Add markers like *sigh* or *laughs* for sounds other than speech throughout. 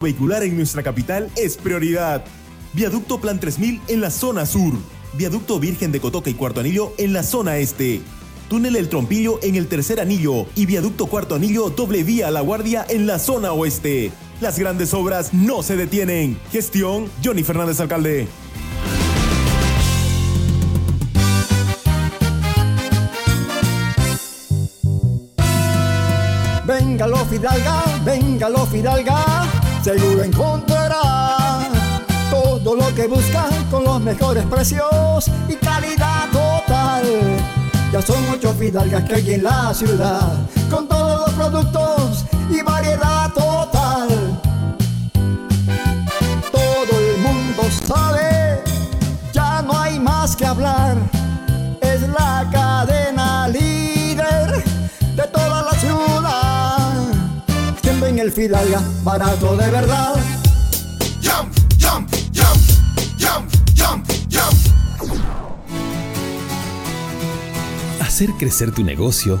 vehicular en nuestra capital es prioridad. Viaducto Plan 3000 en la zona sur. Viaducto Virgen de Cotoca y Cuarto Anillo en la zona este. Túnel El Trompillo en el tercer anillo y Viaducto Cuarto Anillo doble vía La Guardia en la zona oeste. Las grandes obras no se detienen. Gestión Johnny Fernández Alcalde. Venga lo Fidalga, venga lo Fidalga, seguro encontrará todo lo que busca con los mejores precios y calidad total. Ya son ocho Fidalgas que hay en la ciudad, con todos los productos y variedad total. Todo el mundo sabe, ya no hay más que hablar, el Fidalga, barato de verdad. Jump, jump, jump, jump, jump, jump. Hacer crecer tu negocio,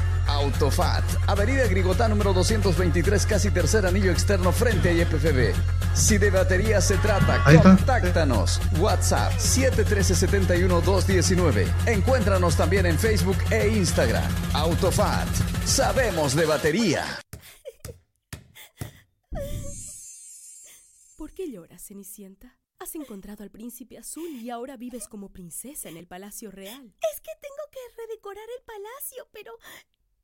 Autofat, Avenida Grigotá número 223, casi tercer anillo externo frente a IPFB. Si de batería se trata, contáctanos. WhatsApp 713-71-219. Encuéntranos también en Facebook e Instagram. Autofat, sabemos de batería. ¿Por qué lloras, Cenicienta? Has encontrado al príncipe azul y ahora vives como princesa en el palacio real. Es que tengo que redecorar el palacio, pero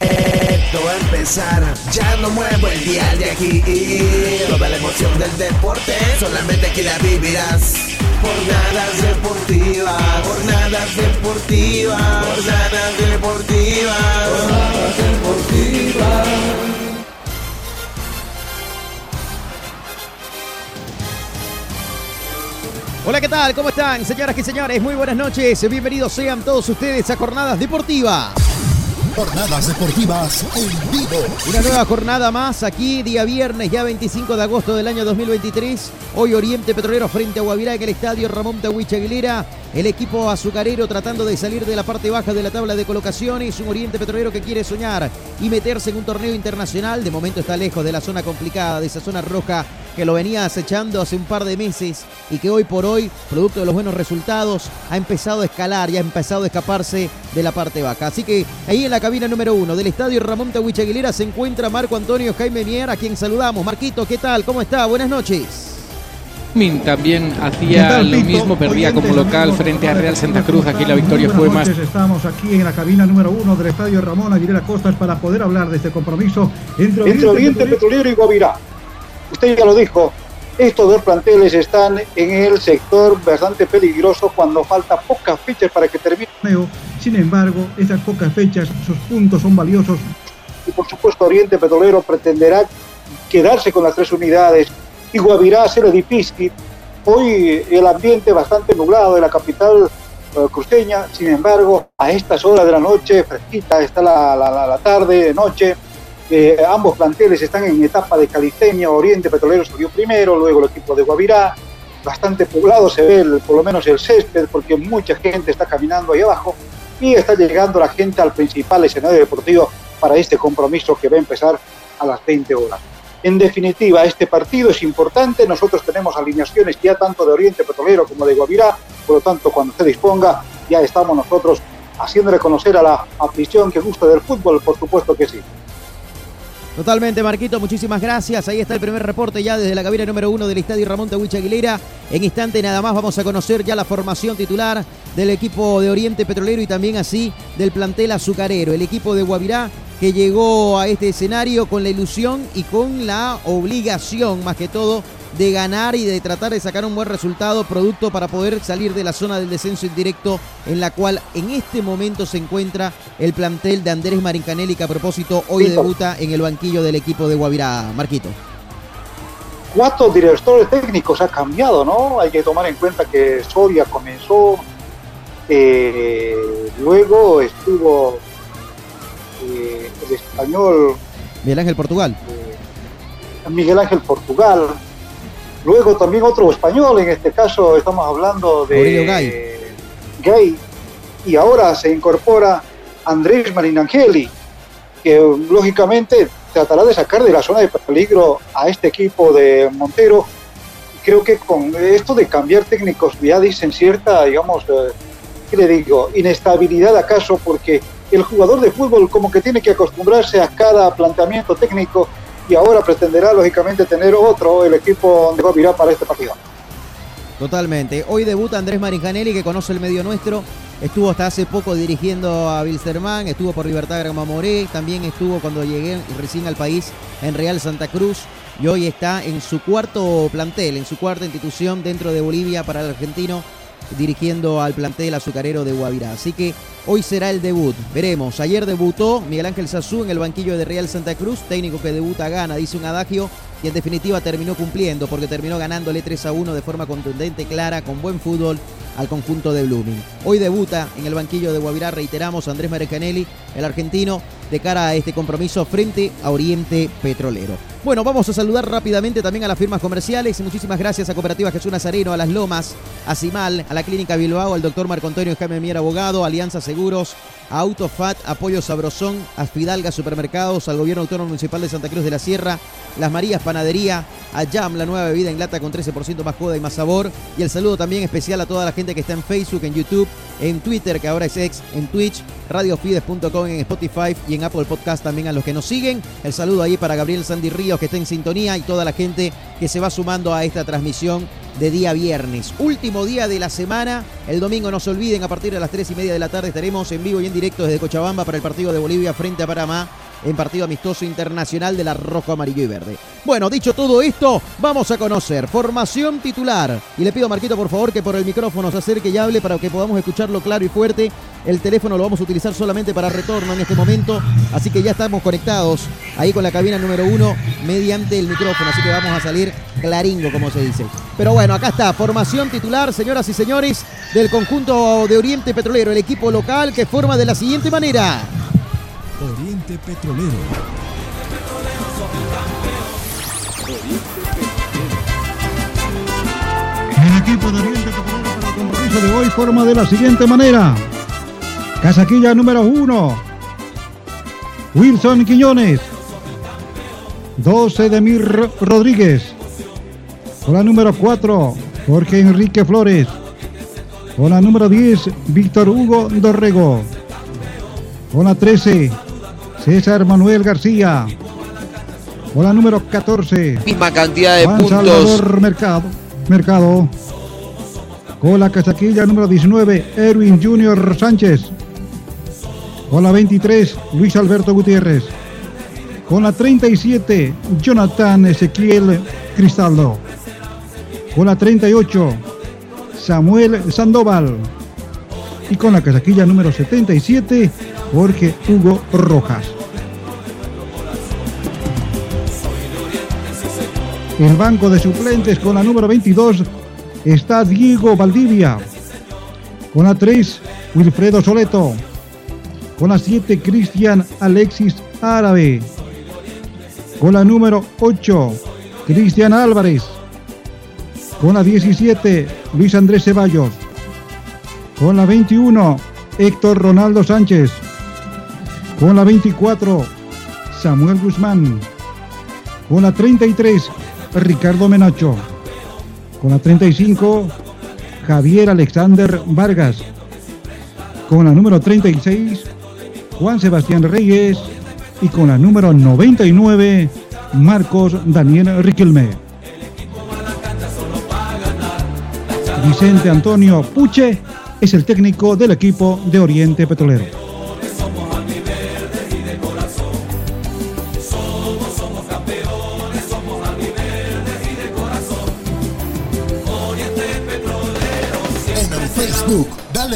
Esto va a empezar, ya no muevo el día de aquí. Toda la emoción del deporte, solamente aquí la vivirás. Jornadas deportivas, jornadas deportivas, jornadas deportivas, jornadas deportivas. Hola, ¿qué tal? ¿Cómo están, señoras y señores? Muy buenas noches. Bienvenidos sean todos ustedes a Jornadas Deportivas. Jornadas deportivas en vivo. Una nueva jornada más aquí, día viernes, ya 25 de agosto del año 2023. Hoy Oriente Petrolero frente a Guavirá en el estadio Ramón Tawich Aguilera. El equipo azucarero tratando de salir de la parte baja de la tabla de colocaciones. Un Oriente Petrolero que quiere soñar y meterse en un torneo internacional. De momento está lejos de la zona complicada, de esa zona roja que lo venía acechando hace un par de meses y que hoy por hoy, producto de los buenos resultados, ha empezado a escalar y ha empezado a escaparse de la parte baja. Así que ahí en la cabina número uno del estadio Ramón Tawich Aguilera se encuentra Marco Antonio Jaime Mier, a quien saludamos. Marquito, ¿qué tal? ¿Cómo está? Buenas noches. También hacía lo mismo, perdía como local frente a Real Santa Cruz. Aquí la victoria fue más. Estamos aquí en la cabina número uno del estadio Ramón Aguilera Costas para poder hablar de este compromiso entre, entre Oriente Petrolero y Guavirá. Usted ya lo dijo, estos dos planteles están en el sector bastante peligroso cuando falta pocas fechas para que termine. Sin embargo, esas pocas fechas, esos puntos son valiosos. Y por supuesto, Oriente Petrolero pretenderá quedarse con las tres unidades y Guavirá el difícil. Hoy el ambiente bastante nublado de la capital uh, cruceña, sin embargo, a estas horas de la noche, fresquita, está la, la, la tarde, noche, eh, ambos planteles están en etapa de calistenia, Oriente Petrolero salió primero, luego el equipo de Guavirá, bastante poblado se ve por lo menos el césped, porque mucha gente está caminando ahí abajo y está llegando la gente al principal escenario deportivo para este compromiso que va a empezar a las 20 horas. En definitiva, este partido es importante, nosotros tenemos alineaciones ya tanto de Oriente Petrolero como de Guavirá, por lo tanto, cuando se disponga, ya estamos nosotros haciéndole conocer a la afición que gusta del fútbol, por supuesto que sí. Totalmente, Marquito, muchísimas gracias. Ahí está el primer reporte ya desde la cabina número uno del Estadio Ramón Tawich Aguilera. En instante nada más vamos a conocer ya la formación titular del equipo de Oriente Petrolero y también así del plantel azucarero. El equipo de Guavirá que llegó a este escenario con la ilusión y con la obligación, más que todo, de ganar y de tratar de sacar un buen resultado, producto para poder salir de la zona del descenso indirecto en la cual en este momento se encuentra el plantel de Andrés Marincanelli, que a propósito hoy debuta en el banquillo del equipo de Guavirá. Marquito. cuatro directores técnicos ha cambiado, ¿no? Hay que tomar en cuenta que Soria comenzó, eh, luego estuvo eh, el español Miguel Ángel Portugal. Miguel Ángel Portugal, luego también otro español, en este caso estamos hablando de Gay. Gay, y ahora se incorpora Andrés Marinangeli, que lógicamente tratará de sacar de la zona de peligro a este equipo de Montero. Creo que con esto de cambiar técnicos ya dicen cierta, digamos, eh, ¿qué le digo? Inestabilidad acaso, porque el jugador de fútbol como que tiene que acostumbrarse a cada planteamiento técnico y ahora pretenderá lógicamente tener otro el equipo donde virar para este partido. Totalmente. Hoy debuta Andrés Marijanelli, que conoce el medio nuestro. Estuvo hasta hace poco dirigiendo a Wilstermann, estuvo por Libertad Grama Moré, también estuvo cuando llegué recién al país en Real Santa Cruz y hoy está en su cuarto plantel, en su cuarta institución dentro de Bolivia para el argentino, dirigiendo al plantel azucarero de Guavirá. Así que hoy será el debut, veremos. Ayer debutó Miguel Ángel Sazú en el banquillo de Real Santa Cruz, técnico que debuta gana, dice un adagio, y en definitiva terminó cumpliendo porque terminó ganándole 3 a 1 de forma contundente, clara, con buen fútbol al conjunto de Blooming. Hoy debuta en el banquillo de Guavirá, reiteramos, Andrés Marecanelli, el argentino, de cara a este compromiso frente a Oriente Petrolero. Bueno, vamos a saludar rápidamente también a las firmas comerciales. Muchísimas gracias a Cooperativa Jesús Nazareno, a Las Lomas, a Cimal, a la Clínica Bilbao, al doctor Marco Antonio Jaime Mier, abogado, Alianza Seguros, a Autofat, Apoyo Sabrosón, a Supermercados, al Gobierno Autónomo Municipal de Santa Cruz de la Sierra, Las Marías Panadería, a Jam, la nueva bebida en lata con 13% más joda y más sabor. Y el saludo también especial a toda la gente que está en Facebook, en YouTube, en Twitter, que ahora es ex, en Twitch, radiofides.com, en Spotify y en Apple Podcast también a los que nos siguen. El saludo ahí para Gabriel Sandy Ríos que está en sintonía y toda la gente que se va sumando a esta transmisión de día viernes. Último día de la semana. El domingo no se olviden, a partir de las 3 y media de la tarde estaremos en vivo y en directo desde Cochabamba para el partido de Bolivia frente a Panamá en partido amistoso internacional de la rojo, amarillo y verde. Bueno, dicho todo esto, vamos a conocer formación titular. Y le pido a Marquito, por favor, que por el micrófono se acerque y hable para que podamos escucharlo claro y fuerte. El teléfono lo vamos a utilizar solamente para retorno en este momento. Así que ya estamos conectados ahí con la cabina número uno mediante el micrófono. Así que vamos a salir claringo, como se dice. Pero bueno, acá está, formación titular, señoras y señores, del conjunto de Oriente Petrolero, el equipo local que forma de la siguiente manera. Oriente Petrolero. El equipo de Oriente Petrolero para el compromiso de hoy forma de la siguiente manera. Casaquilla número uno. Wilson Quiñones. 12 de Mir Rodríguez. Con la número 4, Jorge Enrique Flores. Con la número 10, Víctor Hugo Dorrego. Con la 13, César Manuel García. Con la número 14, Misma cantidad de Juan puntos. Salvador Mercado. Mercado. Con la casaquilla número 19, Erwin Junior Sánchez. Con la 23, Luis Alberto Gutiérrez. Con la 37, Jonathan Ezequiel Cristaldo. Con la 38, Samuel Sandoval. Y con la casaquilla número 77, Jorge Hugo Rojas. El banco de suplentes con la número 22 está Diego Valdivia. Con la 3, Wilfredo Soleto. Con la 7, Cristian Alexis Árabe. Con la número 8, Cristian Álvarez. Con la 17, Luis Andrés Ceballos. Con la 21, Héctor Ronaldo Sánchez. Con la 24, Samuel Guzmán. Con la 33, Ricardo Menacho. Con la 35, Javier Alexander Vargas. Con la número 36, Juan Sebastián Reyes. Y con la número 99, Marcos Daniel Riquelme. Vicente Antonio Puche es el técnico del equipo de Oriente Petrolero.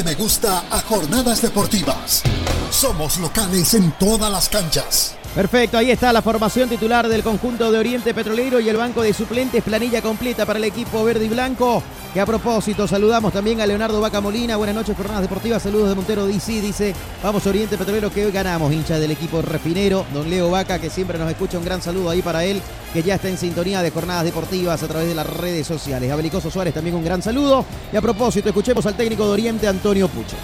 Me gusta a Jornadas Deportivas. Somos locales en todas las canchas. Perfecto, ahí está la formación titular del conjunto de Oriente Petrolero y el banco de suplentes, planilla completa para el equipo verde y blanco. Que a propósito, saludamos también a Leonardo Vaca Molina. Buenas noches, jornadas deportivas. Saludos de Montero DC. Dice, vamos Oriente Petrolero que hoy ganamos, hincha del equipo refinero. Don Leo Vaca, que siempre nos escucha. Un gran saludo ahí para él, que ya está en sintonía de jornadas deportivas a través de las redes sociales. A Belicoso Suárez también un gran saludo. Y a propósito, escuchemos al técnico de Oriente, Antonio Pucho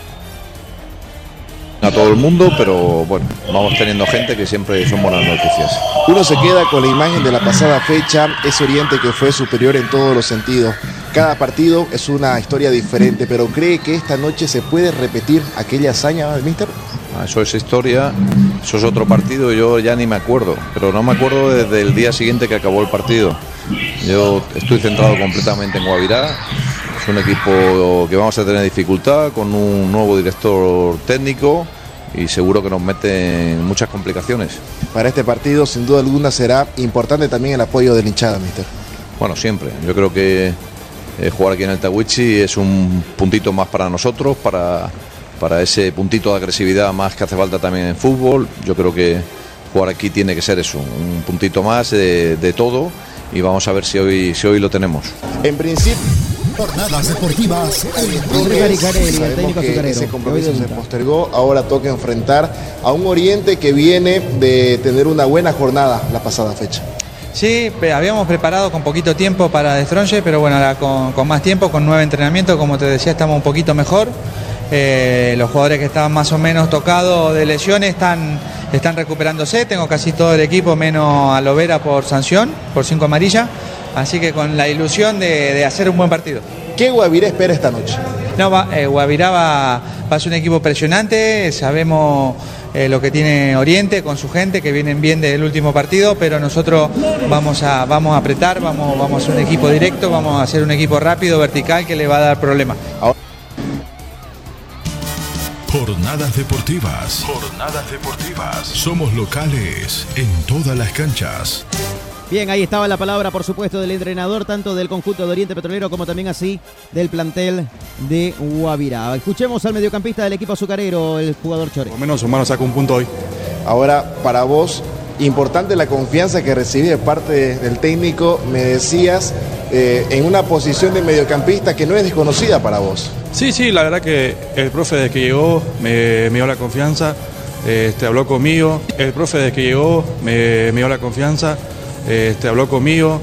a todo el mundo, pero bueno, vamos teniendo gente que siempre son buenas noticias. Uno se queda con la imagen de la pasada fecha, ese Oriente que fue superior en todos los sentidos. Cada partido es una historia diferente, pero ¿cree que esta noche se puede repetir aquella hazaña, mister? Ah, eso es historia, eso es otro partido, yo ya ni me acuerdo, pero no me acuerdo desde el día siguiente que acabó el partido. Yo estoy centrado completamente en Guavirá, es un equipo que vamos a tener dificultad con un nuevo director técnico y seguro que nos mete en muchas complicaciones. Para este partido, sin duda alguna, será importante también el apoyo del hinchada, mister. Bueno, siempre. Yo creo que eh, jugar aquí en el Tawichi es un puntito más para nosotros, para, para ese puntito de agresividad más que hace falta también en fútbol. Yo creo que jugar aquí tiene que ser eso, un puntito más de, de todo y vamos a ver si hoy, si hoy lo tenemos. En principio. Jornadas deportivas. Sabemos que ese compromiso se postergó. Ahora toca enfrentar a un Oriente que viene de tener una buena jornada la pasada fecha. Sí, habíamos preparado con poquito tiempo para Destronche, pero bueno, ahora con, con, más tiempo, con nueve entrenamientos, como te decía, estamos un poquito mejor. Eh, los jugadores que estaban más o menos tocados de lesiones están, están recuperándose. Tengo casi todo el equipo menos a Lovera por sanción, por cinco amarillas. Así que con la ilusión de, de hacer un buen partido. ¿Qué Guavirá espera esta noche? No, va, eh, Guavirá va, va, a ser un equipo presionante, sabemos eh, lo que tiene Oriente con su gente, que vienen bien del último partido, pero nosotros vamos a, vamos a apretar, vamos, vamos a ser un equipo directo, vamos a ser un equipo rápido, vertical, que le va a dar problemas. Jornadas deportivas. Jornadas deportivas. Somos locales en todas las canchas. Bien, ahí estaba la palabra, por supuesto, del entrenador, tanto del conjunto de Oriente Petrolero como también así del plantel de Guavirá. Escuchemos al mediocampista del equipo azucarero, el jugador Chore. Por lo menos humano saca un punto hoy. Ahora, para vos, importante la confianza que recibí de parte del técnico, me decías, eh, en una posición de mediocampista que no es desconocida para vos. Sí, sí, la verdad que el profe desde que llegó me, me dio la confianza, este, habló conmigo, el profe desde que llegó me, me dio la confianza, este, habló conmigo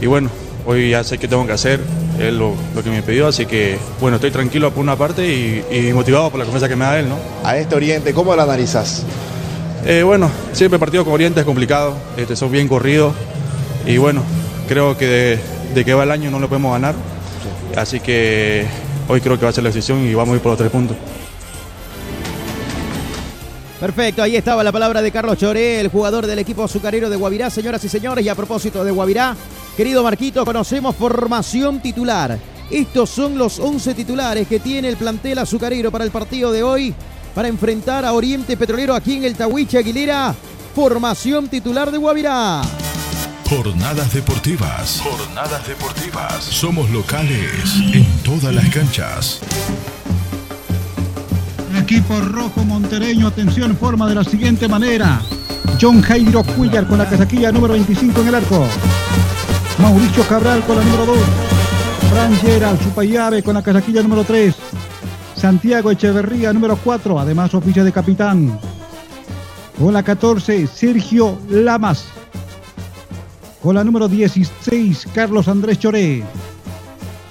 y bueno, hoy ya sé qué tengo que hacer, él lo, lo, que me pidió, así que bueno, estoy tranquilo por una parte y, y, motivado por la confianza que me da él, ¿no? A este Oriente, ¿cómo lo analizas? Eh, bueno, siempre partido con Oriente es complicado, este, son bien corridos y bueno, creo que de, de, que va el año no lo podemos ganar, así que hoy creo que va a ser la decisión y vamos a ir por los tres puntos. Perfecto, ahí estaba la palabra de Carlos Choré, el jugador del equipo azucarero de Guavirá, señoras y señores. Y a propósito de Guavirá, querido Marquito, conocemos formación titular. Estos son los 11 titulares que tiene el plantel azucarero para el partido de hoy, para enfrentar a Oriente Petrolero aquí en el Tahuiche Aguilera. Formación titular de Guavirá. Jornadas deportivas. Jornadas deportivas. Somos locales en todas las canchas. Equipo rojo montereño, atención, forma de la siguiente manera. John Jairo Cuellar con la casaquilla número 25 en el arco. Mauricio Cabral con la número 2. Fran Gerald Chupayave con la casaquilla número 3. Santiago Echeverría número 4, además oficio de capitán. Con la 14, Sergio Lamas. Con la número 16, Carlos Andrés Choré.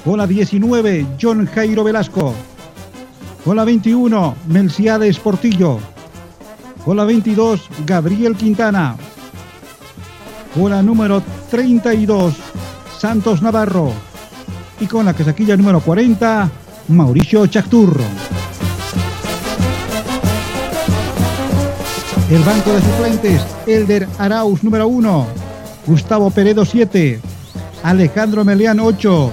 Con la 19, John Jairo Velasco. Con la 21, Melciades Portillo. Con la 22, Gabriel Quintana. Con la número 32, Santos Navarro. Y con la casaquilla número 40, Mauricio Chacturro. El banco de suplentes, Elder Arauz número 1, Gustavo Peredo 7, Alejandro Melián 8,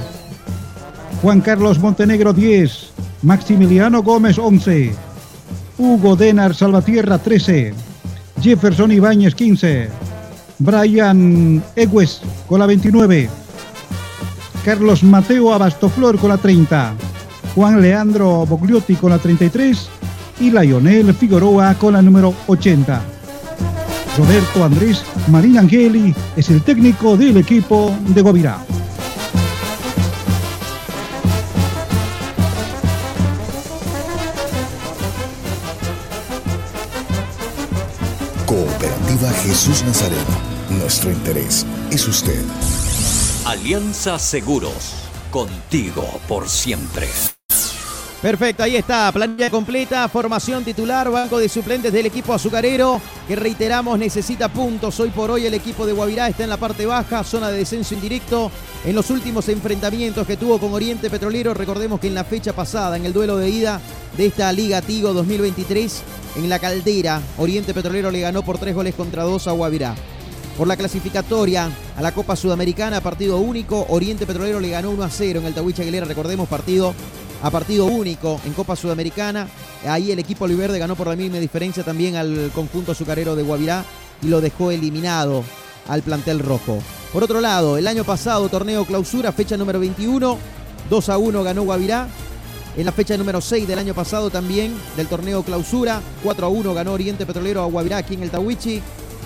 Juan Carlos Montenegro 10, Maximiliano Gómez 11, Hugo Denar Salvatierra 13, Jefferson Ibáñez 15, Brian Egues con la 29, Carlos Mateo Abastoflor con la 30, Juan Leandro Bogliotti con la 33 y Lionel Figueroa con la número 80. Roberto Andrés Marín Angeli es el técnico del equipo de Guavirá. Cooperativa Jesús Nazareno. Nuestro interés es usted. Alianza Seguros. Contigo por siempre. Perfecto, ahí está, planilla completa, formación titular, banco de suplentes del equipo azucarero, que reiteramos necesita puntos. Hoy por hoy el equipo de Guavirá está en la parte baja, zona de descenso indirecto. En los últimos enfrentamientos que tuvo con Oriente Petrolero, recordemos que en la fecha pasada, en el duelo de ida de esta Liga Tigo 2023, en la caldera, Oriente Petrolero le ganó por tres goles contra dos a Guavirá. Por la clasificatoria a la Copa Sudamericana, partido único, Oriente Petrolero le ganó 1 a 0 en el Tahuicha Aguilera, recordemos, partido a partido único en Copa Sudamericana. Ahí el equipo Oliverde ganó por la misma diferencia también al conjunto azucarero de Guavirá y lo dejó eliminado al plantel rojo. Por otro lado, el año pasado, torneo clausura, fecha número 21, 2 a 1 ganó Guavirá. En la fecha número 6 del año pasado también del torneo clausura, 4 a 1 ganó Oriente Petrolero a Guavirá aquí en el Tawichi.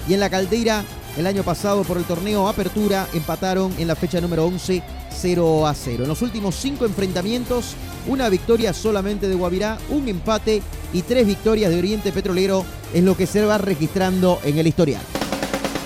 Y en la Caldera, el año pasado por el torneo Apertura, empataron en la fecha número 11 0 a 0. En los últimos cinco enfrentamientos, una victoria solamente de Guavirá, un empate y tres victorias de Oriente Petrolero es lo que se va registrando en el historial.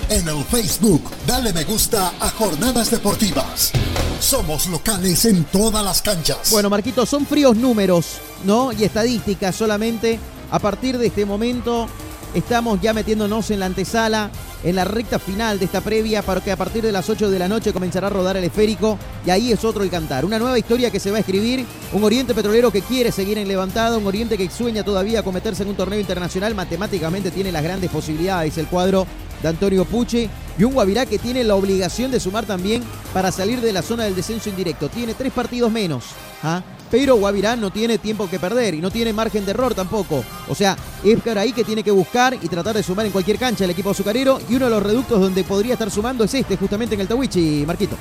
En el Facebook, dale me gusta a Jornadas Deportivas. Somos locales en todas las canchas. Bueno, Marquito, son fríos números, ¿no? Y estadísticas solamente. A partir de este momento estamos ya metiéndonos en la antesala, en la recta final de esta previa, para que a partir de las 8 de la noche comenzará a rodar el esférico y ahí es otro el cantar. Una nueva historia que se va a escribir, un Oriente Petrolero que quiere seguir en levantada, un Oriente que sueña todavía con meterse en un torneo internacional, matemáticamente tiene las grandes posibilidades el cuadro de Antonio Puche y un Guavirá que tiene la obligación de sumar también para salir de la zona del descenso indirecto. Tiene tres partidos menos, ¿ah? Pero Guavirá no tiene tiempo que perder y no tiene margen de error tampoco. O sea, es ahí que tiene que buscar y tratar de sumar en cualquier cancha el equipo azucarero y uno de los reductos donde podría estar sumando es este, justamente en el Tawichi, Marquito.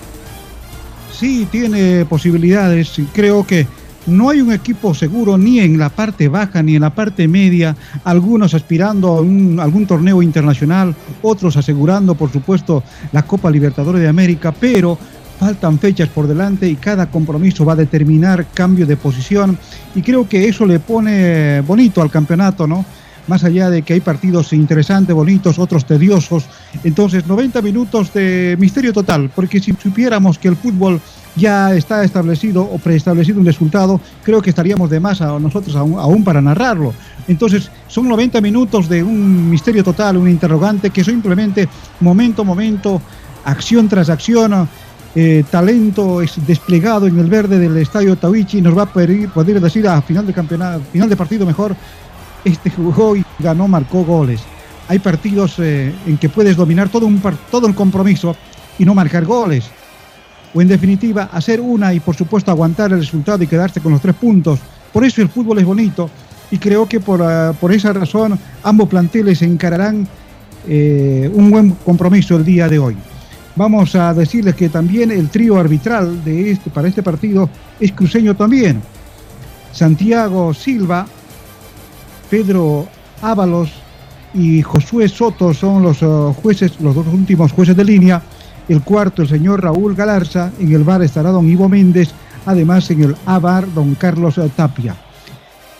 Sí, tiene posibilidades. Creo que no hay un equipo seguro ni en la parte baja ni en la parte media, algunos aspirando a algún torneo internacional, otros asegurando, por supuesto, la Copa Libertadores de América, pero faltan fechas por delante y cada compromiso va a determinar cambio de posición y creo que eso le pone bonito al campeonato, ¿no? Más allá de que hay partidos interesantes, bonitos, otros tediosos. Entonces, 90 minutos de misterio total, porque si supiéramos que el fútbol ya está establecido o preestablecido un resultado, creo que estaríamos de más a nosotros aún, aún para narrarlo. Entonces, son 90 minutos de un misterio total, un interrogante que simplemente momento a momento, acción tras acción, eh, talento es desplegado en el verde del estadio Tawichi nos va a poder, poder decir a final de campeonato, final de partido mejor, este jugó y ganó, marcó goles. Hay partidos eh, en que puedes dominar todo, un todo el compromiso y no marcar goles. O en definitiva, hacer una y por supuesto aguantar el resultado y quedarse con los tres puntos. Por eso el fútbol es bonito y creo que por, ah, por esa razón ambos planteles encararán eh, un buen compromiso el día de hoy. Vamos a decirles que también el trío arbitral de este, para este partido es cruceño también. Santiago Silva, Pedro Ábalos y Josué Soto son los eh, jueces, los dos últimos jueces de línea. El cuarto, el señor Raúl Galarza. En el bar estará don Ivo Méndez. Además, en el A-Bar, don Carlos eh, Tapia.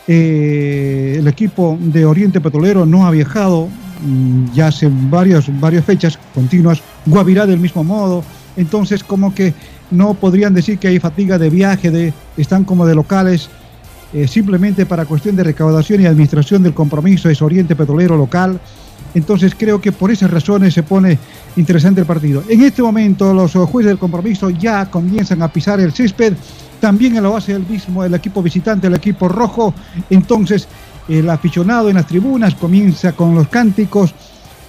Eh, el equipo de Oriente Petrolero no ha viajado ya hace varios, varias fechas continuas. Guavirá del mismo modo. Entonces, como que no podrían decir que hay fatiga de viaje, de, están como de locales. Eh, simplemente para cuestión de recaudación y administración del compromiso es Oriente Petrolero local. Entonces creo que por esas razones se pone interesante el partido. En este momento los jueces del compromiso ya comienzan a pisar el césped. También lo hace el mismo el equipo visitante, el equipo rojo. Entonces el aficionado en las tribunas comienza con los cánticos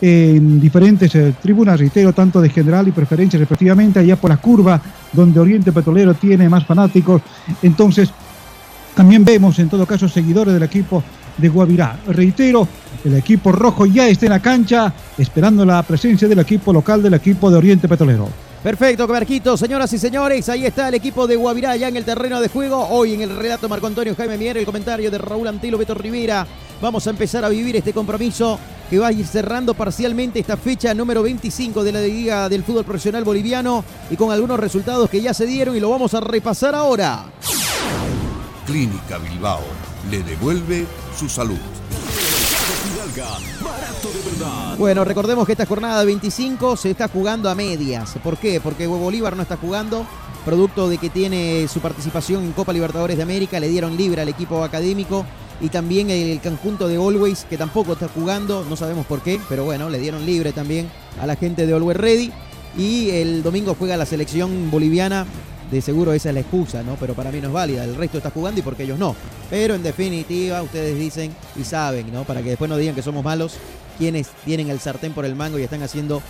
en diferentes eh, tribunas, reitero, tanto de general y preferencia respectivamente, allá por la curva donde Oriente Petrolero tiene más fanáticos. Entonces también vemos en todo caso seguidores del equipo de Guavirá. Reitero, el equipo rojo ya está en la cancha esperando la presencia del equipo local del equipo de Oriente Petrolero. Perfecto, Coberquito. Señoras y señores, ahí está el equipo de Guavirá ya en el terreno de juego. Hoy en el relato Marco Antonio Jaime Mier, el comentario de Raúl Antilo Beto Rivera. Vamos a empezar a vivir este compromiso que va a ir cerrando parcialmente esta fecha número 25 de la Liga del Fútbol Profesional Boliviano y con algunos resultados que ya se dieron y lo vamos a repasar ahora. Clínica Bilbao le devuelve su salud. Bueno, recordemos que esta jornada 25 se está jugando a medias. ¿Por qué? Porque Bolívar no está jugando, producto de que tiene su participación en Copa Libertadores de América, le dieron libre al equipo académico y también el conjunto de Always, que tampoco está jugando, no sabemos por qué, pero bueno, le dieron libre también a la gente de Always Ready. Y el domingo juega la selección boliviana. De seguro esa es la excusa, ¿no? Pero para mí no es válida. El resto está jugando y porque ellos no. Pero en definitiva, ustedes dicen y saben, ¿no? Para que después no digan que somos malos, quienes tienen el sartén por el mango y están haciendo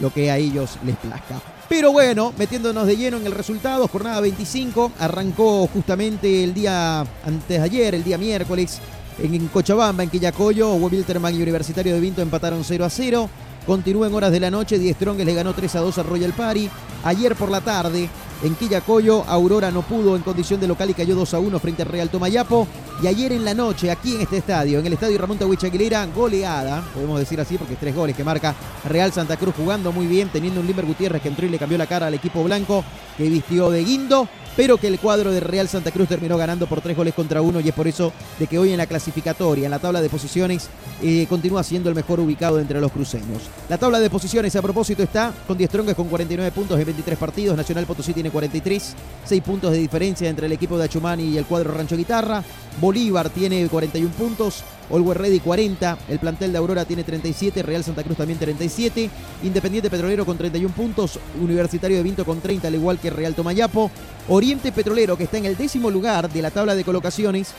lo que a ellos les plazca. Pero bueno, metiéndonos de lleno en el resultado, jornada 25, arrancó justamente el día antes de ayer, el día miércoles, en Cochabamba, en Quillacoyo, Wilterman y Universitario de Vinto empataron 0 a 0. Continúa en horas de la noche, Die Strong le ganó 3 a 2 a Royal Party. Ayer por la tarde, en Quillacoyo, Aurora no pudo en condición de local y cayó 2 a 1 frente al Real Tomayapo. Y ayer en la noche, aquí en este estadio, en el estadio Ramón Tawich Aguilera, goleada, podemos decir así porque es tres goles que marca Real Santa Cruz jugando muy bien, teniendo un Limber Gutiérrez que entró y le cambió la cara al equipo blanco que vistió de guindo pero que el cuadro de Real Santa Cruz terminó ganando por tres goles contra uno y es por eso de que hoy en la clasificatoria, en la tabla de posiciones, eh, continúa siendo el mejor ubicado entre los cruceños. La tabla de posiciones a propósito está con 10 troncos con 49 puntos en 23 partidos, Nacional Potosí tiene 43, 6 puntos de diferencia entre el equipo de Achumani y el cuadro Rancho Guitarra, Bolívar tiene 41 puntos, Olwer Ready 40, el plantel de Aurora tiene 37, Real Santa Cruz también 37, Independiente Petrolero con 31 puntos, Universitario de Vinto con 30, al igual que Real Tomayapo, Oriente Petrolero que está en el décimo lugar de la tabla de colocaciones,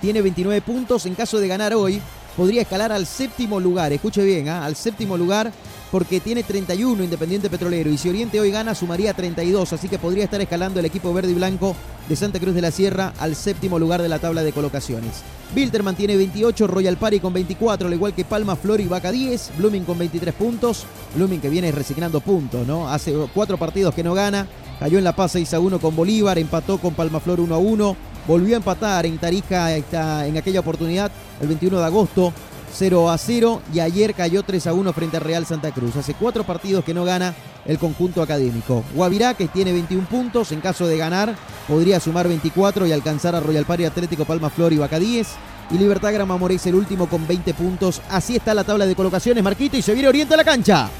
tiene 29 puntos, en caso de ganar hoy podría escalar al séptimo lugar, escuche bien, ¿ah? al séptimo lugar porque tiene 31 Independiente Petrolero y si Oriente hoy gana sumaría 32, así que podría estar escalando el equipo verde y blanco de Santa Cruz de la Sierra al séptimo lugar de la tabla de colocaciones. Bilterman tiene 28, Royal Party con 24, al igual que Palma, Flor y Vaca 10, Blooming con 23 puntos, Blooming que viene resignando puntos, ¿no? Hace cuatro partidos que no gana, cayó en La Paz 6 a 1 con Bolívar, empató con Palma Flor 1 a 1, volvió a empatar en Tarija en aquella oportunidad el 21 de agosto 0 a 0 y ayer cayó 3 a 1 frente a Real Santa Cruz. Hace cuatro partidos que no gana el conjunto académico. Guavirá, que tiene 21 puntos, en caso de ganar, podría sumar 24 y alcanzar a Royal Party Atlético Palma Flor y Vaca 10. Y Libertad Grama Morés el último con 20 puntos. Así está la tabla de colocaciones, Marquito, y se viene Oriente a la cancha.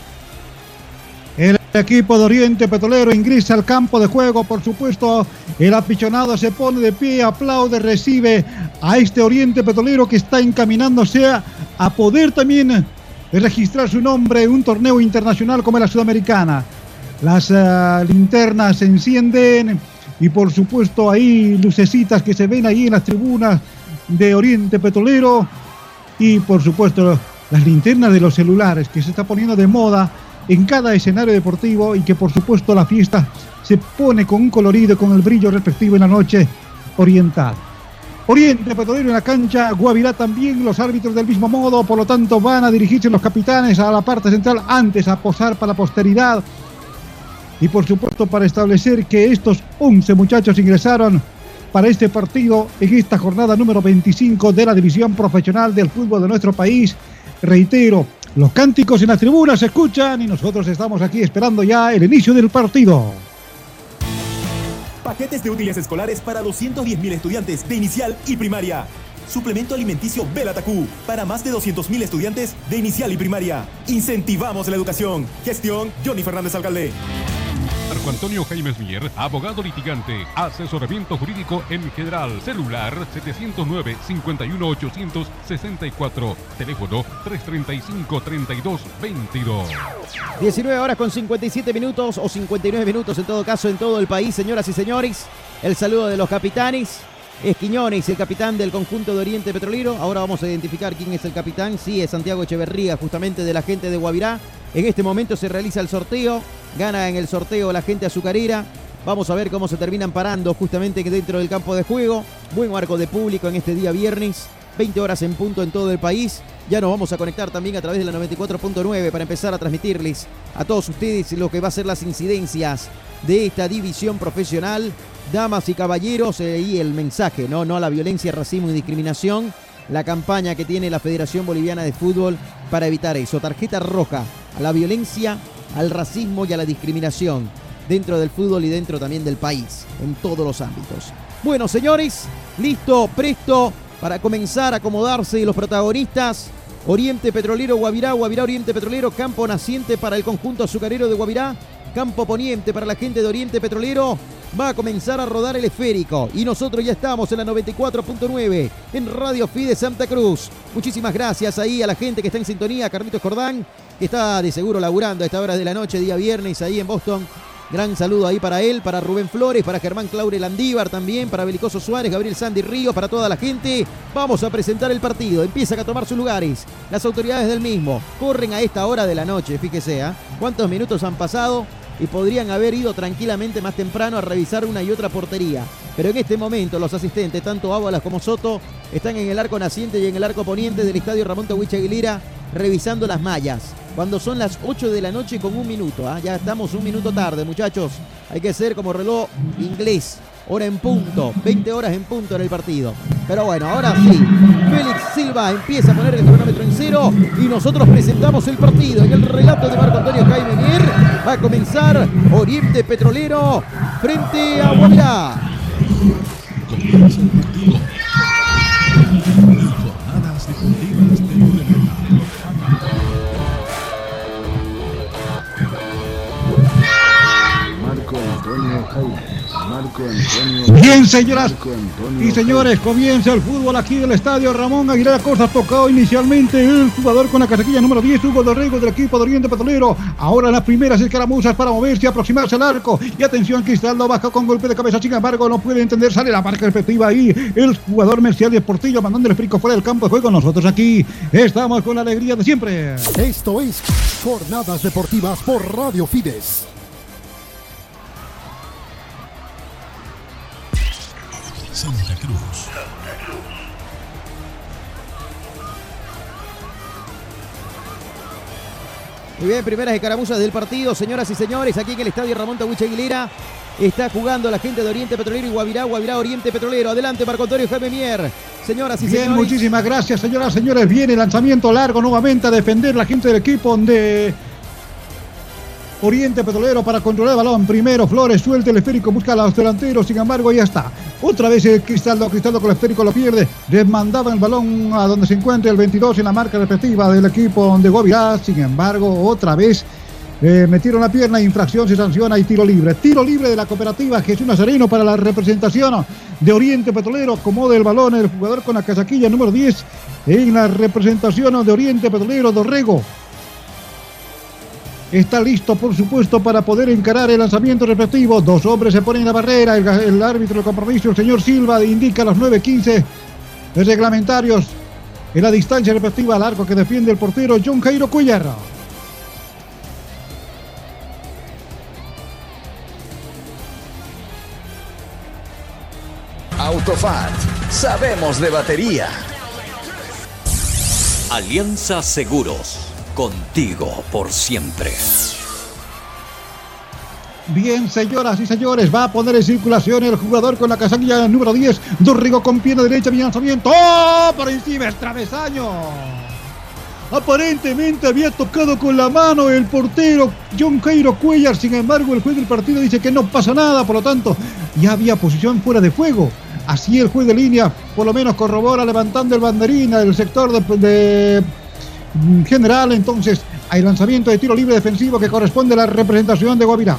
El equipo de Oriente Petrolero ingresa al campo de juego, por supuesto, el aficionado se pone de pie, aplaude, recibe a este Oriente Petrolero que está encaminándose a, poder también registrar su nombre en un torneo internacional como la Sudamericana. Las eh, linternas se encienden y por supuesto ahí lucecitas que se ven ahí en las tribunas de Oriente Petrolero y por supuesto las linternas de los celulares que se está poniendo de moda en cada escenario deportivo y que por supuesto la fiesta se pone con un colorido, con el brillo respectivo en la noche oriental. Oriente Petrolero en la cancha, Guavirá también, los árbitros del mismo modo, por lo tanto van a dirigirse los capitanes a la parte central antes a posar para la posteridad y por supuesto para establecer que estos 11 muchachos ingresaron para este partido en esta jornada número 25 de la división profesional del fútbol de nuestro país. Reitero, los cánticos en la tribuna se escuchan y nosotros estamos aquí esperando ya el inicio del partido. Paquetes de útiles escolares para 210.000 estudiantes de inicial y primaria. Suplemento alimenticio Belatacú para más de 200.000 estudiantes de inicial y primaria. Incentivamos la educación. Gestión Johnny Fernández Alcalde. Marco Antonio Jaimes Mier, abogado litigante, asesoramiento jurídico en general, celular 709-51864, teléfono 335-3222. 19 horas con 57 minutos o 59 minutos en todo caso en todo el país, señoras y señores. El saludo de los capitanes. Es Quiñones, el capitán del conjunto de Oriente Petrolero. Ahora vamos a identificar quién es el capitán. Sí, es Santiago Echeverría, justamente de la gente de Guavirá. En este momento se realiza el sorteo. Gana en el sorteo la gente azucarera. Vamos a ver cómo se terminan parando justamente dentro del campo de juego. Buen marco de público en este día viernes. 20 horas en punto en todo el país. Ya nos vamos a conectar también a través de la 94.9 para empezar a transmitirles a todos ustedes lo que va a ser las incidencias de esta división profesional damas y caballeros, eh, y el mensaje, ¿no? No a la violencia, racismo y discriminación. La campaña que tiene la Federación Boliviana de Fútbol para evitar eso. Tarjeta roja a la violencia, al racismo y a la discriminación dentro del fútbol y dentro también del país, en todos los ámbitos. Bueno, señores, listo, presto para comenzar a acomodarse los protagonistas. Oriente Petrolero Guavirá, Guavirá Oriente Petrolero, campo naciente para el conjunto azucarero de Guavirá, campo poniente para la gente de Oriente Petrolero. Va a comenzar a rodar el esférico y nosotros ya estamos en la 94.9 en Radio Fide Santa Cruz. Muchísimas gracias ahí a la gente que está en sintonía, Carlitos está de seguro laburando a esta hora de la noche, día viernes, ahí en Boston. Gran saludo ahí para él, para Rubén Flores, para Germán Claure Landívar también, para Belicoso Suárez, Gabriel Sandy Ríos, para toda la gente. Vamos a presentar el partido. Empiezan a tomar sus lugares. Las autoridades del mismo corren a esta hora de la noche, fíjese, ¿ah? ¿Cuántos minutos han pasado? y podrían haber ido tranquilamente más temprano a revisar una y otra portería. Pero en este momento los asistentes, tanto Ábalas como Soto, están en el arco naciente y en el arco poniente del estadio Ramón Tawich Aguilera revisando las mallas. Cuando son las 8 de la noche con un minuto, ¿ah? ya estamos un minuto tarde, muchachos. Hay que ser como reloj inglés hora en punto, 20 horas en punto en el partido. Pero bueno, ahora sí, Félix Silva empieza a poner el cronómetro en cero y nosotros presentamos el partido. En el relato de Marco Antonio Jaime Mier va a comenzar Oriente Petrolero frente a Guavirá. Marco Bien, señoras y señores, comienza el fútbol aquí del estadio Ramón Aguilera Costa. Tocado inicialmente el jugador con la casaquilla número 10, Hugo Dorrego del equipo de Oriente Petrolero. Ahora las primeras escaramuzas para moverse y aproximarse al arco. Y atención, Cristaldo baja con golpe de cabeza. Sin embargo, no puede entender, sale la marca respectiva ahí. El jugador Mercedes Portillo mandando el frico fuera del campo de juego. Nosotros aquí estamos con la alegría de siempre. Esto es Jornadas Deportivas por Radio Fides. Santa Cruz. Muy bien, primeras escaramuzas del partido, señoras y señores, aquí en el estadio Ramón Tahuicha Aguilera. Está jugando la gente de Oriente Petrolero y Guavirá, Guavirá Oriente Petrolero. Adelante, Marco Antonio Jaime Mier. Señoras y Bien, señores. muchísimas gracias, señoras y señores. Viene el lanzamiento largo nuevamente a defender la gente del equipo de Oriente Petrolero para controlar el balón. Primero Flores suelta el esférico, busca a los delanteros. Sin embargo, ya está. Otra vez el Cristaldo, Cristaldo con el esférico lo pierde. Les mandaba el balón a donde se encuentra el 22 en la marca respectiva del equipo de Guavirá. Sin embargo, otra vez eh, metieron la pierna, infracción, se sanciona y tiro libre. Tiro libre de la cooperativa Jesús Nazareno para la representación de Oriente Petrolero. Acomoda el balón el jugador con la casaquilla número 10 en la representación de Oriente Petrolero, Dorrego. Está listo, por supuesto, para poder encarar el lanzamiento respectivo. Dos hombres se ponen en la barrera. El, el árbitro del compromiso, el señor Silva, indica los 9.15 reglamentarios en la distancia respectiva al arco que defiende el portero John Jairo Cuellar. Autofat, sabemos de batería. Alianza Seguros, contigo por siempre. Bien, señoras y señores, va a poner en circulación el jugador con la casaquilla número 10. Dorrigo con pierna derecha, bien lanzamiento. ¡Oh! Por encima, es travesaño. Aparentemente había tocado con la mano el portero John Cairo Cuellar. Sin embargo, el juez del partido dice que no pasa nada. Por lo tanto, ya había posición fuera de juego. Así el juez de línea, por lo menos corrobora levantando el banderín del sector de general. Entonces, hay lanzamiento de tiro libre defensivo que corresponde a la representación de Guavirá.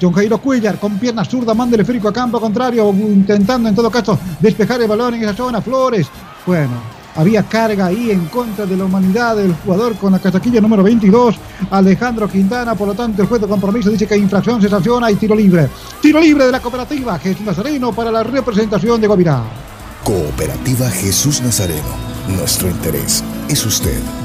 John Jairo Cuellar con pierna zurda manda el esférico a campo contrario, intentando en todo caso despejar el balón en esa zona. Flores, bueno, había carga ahí en contra de la humanidad del jugador con la casaquilla número 22, Alejandro Quintana. Por lo tanto, el juez de compromiso dice que infracción se sanciona y tiro libre. Tiro libre de la cooperativa Jesús Nazareno para la representación de Guavirá. Cooperativa Jesús Nazareno. Nuestro interés es usted.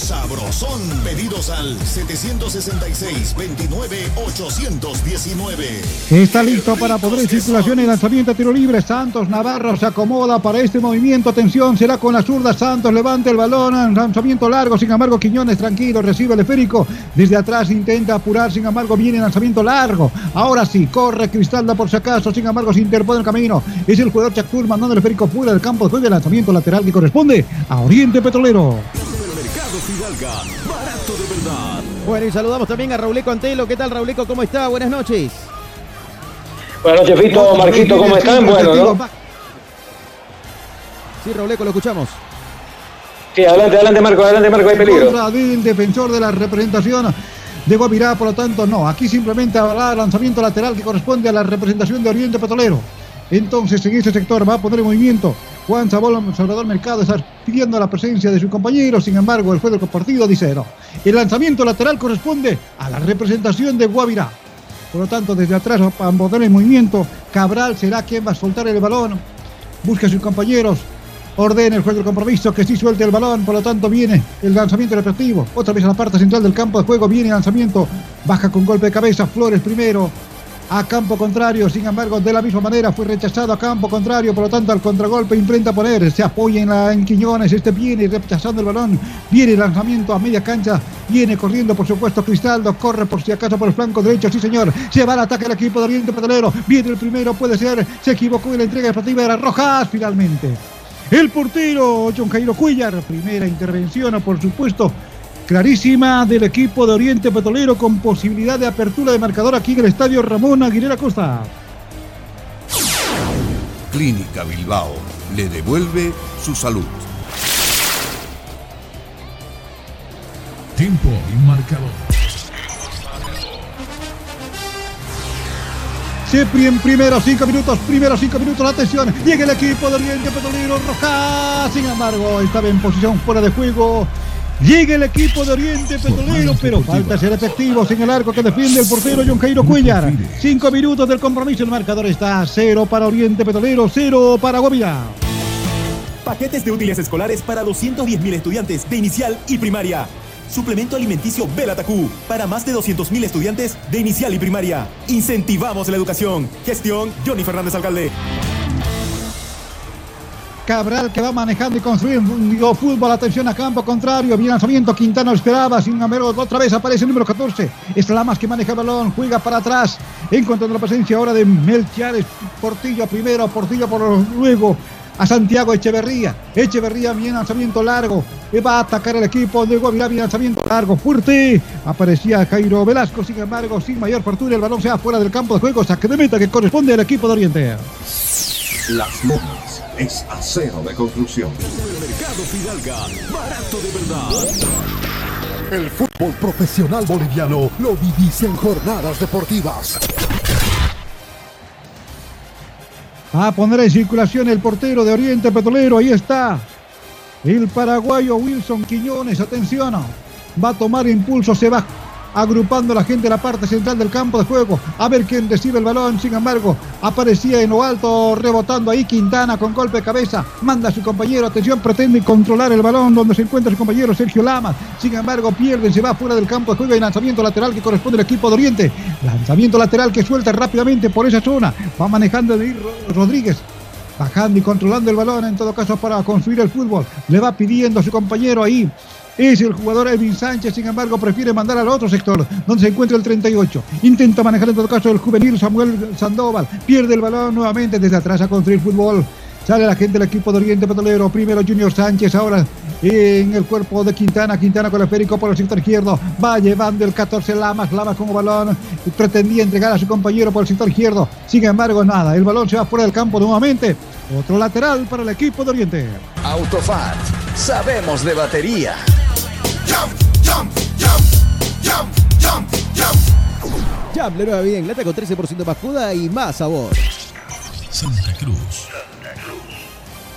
Sabrosón. Pedidos al 766-29-819. Está listo para poder en circulación el lanzamiento a tiro libre. Santos Navarro se acomoda para este movimiento. Atención, será con la zurda. Santos levanta el balón. Lanzamiento largo. Sin embargo, Quiñones tranquilo. Recibe el esférico. Desde atrás intenta apurar. Sin embargo, viene el lanzamiento largo. Ahora sí, corre Cristalda por si acaso. Sin embargo, se interpone el camino. Es el jugador Chactur mandando el esférico fuera del campo después del lanzamiento lateral que corresponde a Oriente Petrolero. Mercado Fidalga. Barato de verdad. Bueno, y saludamos también a Rauleco Antelo. ¿Qué tal, Rauleco? ¿Cómo está? Buenas noches. Buenas noches, Fito, Marquito, ¿cómo están? Bueno, ¿no? Sí, Rauleco, lo escuchamos. Sí, adelante, adelante, Marco, adelante, Marco, hay peligro. Del defensor de la representación de Guavirá, por lo tanto, no. Aquí simplemente habrá lanzamiento lateral que corresponde a la representación de Oriente Petrolero. Entonces, en ese sector va a poner en movimiento Juan Salvador Mercado, está pidiendo la presencia de su compañero. Sin embargo, el juez del partido dice no. El lanzamiento lateral corresponde a la representación de Guavirá. Por lo tanto, desde atrás va a poner en movimiento. Cabral será quien va a soltar el balón. Busca a sus compañeros. Ordena el juez del compromiso que sí suelte el balón. Por lo tanto, viene el lanzamiento repetitivo. Otra vez a la parte central del campo de juego. Viene el lanzamiento. Baja con golpe de cabeza. Flores primero a campo contrario, sin embargo, de la misma manera fue rechazado a campo contrario, por lo tanto, al contragolpe intenta poner, se apoya en, la, en Quiñones, este viene rechazando el balón, viene el lanzamiento a media cancha, viene corriendo, por supuesto, Cristaldo, corre por si acaso por el flanco derecho, sí señor, se va al ataque el equipo de Oriente Petrolero, viene el primero, puede ser, se equivocó en la entrega deportiva, era Rojas finalmente. El portero, John Jairo Cuellar, primera intervención, por supuesto, clarísima del equipo de Oriente Petrolero con posibilidad de apertura de marcador aquí en el estadio Ramón Aguilera Costa. Clínica Bilbao le devuelve su salud. Tiempo y marcador. Siempre en primeros cinco minutos, primeros cinco minutos, atención, llega el equipo de Oriente Petrolero Rojas, sin embargo, estaba en posición fuera de juego, Llega el equipo de Oriente Petrolero, pero falta ser efectivos en el arco que defiende el portero John Jairo Cuellar. Cinco minutos del compromiso, el marcador está cero para Oriente Petrolero, cero para Guavirá. Paquetes de útiles escolares para 210.000 estudiantes de inicial y primaria. Suplemento alimenticio Belatacú para más de 200.000 estudiantes de inicial y primaria. Incentivamos la educación. Gestión Johnny Fernández Alcalde. Cabral que va manejando y construyendo fútbol. Atención a campo contrario. Bien lanzamiento. Quintana esperaba. Sin embargo, otra vez aparece el número 14. Es Lamas que maneja el balón. Juega para atrás. Encontrando la presencia ahora de Melchiares. Portillo primero. Portillo por luego. A Santiago Echeverría. Echeverría, bien lanzamiento largo. Va a atacar el equipo de Guavirá. Bien lanzamiento largo, fuerte. Aparecía Jairo Velasco. Sin embargo, sin mayor fortuna, el balón se va fuera del campo de juego. Saque de meta que corresponde al equipo de Oriente. Las Lomas es acero de construcción. Mercado Fidalga. Barato de verdad. El fútbol profesional boliviano lo vivís en jornadas deportivas. A poner en circulación el portero de Oriente Petrolero. Ahí está. El paraguayo Wilson Quiñones. Atención. Va a tomar impulso. Se va agrupando la gente en la parte central del campo de juego. A ver quién recibe el balón. Sin embargo, aparecía en lo alto, rebotando ahí Quintana con golpe de cabeza. Manda a su compañero. Atención, pretende controlar el balón donde se encuentra su compañero Sergio Lamas. Sin embargo, pierde, se va fuera del campo de juego y lanzamiento lateral que corresponde al equipo de Oriente. Lanzamiento lateral que suelta rápidamente por esa zona. Va manejando de Rodríguez bajando y controlando el balón en todo caso para construir el fútbol. Le va pidiendo a su compañero ahí es el jugador Edwin Sánchez, sin embargo, prefiere mandar al otro sector, donde se encuentra el 38. Intenta manejar en todo caso el juvenil Samuel Sandoval. Pierde el balón nuevamente desde atrás a construir fútbol. Sale la gente del equipo de Oriente Petrolero. Primero Junior Sánchez, ahora en el cuerpo de Quintana. Quintana con el esférico por el sector izquierdo. Va llevando el 14 Lamas. Lamas como balón. Pretendía entregar a su compañero por el sector izquierdo. Sin embargo, nada. El balón se va fuera del campo nuevamente. Otro lateral para el equipo de Oriente. Autofat. Sabemos de batería. Jam, la nueva vida en lata con 13% más juda y más sabor. Santa Cruz.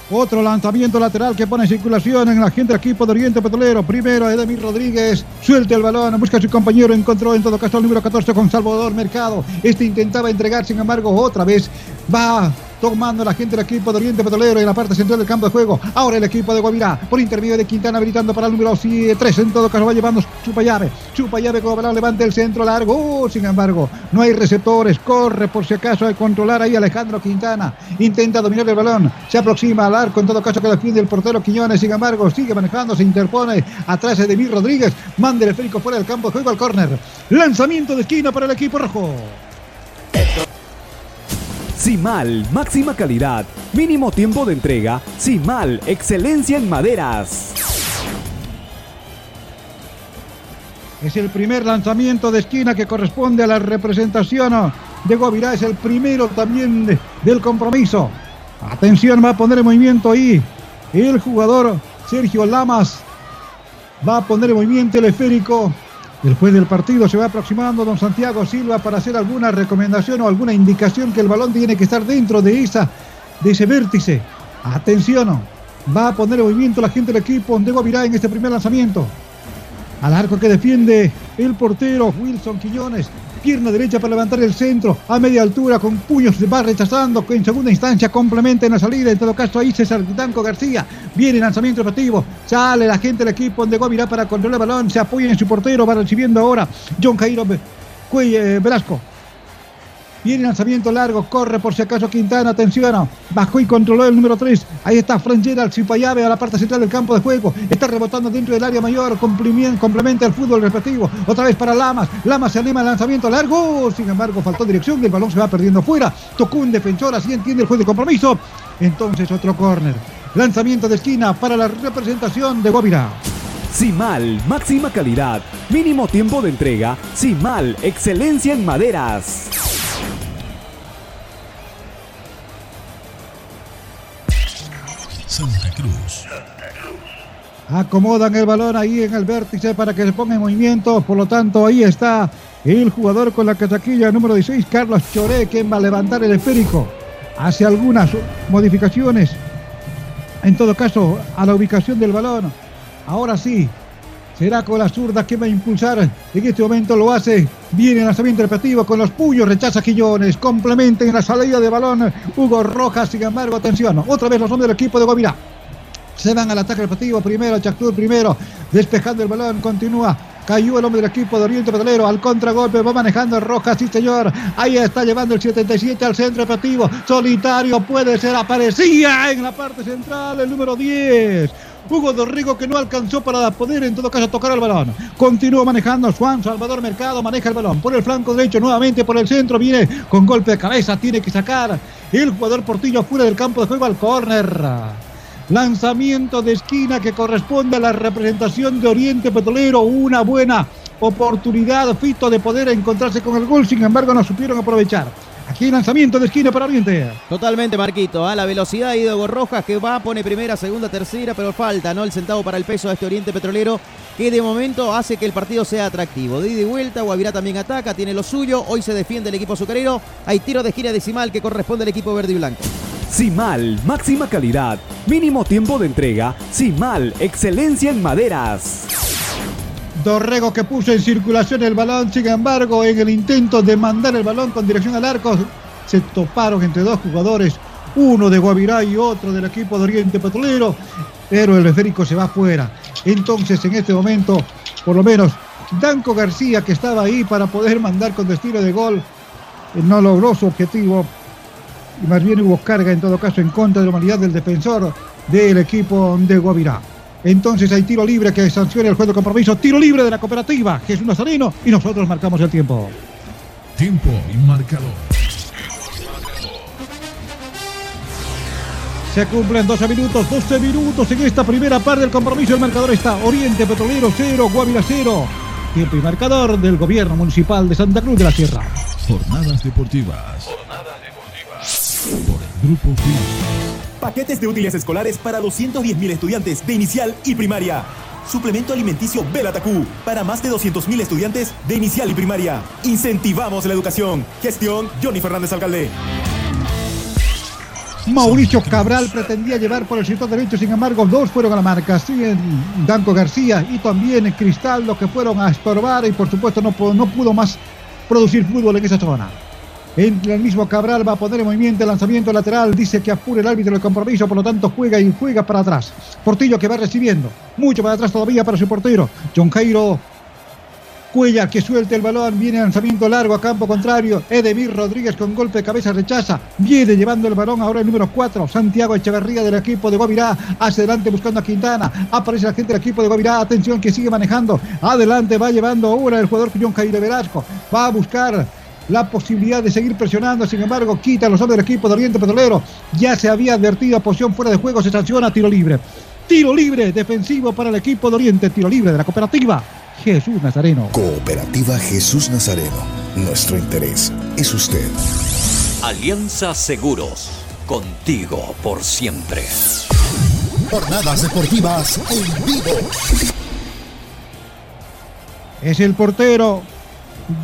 Otro lanzamiento lateral que pone en circulación en la gente del equipo de Oriente Petrolero. Primero Edemir Rodríguez. Suelta el balón. Busca a su compañero. Encontró en todo caso el número 14 con Salvador Mercado. Este intentaba entregar, sin embargo, otra vez va tomando la gente del equipo de Oriente Petrolero en la parte central del campo de juego. Ahora el equipo de Guavirá, por intermedio de Quintana, habilitando para el número 3. En todo caso, va llevando chupa llave. Chupa llave como balón, levanta el centro largo. Oh, sin embargo, no hay receptores. Corre por si acaso a controlar ahí Alejandro Quintana. Intenta dominar el balón. Se aproxima al arco. En todo caso, que defiende el portero Quiñones. Sin embargo, sigue manejando. Se interpone atrás de David Rodríguez. Manda el esférico fuera del campo de juego al córner. Lanzamiento de esquina para el equipo rojo. Simal, máxima calidad, mínimo tiempo de entrega. Simal, excelencia en maderas. Es el primer lanzamiento de esquina que corresponde a la representación de Guavirá. Es el primero también de- del compromiso. Atención, va a poner en movimiento ahí el jugador Sergio Lamas. Va a poner en movimiento el esférico. Después del partido se va aproximando don Santiago Silva para hacer alguna recomendación o alguna indicación que el balón tiene que estar dentro de, esa, de ese vértice. Atención, va a poner en movimiento la gente del equipo de Guavirá en este primer lanzamiento. Al arco que defiende el portero Wilson Quiñones. Pierna derecha para levantar el centro a media altura con puños se va rechazando que en segunda instancia complementa en la salida. En todo caso ahí César Danco García. Viene lanzamiento efectivo. Sale la gente del equipo de Guavirá para controlar el balón. Se apoya en su portero. Va recibiendo ahora John Jairo eh, Velasco. Viene lanzamiento largo, corre por si acaso Quintana, atención, bajó y controló el número 3. Ahí está Fran Gerald, llave a la parte central del campo de juego. Está rebotando dentro del área mayor, complementa el fútbol respectivo. Otra vez para Lamas, Lamas se anima al lanzamiento largo, sin embargo faltó dirección el balón se va perdiendo fuera. Tocó un defensor, así entiende el juez de compromiso. Entonces otro córner. Lanzamiento de esquina para la representación de Guavirá. Simal, máxima calidad, mínimo tiempo de entrega. Simal, excelencia en maderas. Santa Cruz. Acomodan el balón ahí en el vértice para que se ponga en movimiento. Por lo tanto, ahí está el jugador con la casaquilla número 16, Carlos Choré, quien va a levantar el esférico. Hace algunas modificaciones. En todo caso, a la ubicación del balón. Ahora sí, será con la zurda que va a impulsar. En este momento lo hace. Viene el lanzamiento repetitivo con los puños. Rechaza Quillones. Complementa en la salida de balón. Hugo Rojas, sin embargo, atención. Otra vez los hombres del equipo de Guavirá. Se van al ataque repetitivo. Primero, Chactur primero. Despejando el balón. Continúa. Cayó el hombre del equipo de Oriente Petrolero al contragolpe, va manejando Rojas, sí señor. Ahí está llevando el 77 al centro repetitivo. Solitario puede ser, aparecía en la parte central el número 10. Hugo Dorrigo que no alcanzó para poder en todo caso tocar el balón. Continúa manejando Juan Salvador Mercado, maneja el balón por el flanco derecho, nuevamente por el centro, viene con golpe de cabeza, tiene que sacar el jugador Portillo fuera del campo de juego al córner. Lanzamiento de esquina que corresponde a la representación de Oriente Petrolero. Una buena oportunidad, Fito, de poder encontrarse con el gol. Sin embargo, no supieron aprovechar. Aquí lanzamiento de esquina para Oriente. Totalmente, Marquito. ¿ah? La velocidad de Ido Rojas que va, pone primera, segunda, tercera, pero falta, ¿no? El centavo para el peso de este Oriente Petrolero que de momento hace que el partido sea atractivo. De ida y vuelta, Guavirá también ataca, tiene lo suyo. Hoy se defiende el equipo azucarero. Hay tiro de esquina decimal que corresponde al equipo verde y blanco. Simal, máxima calidad, mínimo tiempo de entrega. Simal, excelencia en maderas. Dorrego que puso en circulación el balón, sin embargo, en el intento de mandar el balón con dirección al arco, se toparon entre dos jugadores, uno de Guavirá y otro del equipo de Oriente Petrolero, pero el esférico se va afuera. Entonces, en este momento, por lo menos, Danco García, que estaba ahí para poder mandar con destino de gol, eh, no logró su objetivo y más bien hubo carga en todo caso en contra de la humanidad del defensor del equipo de Guavirá. Entonces hay tiro libre que sanciona el juego de compromiso. Tiro libre de la cooperativa Jesús Nazareno y nosotros marcamos el tiempo. Tiempo y marcador. Se cumplen 12 minutos, 12 minutos en esta primera parte del compromiso. El marcador está Oriente Petrolero 0, Guavirá 0. Tiempo y marcador del gobierno municipal de Santa Cruz de la Sierra. Jornadas deportivas. Por el Grupo. Paquetes de útiles escolares para 210.000 estudiantes de inicial y primaria. Suplemento alimenticio Belatacú para más de 200.000 estudiantes de inicial y primaria. Incentivamos la educación. Gestión Johnny Fernández Alcalde. Mauricio Cabral pretendía llevar por el sector derecho, sin embargo, dos fueron a la marca. Siguen Danco García y también Cristaldo que fueron a estorbar y por supuesto no, no pudo más producir fútbol en esa zona. El mismo Cabral va a poner en movimiento el lanzamiento lateral. Dice que apure el árbitro el compromiso, por lo tanto juega y juega para atrás. Portillo que va recibiendo. Mucho para atrás todavía para su portero. John Jairo Cuellar que suelte el balón, viene lanzamiento largo a campo contrario. Edemir Rodríguez con golpe de cabeza rechaza. Viene llevando el balón ahora el número 4. Santiago Echeverría del equipo de Guavirá. Hacia adelante buscando a Quintana. Aparece la gente del equipo de Guavirá. Atención que sigue manejando. Adelante va llevando ahora el jugador John Jairo Velasco. Va a buscar la posibilidad de seguir presionando, sin embargo, quita a los hombres del equipo de Oriente Petrolero. Ya se había advertido a posición fuera de juego, se sanciona tiro libre. Tiro libre defensivo para el equipo de Oriente, tiro libre de la cooperativa Jesús Nazareno. Cooperativa Jesús Nazareno. Nuestro interés es usted. Alianza Seguros. Contigo por siempre. Jornadas deportivas en vivo. Es el portero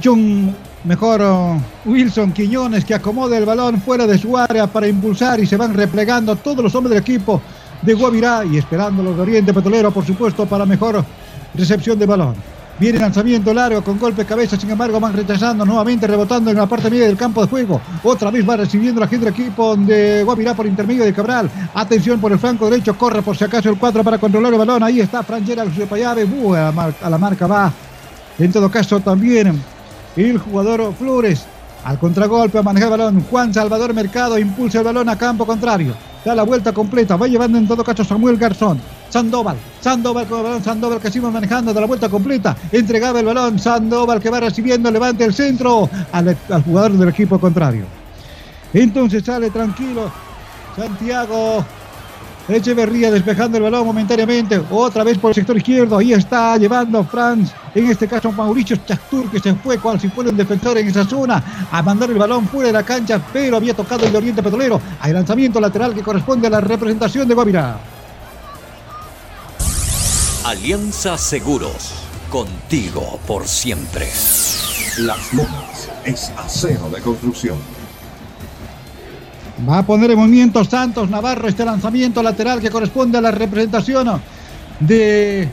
John, mejor uh, Wilson Quiñones que acomoda el balón fuera de su área para impulsar y se van replegando todos los hombres del equipo de Guavirá y esperando los de Oriente Petrolero, por supuesto, para mejor recepción de balón. Viene lanzamiento largo con golpe de cabeza, sin embargo van rechazando nuevamente, rebotando en la parte media del campo de juego. Otra vez va recibiendo la gente del equipo de Guavirá por intermedio de Cabral. Atención por el flanco derecho, corre por si acaso el 4 para controlar el balón. Ahí está Frangera Payave, uh, a la marca va. En todo caso también el jugador Flores al contragolpe a manejar el balón. Juan Salvador Mercado impulsa el balón a campo contrario. Da la vuelta completa. Va llevando en todo caso Samuel Garzón. Sandoval, Sandoval con el balón, Sandoval que sigue manejando de la vuelta completa, entregaba el balón, Sandoval que va recibiendo, levante el centro al, al jugador del equipo contrario. Entonces sale tranquilo Santiago Echeverría despejando el balón momentáneamente, otra vez por el sector izquierdo, ahí está llevando Franz, en este caso Mauricio Chastur que se fue cual si fuera un defensor en esa zona a mandar el balón fuera de la cancha, pero había tocado el de Oriente Petrolero, hay lanzamiento lateral que corresponde a la representación de Guavirá. Alianza Seguros. Contigo por siempre. Las Lomas es acero de construcción. Va a poner en movimiento Santos Navarro este lanzamiento lateral que corresponde a la representación de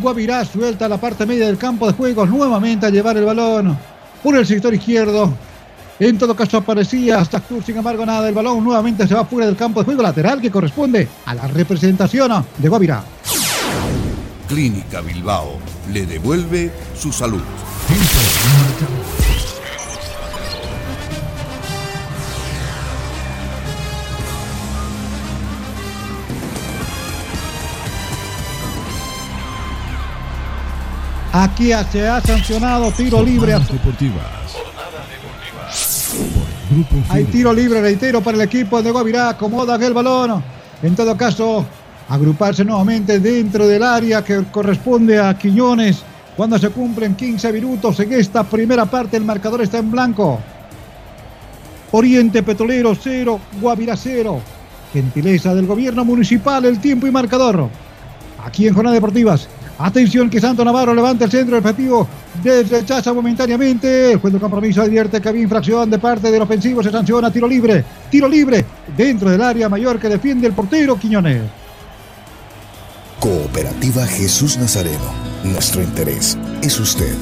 Guavirá. Suelta la parte media del campo de juego. Nuevamente a llevar el balón por el sector izquierdo. En todo caso aparecía hasta sin embargo nada. El balón nuevamente se va fuera del campo de juego lateral que corresponde a la representación de Guavirá. Clínica Bilbao le devuelve su salud. Aquí se ha sancionado tiro libre. Deportivas. Hay tiro libre, reitero, para el equipo de Guavirá. Acomodan el balón. En todo caso, agruparse nuevamente dentro del área que corresponde a Quiñones. Cuando se cumplen 15 minutos en esta primera parte, el marcador está en blanco. Oriente Petrolero 0, Guavirá 0. Gentileza del gobierno municipal, el tiempo y marcador. Aquí en Jornada Deportivas. Atención que Santo Navarro levanta el centro efectivo, rechaza momentáneamente. El juez de compromiso advierte que había infracción de parte del ofensivo, se sanciona tiro libre. Tiro libre dentro del área mayor que defiende el portero Quiñones. Cooperativa Jesús Nazareno. Nuestro interés es usted.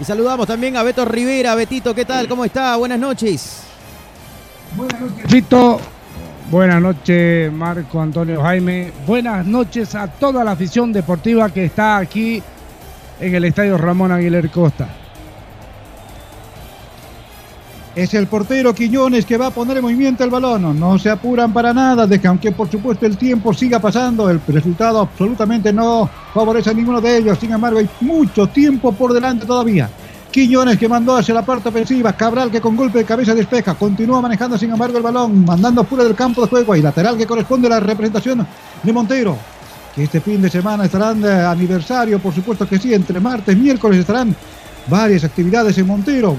Y saludamos también a Beto Rivera. Betito, ¿qué tal? ¿Cómo está? Buenas noches. Buenas noches. Fito, buenas noches Marco Antonio Jaime. Buenas noches a toda la afición deportiva que está aquí en el Estadio Ramón Aguilar Costa. Es el portero Quiñones que va a poner en movimiento el balón. No se apuran para nada, de que por supuesto el tiempo siga pasando, el resultado absolutamente no favorece a ninguno de ellos. Sin embargo, hay mucho tiempo por delante todavía. Quiñones que mandó hacia la parte ofensiva. Cabral que con golpe de cabeza despeja. Continúa manejando sin embargo el balón. Mandando fuera del campo de juego. Y lateral que corresponde a la representación de Montero. Que este fin de semana estarán de aniversario. Por supuesto que sí. Entre martes y miércoles estarán varias actividades en Montero.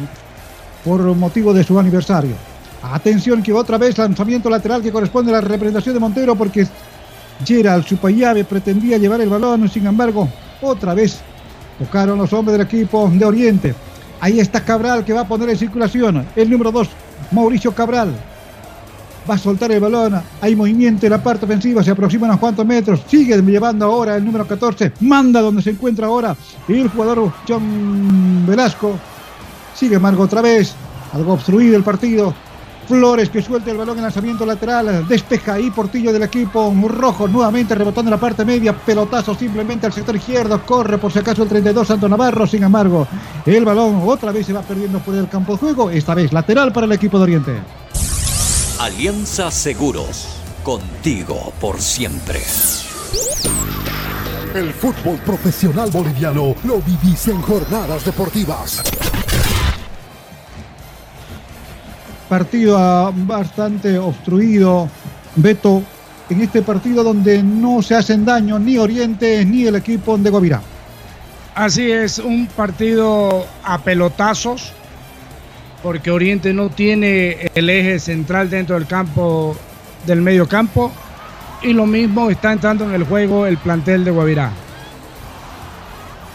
Por motivo de su aniversario. Atención que otra vez lanzamiento lateral que corresponde a la representación de Montero. Porque Gerald Supayave pretendía llevar el balón. Sin embargo, otra vez Tocaron los hombres del equipo de Oriente. Ahí está Cabral que va a poner en circulación. El número 2, Mauricio Cabral. Va a soltar el balón. Hay movimiento en la parte ofensiva. Se aproxima unos cuantos metros. Sigue llevando ahora el número 14. Manda donde se encuentra ahora el jugador John Velasco. Sigue Margo otra vez. Algo obstruido el partido. Flores que suelta el balón en lanzamiento lateral. Despeja ahí Portillo del equipo rojo. Nuevamente rebotando en la parte media. Pelotazo simplemente al sector izquierdo. Corre por si acaso el 32 Santo Navarro. Sin embargo, el balón otra vez se va perdiendo por el campo de juego. Esta vez lateral para el equipo de Oriente. Alianza Seguros. Contigo por siempre. El fútbol profesional boliviano lo vivís en jornadas deportivas. Partido ah, bastante obstruido, Beto, en este partido donde no se hacen daño ni Oriente ni el equipo de Guavirá. Así es, un partido a pelotazos, porque Oriente no tiene el eje central dentro del campo, del medio campo, y lo mismo está entrando en el juego el plantel de Guavirá.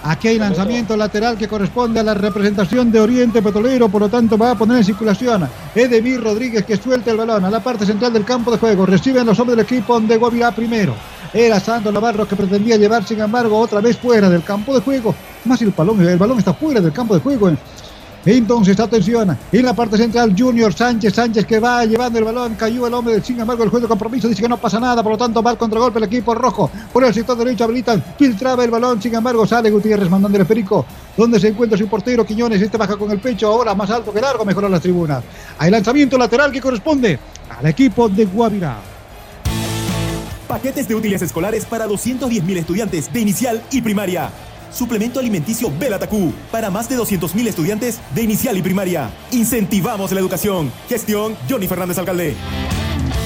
Aquí hay lanzamiento lateral que corresponde a la representación de Oriente Petrolero, por lo tanto va a poner en circulación Edemir Rodríguez que suelta el balón a la parte central del campo de juego. Reciben los hombres del equipo de Guavirá primero. Era Santos Navarro que pretendía llevar, sin embargo, otra vez fuera del campo de juego. Más el balón, el balón está fuera del campo de juego. Entonces, atención, en la parte central, Junior Sánchez, Sánchez que va llevando el balón, cayó el hombre, sin embargo, el juez de compromiso dice que no pasa nada, por lo tanto va al contragolpe el equipo rojo, por el sector derecho habilitan, filtraba el balón, sin embargo, sale Gutiérrez mandando el esférico, donde se encuentra su portero Quiñones, este baja con el pecho, ahora más alto que largo, mejoró las tribunas. Hay lanzamiento lateral que corresponde al equipo de Guavirá. Paquetes de útiles escolares para 210.000 estudiantes de inicial y primaria. Suplemento alimenticio Belatacú para más de 200.000 estudiantes de inicial y primaria. Incentivamos la educación. Gestión Johnny Fernández Alcalde.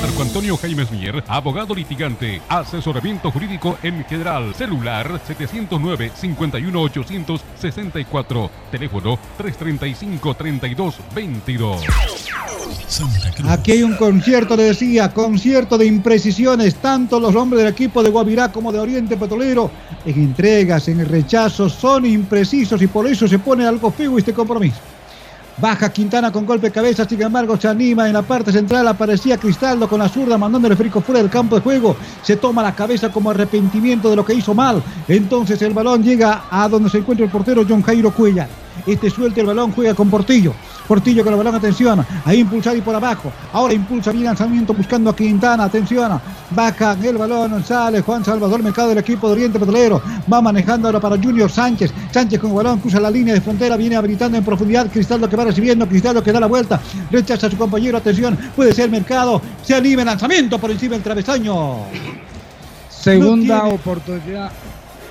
Marco Antonio Jaimes Mier, abogado litigante, asesoramiento jurídico en general, celular 709-51864, teléfono 335-3222. Aquí hay un concierto, le decía, concierto de imprecisiones, tanto los hombres del equipo de Guavirá como de Oriente Petrolero, en entregas, en rechazos, son imprecisos y por eso se pone algo feo este compromiso. Baja Quintana con golpe de cabeza, sin embargo se anima en la parte central, aparecía Cristaldo con la zurda mandando el frico fuera del campo de juego, se toma la cabeza como arrepentimiento de lo que hizo mal, entonces el balón llega a donde se encuentra el portero John Jairo Cuellar, este suelta el balón, juega con Portillo, Portillo con el balón, atención, ahí impulsar y por abajo, ahora impulsa bien lanzamiento buscando a Quintana, atención, baja el balón, sale Juan Salvador Mercado del equipo de Oriente Petrolero, va manejando ahora para Junior Sánchez, Sánchez con el balón, cruza la línea de frontera, viene habilitando en profundidad, Cristaldo que va recibiendo, Cristaldo que da la vuelta, rechaza a su compañero, atención, puede ser Mercado, se anima el lanzamiento por encima del travesaño. Segunda No oportunidad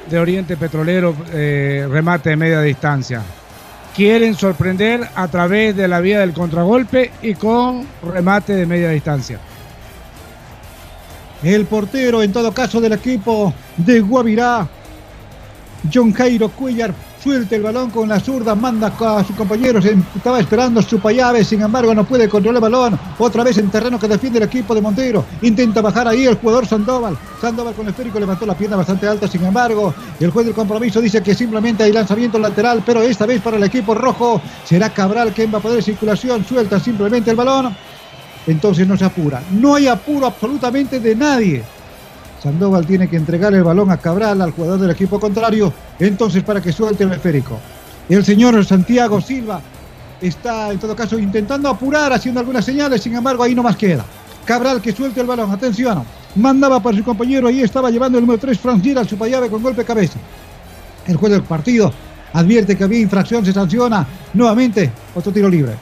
de Oriente Petrolero, eh, remate de media distancia. Quieren sorprender a través de la vía del contragolpe y con remate de media distancia. El portero, en todo caso, del equipo de Guavirá, John Jairo Cuellar, suelta el balón con la zurda, manda a su compañero, se estaba esperando su payave, sin embargo no puede controlar el balón, otra vez en terreno que defiende el equipo de Montero, intenta bajar ahí el jugador Sandoval, Sandoval con el esférico levantó la pierna bastante alta, sin embargo, el juez del compromiso dice que simplemente hay lanzamiento lateral, pero esta vez para el equipo rojo será Cabral quien va a poder circulación, suelta simplemente el balón, entonces no se apura. No hay apuro absolutamente de nadie. Sandoval tiene que entregar el balón a Cabral, al jugador del equipo contrario, entonces para que suelte el esférico. El señor Santiago Silva está en todo caso intentando apurar, haciendo algunas señales, sin embargo ahí no más queda. Cabral que suelte el balón, atención, mandaba para su compañero, ahí estaba llevando el número 3 Franz Giral, su payave con golpe cabeza. El juez del partido advierte que había infracción, se sanciona nuevamente otro tiro libre.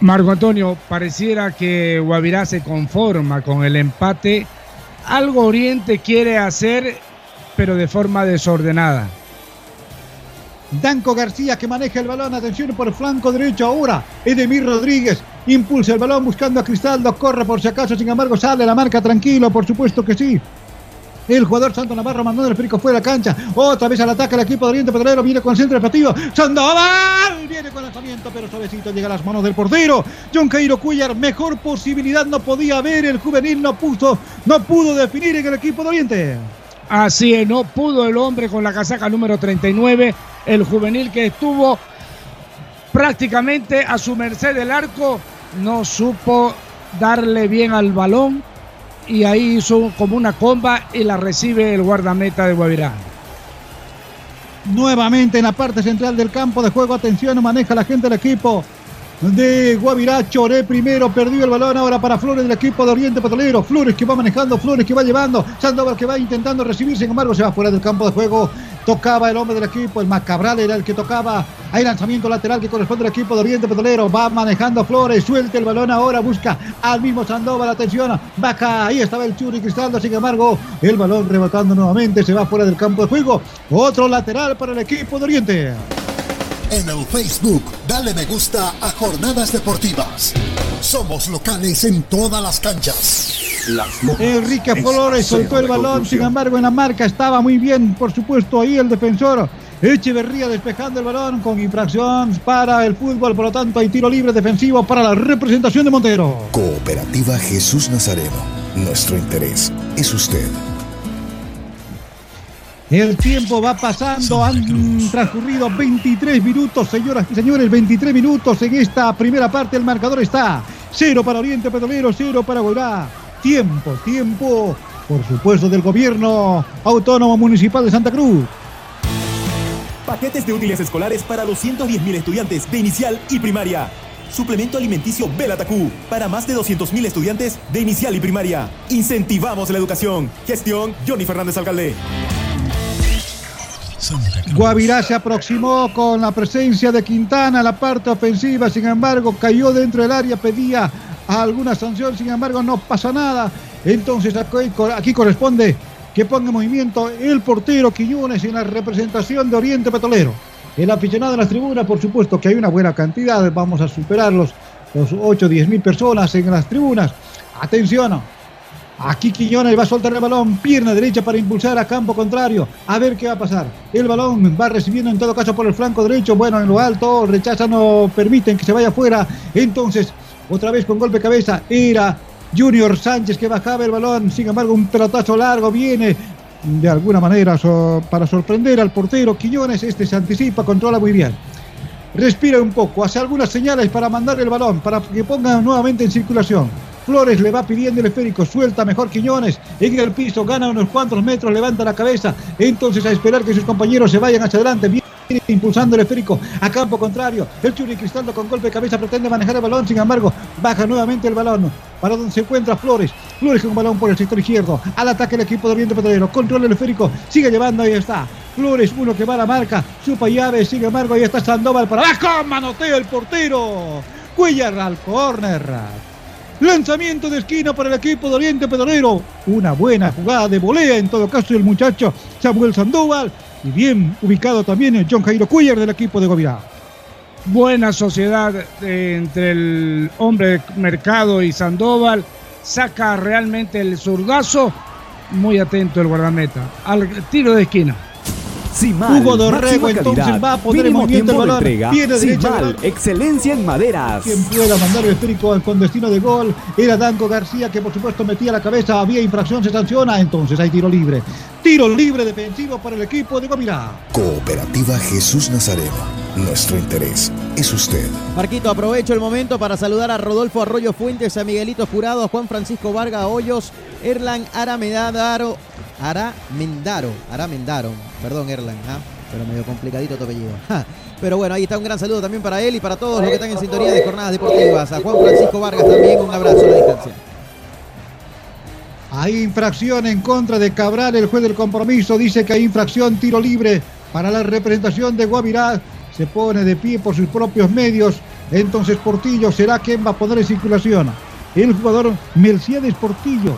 Marco Antonio, pareciera que Guavirá se conforma con el empate. Algo Oriente quiere hacer, pero de forma desordenada. Danco García que maneja el balón, atención por el flanco derecho ahora. Edemir Rodríguez impulsa el balón buscando a Cristaldo, corre por si acaso, sin embargo sale la marca tranquilo, por supuesto que sí. El jugador Santo Navarro mandando el frico fuera de la cancha. Otra vez al ataque el equipo de Oriente Petrolero. Viene con centro partido. Sandoval viene con lanzamiento, pero suavecito llega a las manos del portero. John Cairo Cuellar. Mejor posibilidad no podía haber. El juvenil no puso, no pudo definir en el equipo de Oriente. Así es, no pudo el hombre con la casaca número 39, el juvenil que estuvo prácticamente a su merced del arco, no supo darle bien al balón y ahí hizo como una comba y la recibe el guardameta de Guavirá. nuevamente en la parte central del campo de juego. Atención, maneja la gente del equipo de Guavirá. Choré primero, perdió el balón ahora para Flores del equipo de Oriente Petrolero. Flores que va manejando, Flores que va llevando. Sandoval que va intentando recibir, sin embargo se va fuera del campo de juego. Tocaba el hombre del equipo, el Macabral era el que tocaba. Hay lanzamiento lateral que corresponde al equipo de Oriente Petrolero. Va manejando Flores, suelta el balón ahora, busca al mismo Sandoval. Atención, baja, ahí estaba el Churi Cristaldo. Sin embargo, el balón rebotando nuevamente, se va fuera del campo de juego. Otro lateral para el equipo de Oriente. En el Facebook, dale me gusta a Jornadas Deportivas. Somos locales en todas las canchas. Enrique Flores soltó el balón, sin embargo en la marca estaba muy bien, por supuesto, ahí el defensor. Echeverría despejando el balón con infracción para el fútbol, por lo tanto hay tiro libre defensivo para la representación de Montero. Cooperativa Jesús Nazareno. Nuestro interés es usted. El tiempo va pasando, han transcurrido 23 minutos, señoras y señores, 23 minutos en esta primera parte. El marcador está cero para Oriente Petrolero, cero para Guairá. Tiempo, tiempo, por supuesto, del gobierno autónomo municipal de Santa Cruz. Paquetes de útiles escolares para los 110.000 estudiantes de inicial y primaria. Suplemento alimenticio Belatacú para más de 200.000 estudiantes de inicial y primaria. Incentivamos la educación. Gestión Johnny Fernández Alcalde. Guavirá se aproximó con la presencia de Quintana a la parte ofensiva, sin embargo cayó dentro del área, pedía alguna sanción, sin embargo no pasa nada. Entonces aquí corresponde que ponga en movimiento el portero Quiñones en la representación de Oriente Petrolero. El aficionado de las tribunas, por supuesto que hay una buena cantidad, vamos a superar los, los 8 o 10 mil personas en las tribunas. Atención, Aquí Quiñones va a soltar el balón, pierna derecha para impulsar a campo contrario. A ver qué va a pasar. El balón va recibiendo en todo caso por el flanco derecho. Bueno, en lo alto, rechaza, no permiten que se vaya afuera. Entonces, otra vez con golpe de cabeza, era Junior Sánchez que bajaba el balón. Sin embargo, un pelotazo largo viene de alguna manera para sorprender al portero Quiñones. Este se anticipa, controla muy bien. Respira un poco, hace algunas señales para mandar el balón, para que ponga nuevamente en circulación. Flores le va pidiendo el esférico, suelta mejor Quiñones en el piso, gana unos cuantos metros, levanta la cabeza, entonces a esperar que sus compañeros se vayan hacia adelante, viene impulsando el esférico a campo contrario, el Churi Cristaldo con golpe de cabeza pretende manejar el balón, sin embargo, baja nuevamente el balón, para donde se encuentra Flores, Flores con balón por el sector izquierdo, al ataque el equipo de Oriente Petrolero, controla el esférico, sigue llevando, ahí está, Flores, uno que va a la marca, supa llave, sin embargo, ahí está Sandoval para abajo, manotea el portero, Cuellar al córner. Lanzamiento de esquina para el equipo de Oriente Petrolero. Una buena jugada de volea en todo caso el muchacho Samuel Sandoval. Y bien ubicado también el John Jairo Cuellar del equipo de Govirá. Buena sociedad entre el hombre de mercado y Sandoval. Saca realmente el zurdazo. Muy atento el guardameta. Al tiro de esquina. Simal, Hugo Dorrego entonces calidad, va a poner en mínimo movimiento el tiempo de balón. entrega. Simal, balón. excelencia en maderas. Quien pueda mandar el esférico con destino de gol era Danco García, que por supuesto metía la cabeza, había infracción, se sanciona, entonces hay tiro libre. Tiro libre defensivo para el equipo de Gomirá. Cooperativa Jesús Nazareno. Nuestro interés es usted. Marquito, aprovecho el momento para saludar a Rodolfo Arroyo Fuentes, a Miguelito Jurado, a Juan Francisco Vargas Hoyos, Erlan Aramedaro, Aramendaro, Aramendaro, perdón Erlan, ¿ah? pero medio complicadito tu apellido. *laughs* Pero bueno, ahí está un gran saludo también para él y para todos los que están en sintonía de jornadas deportivas. A Juan Francisco Vargas también un abrazo a la distancia. Hay infracción en contra de Cabral, el juez del compromiso dice que hay infracción, tiro libre para la representación de Guavirá. Se pone de pie por sus propios medios. Entonces Portillo será quien va a poner en circulación. El jugador Mercedes Portillo,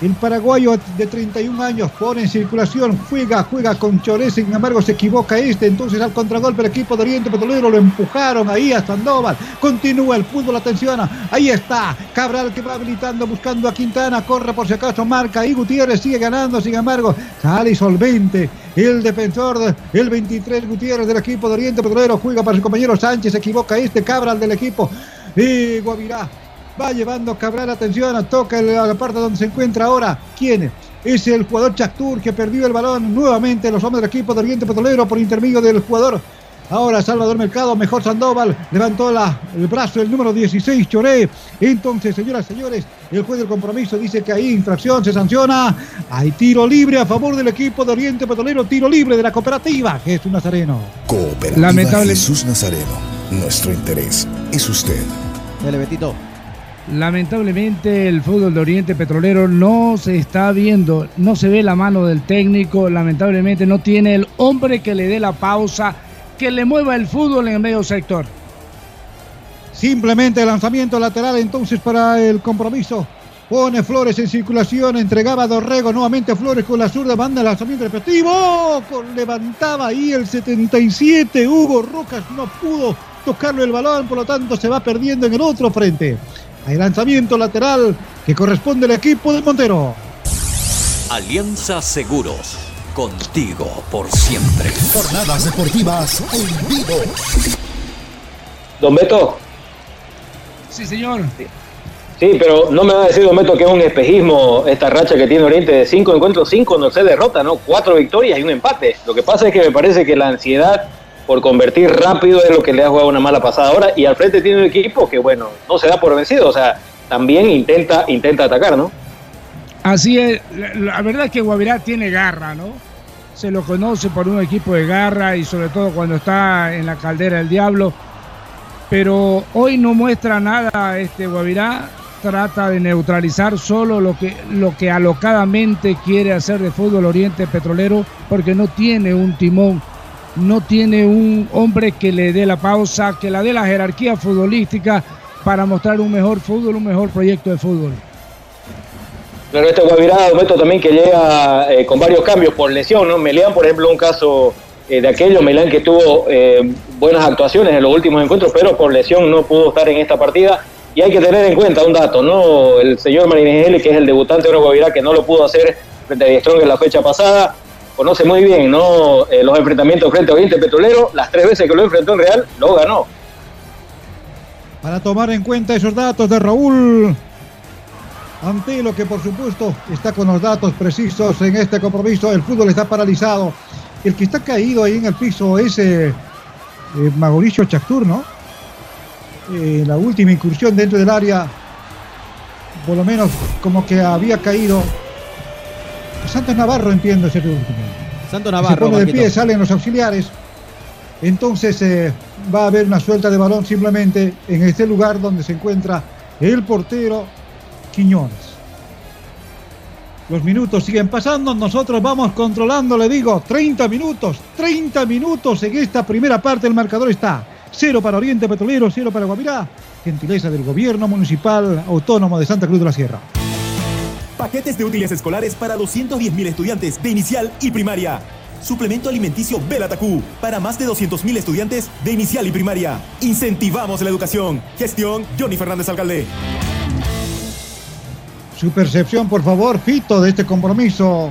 el paraguayo de 31 años, pone en circulación, juega, juega con Chorés, sin embargo se equivoca este, entonces al contragolpe el equipo de Oriente Petrolero lo empujaron ahí a Sandoval, continúa el fútbol, atención, ahí está, Cabral que va habilitando, buscando a Quintana, corre por si acaso, marca y Gutiérrez sigue ganando, sin embargo, sale solvente, el defensor, de- el 23 Gutiérrez del equipo de Oriente Petrolero, juega para su compañero Sánchez, se equivoca este, Cabral del equipo, y Guavirá Va llevando Cabral, atención, toca el- a la parte donde se encuentra ahora. ¿Quién? Es el jugador Chactur que perdió el balón nuevamente. Los hombres del equipo de Oriente Petrolero por intermedio del jugador Ahora Salvador Mercado, mejor Sandoval, levantó la, el brazo el número 16, Choré. Entonces, señoras y señores, el juez del compromiso dice que hay infracción, se sanciona. Hay tiro libre a favor del equipo de Oriente Petrolero, tiro libre de la cooperativa Jesús Nazareno. Cooperativa Lamentable- Jesús Nazareno. Nuestro interés es usted. Dale, Betito. Lamentablemente el fútbol de Oriente Petrolero no se está viendo, no se ve la mano del técnico, lamentablemente no tiene el hombre que le dé la pausa, que le mueva el fútbol en el medio sector. Simplemente lanzamiento lateral entonces para el compromiso. Pone Flores en circulación, entregaba a Dorrego nuevamente Flores con la zurda, banda lanzamiento repetitivo. Levantaba ahí el 77. Hugo Rojas no pudo tocarlo el balón, por lo tanto se va perdiendo en el otro frente. Hay lanzamiento lateral que corresponde al equipo de Montero. Alianza Seguros. Contigo por siempre. Jornadas deportivas en vivo. Don Beto. Sí, señor. Sí, pero no me va a decir, Don Beto, que es un espejismo esta racha que tiene Oriente de cinco encuentros, cinco no se derrota, ¿no? Cuatro victorias y un empate. Lo que pasa es que me parece que la ansiedad por convertir rápido es lo que le ha jugado una mala pasada ahora y al frente tiene un equipo que, bueno, no se da por vencido, o sea, también intenta, intenta atacar, ¿no? Así es, la, verdad es que Guavirá tiene garra, ¿no? Se lo conoce por un equipo de garra y sobre todo cuando está en la caldera del diablo. Pero hoy no muestra nada este Guavirá, trata de neutralizar solo lo que, lo que alocadamente quiere hacer de fútbol Oriente Petrolero porque no tiene un timón, no tiene un hombre que le dé la pausa, que le dé la jerarquía futbolística para mostrar un mejor fútbol, un mejor proyecto de fútbol. Pero este Guavirá, Beto, también que llega eh, con varios cambios por lesión, ¿no? Melián, por ejemplo, un caso eh, de aquello, Melián que tuvo eh, buenas actuaciones en los últimos encuentros, pero por lesión no pudo estar en esta partida. Y hay que tener en cuenta un dato, ¿no? El señor Marinelli, que es el debutante de Guavirá, que no lo pudo hacer frente a Diestrong en la fecha pasada, conoce muy bien, ¿no? Eh, los enfrentamientos frente a Oriente Petrolero, las tres veces que lo enfrentó en Real, lo ganó. Para tomar en cuenta esos datos de Raúl Antelo, que por supuesto está con los datos precisos en este compromiso. El fútbol está paralizado. El que está caído ahí en el piso es eh, eh, Mauricio Chactur, ¿no? La última incursión dentro del área, por lo menos como que había caído. Santos Navarro, entiendo ese último. Santo Se Navarro. pone de Marquito. pie, salen los auxiliares. Entonces eh, va a haber una suelta de balón simplemente en este lugar donde se encuentra el portero Quiñones. Los minutos siguen pasando, nosotros vamos controlando, le digo, 30 minutos, 30 minutos en esta primera parte, el marcador está cero para Oriente Petrolero, cero para Guavirá, gentileza del gobierno municipal autónomo de Santa Cruz de la Sierra. Paquetes de útiles escolares para 210.000 estudiantes de inicial y primaria. Suplemento alimenticio Belatacú para más de 200.000 estudiantes de inicial y primaria. Incentivamos la educación. Gestión Johnny Fernández Alcalde. Su percepción, por favor, Fito, de este compromiso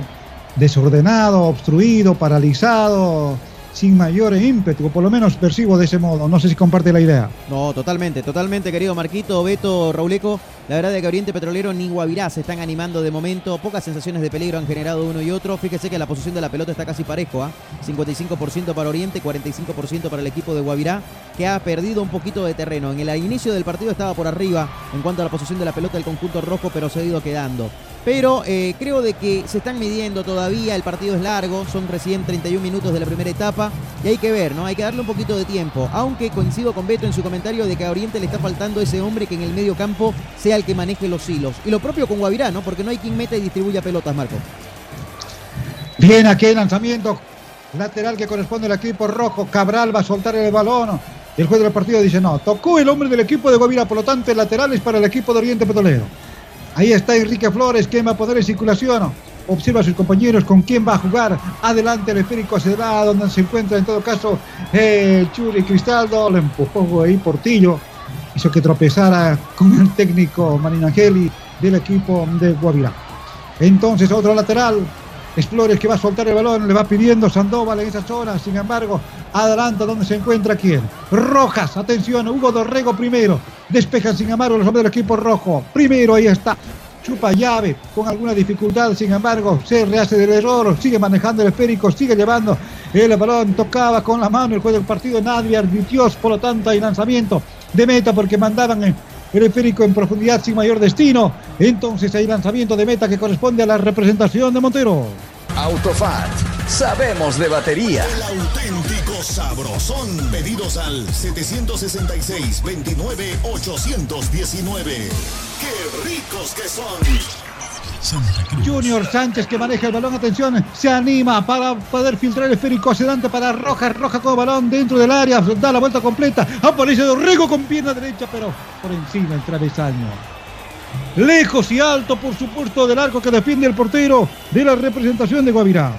desordenado, obstruido, paralizado, sin mayor ímpetu, por lo menos percibo de ese modo. No sé si comparte la idea. No, totalmente, totalmente, querido Marquito, Beto, Rauleco. La verdad es que Oriente Petrolero ni Guavirá se están animando de momento. Pocas sensaciones de peligro han generado uno y otro. Fíjese que la posición de la pelota está casi parejo. ¿ah? 55% para Oriente, 45% para el equipo de Guavirá, que ha perdido un poquito de terreno. En el inicio del partido estaba por arriba en cuanto a la posición de la pelota del conjunto rojo, pero se ha ido quedando. Pero eh, creo de que se están midiendo todavía, el partido es largo, son recién 31 minutos de la primera etapa y hay que ver, ¿no? Hay que darle un poquito de tiempo. Aunque coincido con Beto en su comentario de que a Oriente le está faltando ese hombre que en el medio campo sea el que maneje los hilos. Y lo propio con Guavirá, ¿no? Porque no hay quien meta y distribuya pelotas, Marco. Bien, aquí el lanzamiento lateral que corresponde al equipo rojo. Cabral va a soltar el balón. El juez del partido dice no. Tocó el hombre del equipo de Guavirá, por lo tanto, el lateral es para el equipo de Oriente Petrolero. Ahí está Enrique Flores, quien va a poner en circulación. Observa a sus compañeros con quién va a jugar. Adelante el esférico se da donde se encuentra en todo caso eh, Churi Cristaldo. Lo empujó ahí Portillo. Hizo que tropezara con el técnico Marin Angeli del equipo de Guavirá. Entonces otro lateral. Es que va a soltar el balón, le va pidiendo Sandoval en esa zona. Sin embargo, adelanta donde se encuentra quién. Rojas, atención, Hugo Dorrego primero. Despejan sin embargo los hombres del equipo rojo. Primero ahí está. chupa llave con alguna dificultad, sin embargo, se rehace del error, sigue manejando el esférico, sigue llevando el balón, tocaba con la mano el juego del partido, nadie advirtió, por lo tanto hay lanzamiento de meta porque mandaban el esférico en profundidad sin mayor destino, entonces hay lanzamiento de meta que corresponde a la representación de Montero. Autofat, sabemos de batería. El auténtico sabrosón. Pedidos al 766-29-819. ¡Qué ricos que son! Junior Sánchez que maneja el balón, atención, se anima para poder filtrar el esférico hacia adelante para Roja, Roja con balón dentro del área, da la vuelta completa, aparece Dorrego con pierna derecha, pero por encima el travesaño. Lejos y alto, por supuesto, del arco que defiende el portero de la representación de Guavirá.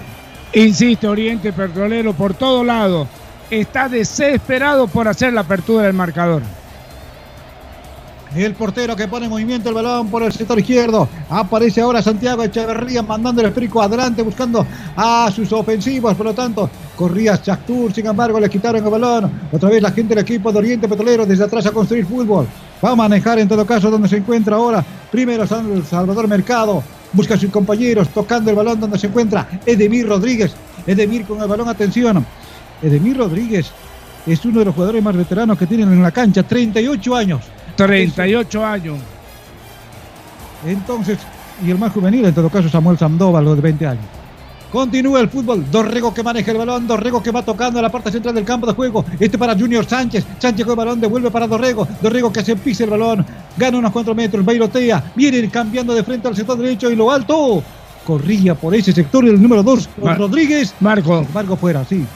Insiste Oriente Petrolero por todo lado. Está desesperado por hacer la apertura del marcador. El portero que pone en movimiento el balón por el sector izquierdo. Aparece ahora Santiago Echeverría mandando el esférico adelante buscando a sus ofensivos. Por lo tanto, corría Chactur. Sin embargo, le quitaron el balón. Otra vez la gente del equipo de Oriente Petrolero desde atrás a construir fútbol. Va a manejar en todo caso donde se encuentra ahora. Primero Salvador Mercado. Busca a sus compañeros tocando el balón donde se encuentra Edemir Rodríguez. Edemir con el balón, atención. Edemir Rodríguez es uno de los jugadores más veteranos que tienen en la cancha. 38 años. 38 años. Entonces, y el más juvenil, en todo caso, Samuel Sandoval, de 20 años. Continúa el fútbol. Dorrego que maneja el balón. Dorrego que va tocando a la parte central del campo de juego. Este para Junior Sánchez. Sánchez con el balón. Devuelve para Dorrego. Dorrego que se pisa el balón. Gana unos cuantos metros. Bailotea. Viene cambiando de frente al sector derecho y lo alto. Corría por ese sector el número 2. Rodríguez. Marco. Marco fuera, sí.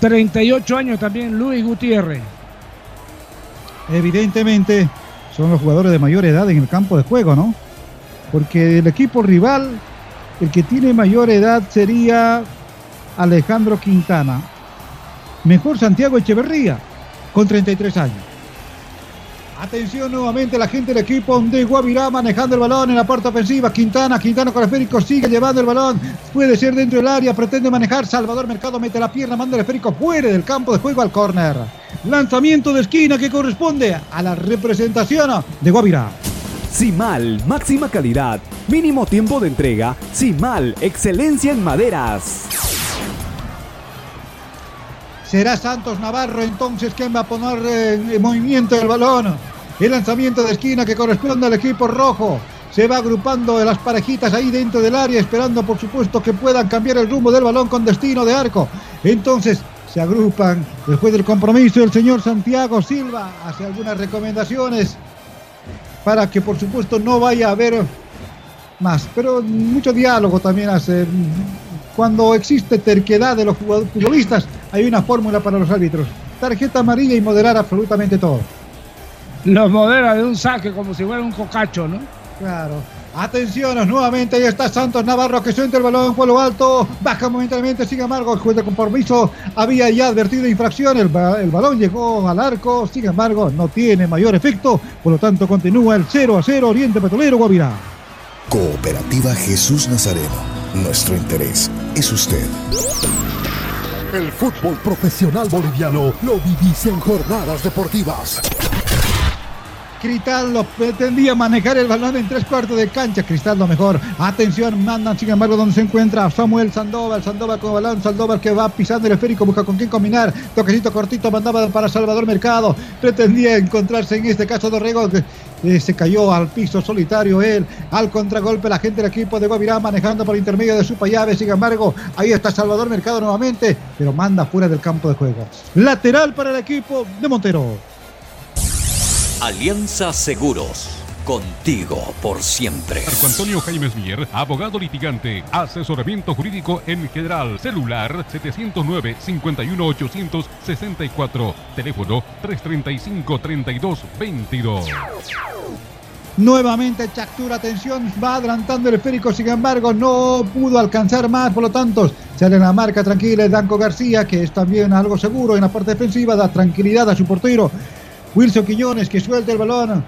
38 años también Luis Gutiérrez. Evidentemente son los jugadores de mayor edad en el campo de juego, ¿no? Porque el equipo rival, el que tiene mayor edad sería Alejandro Quintana. Mejor Santiago Echeverría, con 33 años. Atención nuevamente la gente del equipo de Guavirá manejando el balón en la parte ofensiva. Quintana, Quintana con el esférico sigue llevando el balón. Puede ser dentro del área, pretende manejar. Salvador Mercado mete la pierna, manda el esférico fuera del campo de juego al córner. Lanzamiento de esquina que corresponde a la representación de Guavirá. Simal, máxima calidad, mínimo tiempo de entrega. Simal, excelencia en maderas. Será Santos Navarro entonces quien va a poner en movimiento el balón. El lanzamiento de esquina que corresponde al equipo rojo. Se va agrupando las parejitas ahí dentro del área, esperando por supuesto que puedan cambiar el rumbo del balón con destino de arco. Entonces se agrupan después del compromiso el señor Santiago Silva hace algunas recomendaciones para que por supuesto no vaya a haber más, pero mucho diálogo también hace. Cuando existe terquedad de los futbolistas, hay una fórmula para los árbitros. Tarjeta amarilla y moderar absolutamente todo. Los modera de un saque como si fuera un cocacho, ¿no? Claro. Atención, nuevamente ahí está Santos Navarro que suelta el balón por lo alto, baja momentáneamente, sin embargo, el juez de compromiso había ya advertido infracción, el, el, balón llegó al arco, sin embargo, no tiene mayor efecto, por lo tanto continúa el 0 a 0 Oriente Petrolero Guavirá. Cooperativa Jesús Nazareno, nuestro interés es usted. El fútbol profesional boliviano lo vivís en jornadas deportivas. Cristal lo pretendía manejar el balón en tres cuartos de cancha. Cristal lo mejor. Atención, mandan sin embargo donde se encuentra Samuel Sandoval. Sandoval con balón. Sandoval que va pisando el esférico. Busca con quién combinar. Toquecito cortito mandaba para Salvador Mercado. Pretendía encontrarse en este caso Dorrego. Que, eh, se cayó al piso solitario él. Al contragolpe la gente del equipo de Guavirá manejando por intermedio de su payave. Sin embargo, ahí está Salvador Mercado nuevamente. Pero manda fuera del campo de juego. Lateral para el equipo de Montero. Alianza Seguros. Contigo por siempre. Marco Antonio Jaimes Mier, abogado litigante, asesoramiento jurídico en general, celular 709-51864, teléfono 335-3222. Nuevamente Chactura, atención, va adelantando el esférico, sin embargo no pudo alcanzar más, por lo tanto sale en la marca tranquila Danco García, que es también algo seguro en la parte defensiva, da tranquilidad a su portero. Wilson Quiñones que suelta el balón,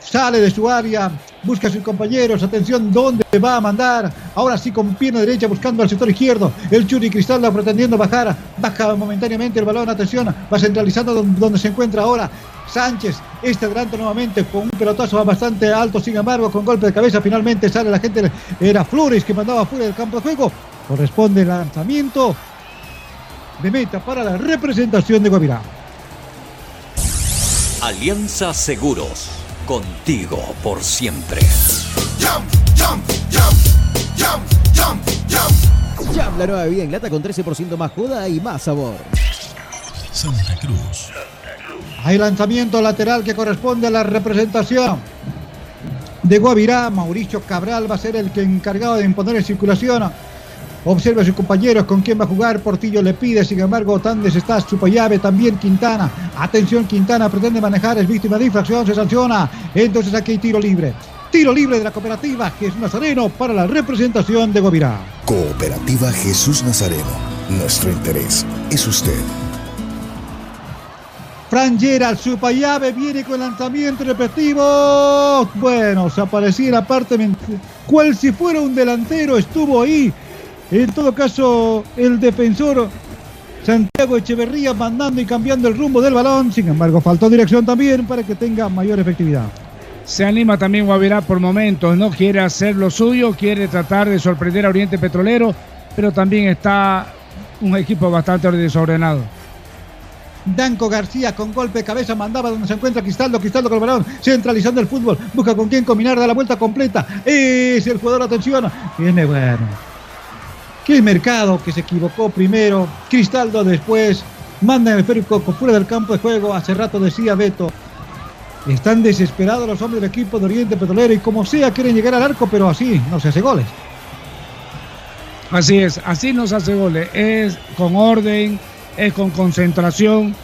sale de su área, busca a sus compañeros, atención, ¿dónde va a mandar? Ahora sí con pierna derecha buscando al sector izquierdo, el Churi Cristaldo pretendiendo bajar, baja momentáneamente el balón, atención, va centralizando donde, se encuentra ahora Sánchez, este adelante nuevamente con un pelotazo bastante alto, sin embargo, con golpe de cabeza finalmente sale la gente, era Flores que mandaba fuera del campo de juego, corresponde el lanzamiento de meta para la representación de Guavirá. Alianza Seguros, contigo por siempre. Jam, la nueva bebida en lata con 13% más joda y más sabor. Santa Cruz. Hay lanzamiento lateral que corresponde a la representación de Guavirá. Mauricio Cabral va a ser el que encargado de imponer en circulación. Observa a sus compañeros con quién va a jugar. Portillo le pide, sin embargo, Tandes está llave también Quintana. Atención, Quintana pretende manejar, es víctima de infracción, se sanciona. Entonces aquí hay tiro libre. Tiro libre de la cooperativa Jesús Nazareno para la representación de Guavirá. Cooperativa Jesús Nazareno. Nuestro interés es usted. Fran Gerald, su payave viene con lanzamiento repetitivo. Bueno, se aparecía en la parte. Cual si fuera un delantero, estuvo ahí. En todo caso, el defensor Santiago Echeverría mandando y cambiando el rumbo del balón. Sin embargo, faltó dirección también para que tenga mayor efectividad. Se anima también Guavirá por momentos, no quiere hacer lo suyo, quiere tratar de sorprender a Oriente Petrolero, pero también está un equipo bastante desordenado. Danco García con golpe de cabeza mandaba donde se encuentra Cristaldo, Cristaldo con el balón, centralizando el fútbol, busca con quién combinar, da la vuelta completa, es el jugador, atención, viene bueno. Qué mercado que se equivocó primero, Cristaldo después, manda el esférico fuera del campo de juego, hace rato decía Beto, están desesperados los hombres del equipo de Oriente Petrolero y como sea quieren llegar al arco, pero así no se hace goles. Así es, así no se hace goles, es con orden, es con concentración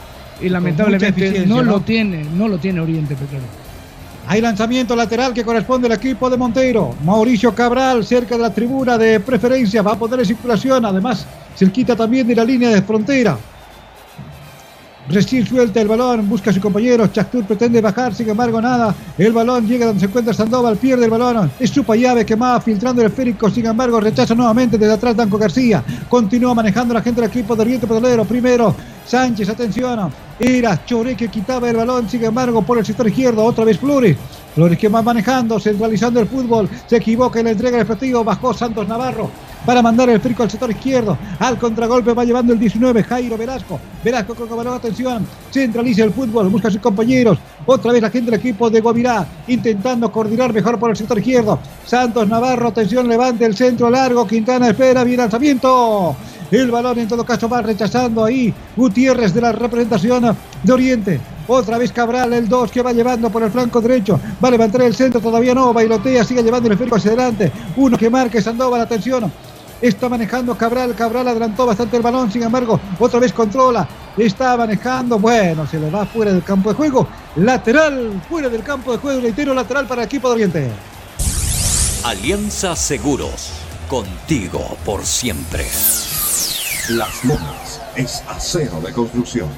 y lamentablemente no, ¿no? lo tiene, no lo tiene Oriente Petrolero. Hay lanzamiento lateral que corresponde al equipo de Monteiro. Mauricio Cabral cerca de la tribuna de preferencia va a poner en circulación, además cerquita también de la línea de frontera. Recién suelta el balón, busca a su compañero. Chactur pretende bajar, sin embargo, nada. El balón llega donde se encuentra Sandoval, pierde el balón. Es su llave que filtrando el esférico, sin embargo, rechaza nuevamente desde atrás Danco García. Continúa manejando la gente del equipo de Oriente Petrolero. Primero, Sánchez, atención. Era Chore que quitaba el balón, sin embargo, por el sector izquierdo. Otra vez Flores. Flores que va manejando, centralizando el fútbol. Se equivoca en la entrega del efectivo. Bajó Santos Navarro para mandar el frico al sector izquierdo. Al contragolpe va llevando el 19, Jairo Velasco. Velasco con balón, atención. Centraliza el fútbol, busca a sus compañeros. Otra vez la gente del equipo de Guavirá intentando coordinar mejor por el sector izquierdo. Santos Navarro, atención, levante el centro largo. Quintana espera, bien lanzamiento. El balón en todo caso va rechazando ahí Gutiérrez de la representación de Oriente. Otra vez Cabral, el 2 que va llevando por el flanco derecho. Va a levantar el centro, todavía no. Bailotea, sigue llevando el esférico hacia adelante. Uno que marque Sandoval, atención. Está manejando Cabral. Cabral adelantó bastante el balón, sin embargo, otra vez controla. Está manejando. Bueno, se le va fuera del campo de juego. Lateral, fuera del campo de juego. Reitero, lateral para el equipo de Oriente. Alianza Seguros, contigo por siempre. Las Lomas es acero de construcción.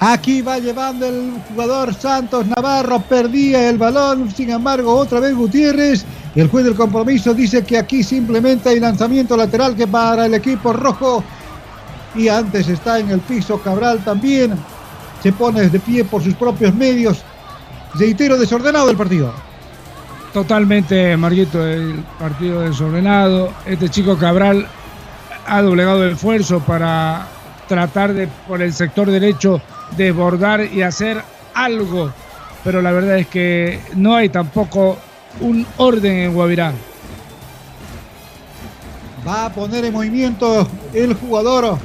Aquí va llevando el jugador Santos Navarro, perdía el balón, sin embargo otra vez Gutiérrez. Y el juez del compromiso dice que aquí simplemente hay lanzamiento lateral que para el equipo rojo. Y antes está en el piso Cabral también. Se pone de pie por sus propios medios. Reitero, desordenado el partido. Totalmente, Marguito, el partido desordenado. Este chico Cabral ha doblegado el esfuerzo para tratar de, por el sector derecho, desbordar y hacer algo. Pero la verdad es que no hay tampoco un orden en Guavirá. Va a poner en movimiento el jugador.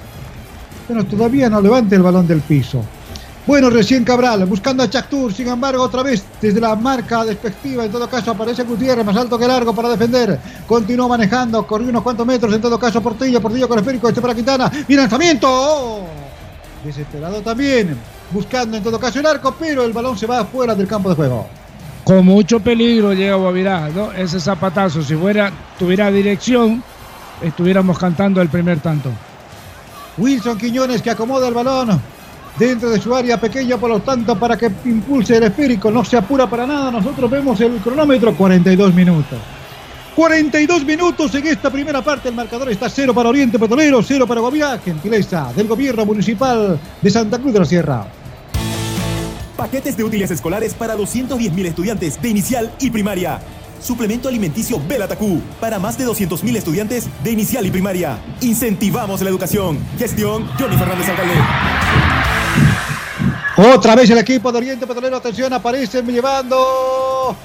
Pero todavía no levante el balón del piso. Bueno, recién Cabral, buscando a Chactur, sin embargo, otra vez desde la marca despectiva, en todo caso aparece Gutiérrez, más alto que largo para defender, continúa manejando, corrió unos cuantos metros, en todo caso Portillo, Portillo con el esférico, este para Quintana, y lanzamiento, desesperado también, buscando en todo caso el arco, pero el balón se va fuera del campo de juego. Con mucho peligro llega Guavirá, ¿no? Ese zapatazo, si fuera, tuviera dirección, estuviéramos cantando el primer tanto. Wilson Quiñones que acomoda el balón. dentro de su área pequeña, por lo tanto, para que impulse el esférico. No se apura para nada. Nosotros vemos el cronómetro, 42 minutos. 42 minutos en esta primera parte. El marcador está cero para Oriente Petrolero, cero para Guavirá. Gentileza del gobierno municipal de Santa Cruz de la Sierra. Paquetes de útiles escolares para 210.000 estudiantes de inicial y primaria. Suplemento alimenticio Belatacú para más de 200.000 estudiantes de inicial y primaria. Incentivamos la educación. Gestión Johnny Fernández Alcalde. Otra vez el equipo de Oriente Petrolero, atención, aparecen llevando.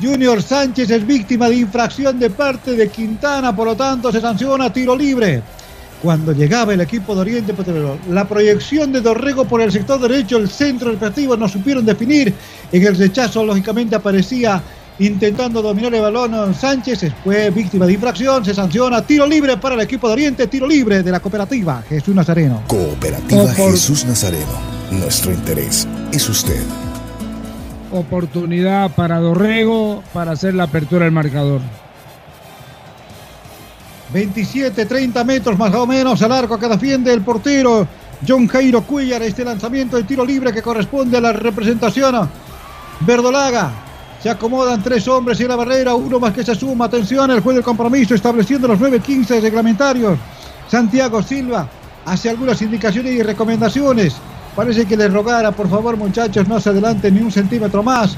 Junior Sánchez es víctima de infracción de parte de Quintana, por lo tanto se sanciona tiro libre. Cuando llegaba el equipo de Oriente Petrolero, la proyección de Dorrego por el sector derecho, el centro respectivo no supieron definir. En el rechazo, lógicamente, aparecía intentando dominar el balón Sánchez, fue víctima de infracción, se sanciona tiro libre para el equipo de Oriente, tiro libre de la cooperativa Jesús Nazareno. Cooperativa Jesús Nazareno. Nuestro interés es usted. Oportunidad para Dorrego para hacer la apertura del marcador. 27, 30 metros más o menos al arco que defiende el portero John Jairo Cuellar. Este lanzamiento de tiro libre que corresponde a la representación verdolaga. Se acomodan tres hombres en la barrera, uno más que se suma. Atención, el juez del compromiso estableciendo los 9-15 reglamentarios. Santiago Silva hace algunas indicaciones y recomendaciones. Parece que le rogara, por favor, muchachos, no se adelanten ni un centímetro más.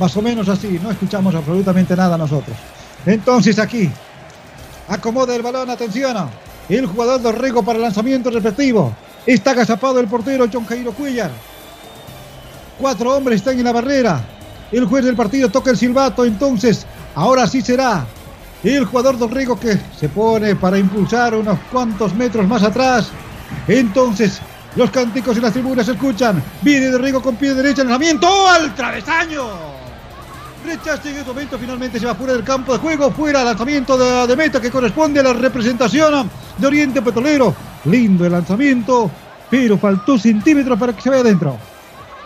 Más o menos así, no escuchamos absolutamente nada nosotros. Entonces aquí, acomoda el balón, atención. El jugador de Rego para lanzamiento respectivo. Está agazapado el portero John Jairo Cuellar. Cuatro hombres están en la barrera. El juez del partido toca el silbato, entonces ahora sí será el jugador Dorrego que se pone para impulsar unos cuantos metros más atrás. Entonces los cánticos en las tribunas se escuchan. Viene de Rigo con pie derecho, lanzamiento al travesaño. Rechaste en este momento, finalmente se va fuera del campo de juego, fuera lanzamiento de, de meta que corresponde a la representación de Oriente Petrolero. Lindo el lanzamiento, pero faltó centímetros para que se vaya adentro.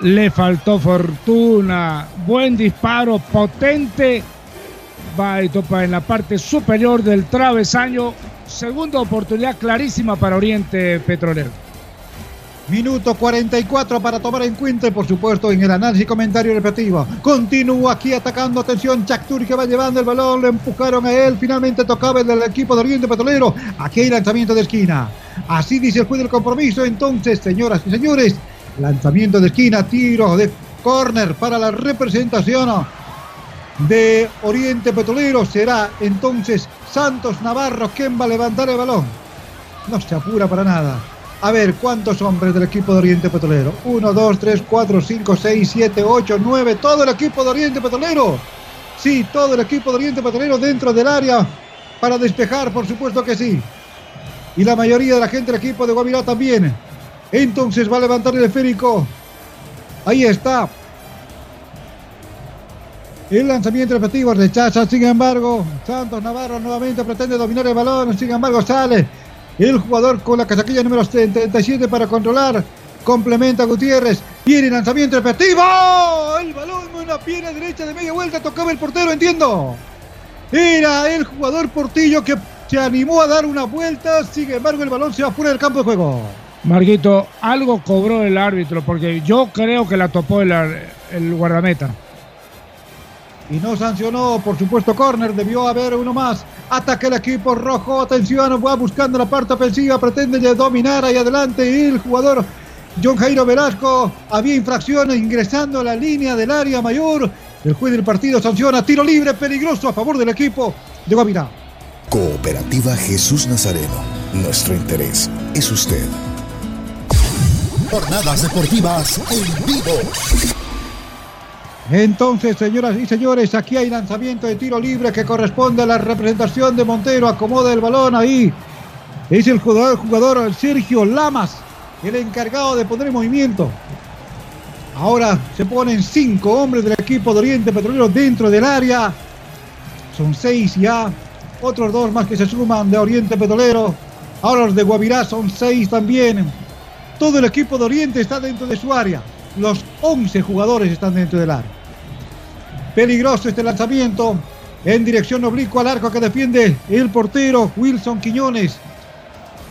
Le faltó fortuna, buen disparo, potente. Va y topa en la parte superior del travesaño. Segunda oportunidad clarísima para Oriente Petrolero. Minuto 44 para tomar en cuenta por supuesto en el análisis y comentario repetido. Continúa aquí atacando, atención, Chactur que va llevando el balón, lo empujaron a él, finalmente tocaba el del equipo de Oriente Petrolero. Aquí hay lanzamiento de esquina. Así dice el juez del compromiso, entonces, señoras y señores, lanzamiento de esquina, tiro de córner para la representación de Oriente Petrolero. Será entonces Santos Navarro quien va a levantar el balón. No se apura para nada. A ver, ¿cuántos hombres del equipo de Oriente Petrolero? 1, 2, 3, 4, 5, 6, 7, 8, 9. Todo el equipo de Oriente Petrolero. Sí, todo el equipo de Oriente Petrolero dentro del área para despejar, por supuesto que sí. Y la mayoría de la gente del equipo de Guavirá también. Entonces va a levantar el esférico. Ahí está. El lanzamiento efectivo rechaza, sin embargo, Santos Navarro nuevamente pretende dominar el balón, sin embargo sale el jugador con la casaquilla número 77 para controlar. Complementa a Gutiérrez. Viene lanzamiento efectivo. El balón con una pierna derecha de media vuelta. Tocaba el portero, entiendo. Era el jugador Portillo que se animó a dar una vuelta. Sin embargo, el balón se va fuera del campo de juego. Marguito, algo cobró el árbitro porque yo creo que la topó el, el guardameta y no sancionó, por supuesto, córner, debió haber uno más. Ataca el equipo rojo, atención, va buscando la parte ofensiva, pretende dominar ahí adelante el jugador John Jairo Velasco. Había infracciones ingresando a la línea del área mayor. El juez del partido sanciona tiro libre peligroso a favor del equipo de Guavirá. Cooperativa Jesús Nazareno. Nuestro interés es usted. Jornadas deportivas en vivo. Entonces, señoras y señores, aquí hay lanzamiento de tiro libre que corresponde a la representación de Montero. Acomoda el balón ahí. Es el jugador, jugador Sergio Lamas, el encargado de poner en movimiento. Ahora se ponen cinco hombres del equipo de Oriente Petrolero dentro del área. Son seis ya. Otros dos más que se suman de Oriente Petrolero. Ahora los de Guavirá son seis también. Todo el equipo de Oriente está dentro de su área. Los 11 jugadores están dentro del área. Peligroso este lanzamiento en dirección oblicua al arco que defiende el portero Wilson Quiñones.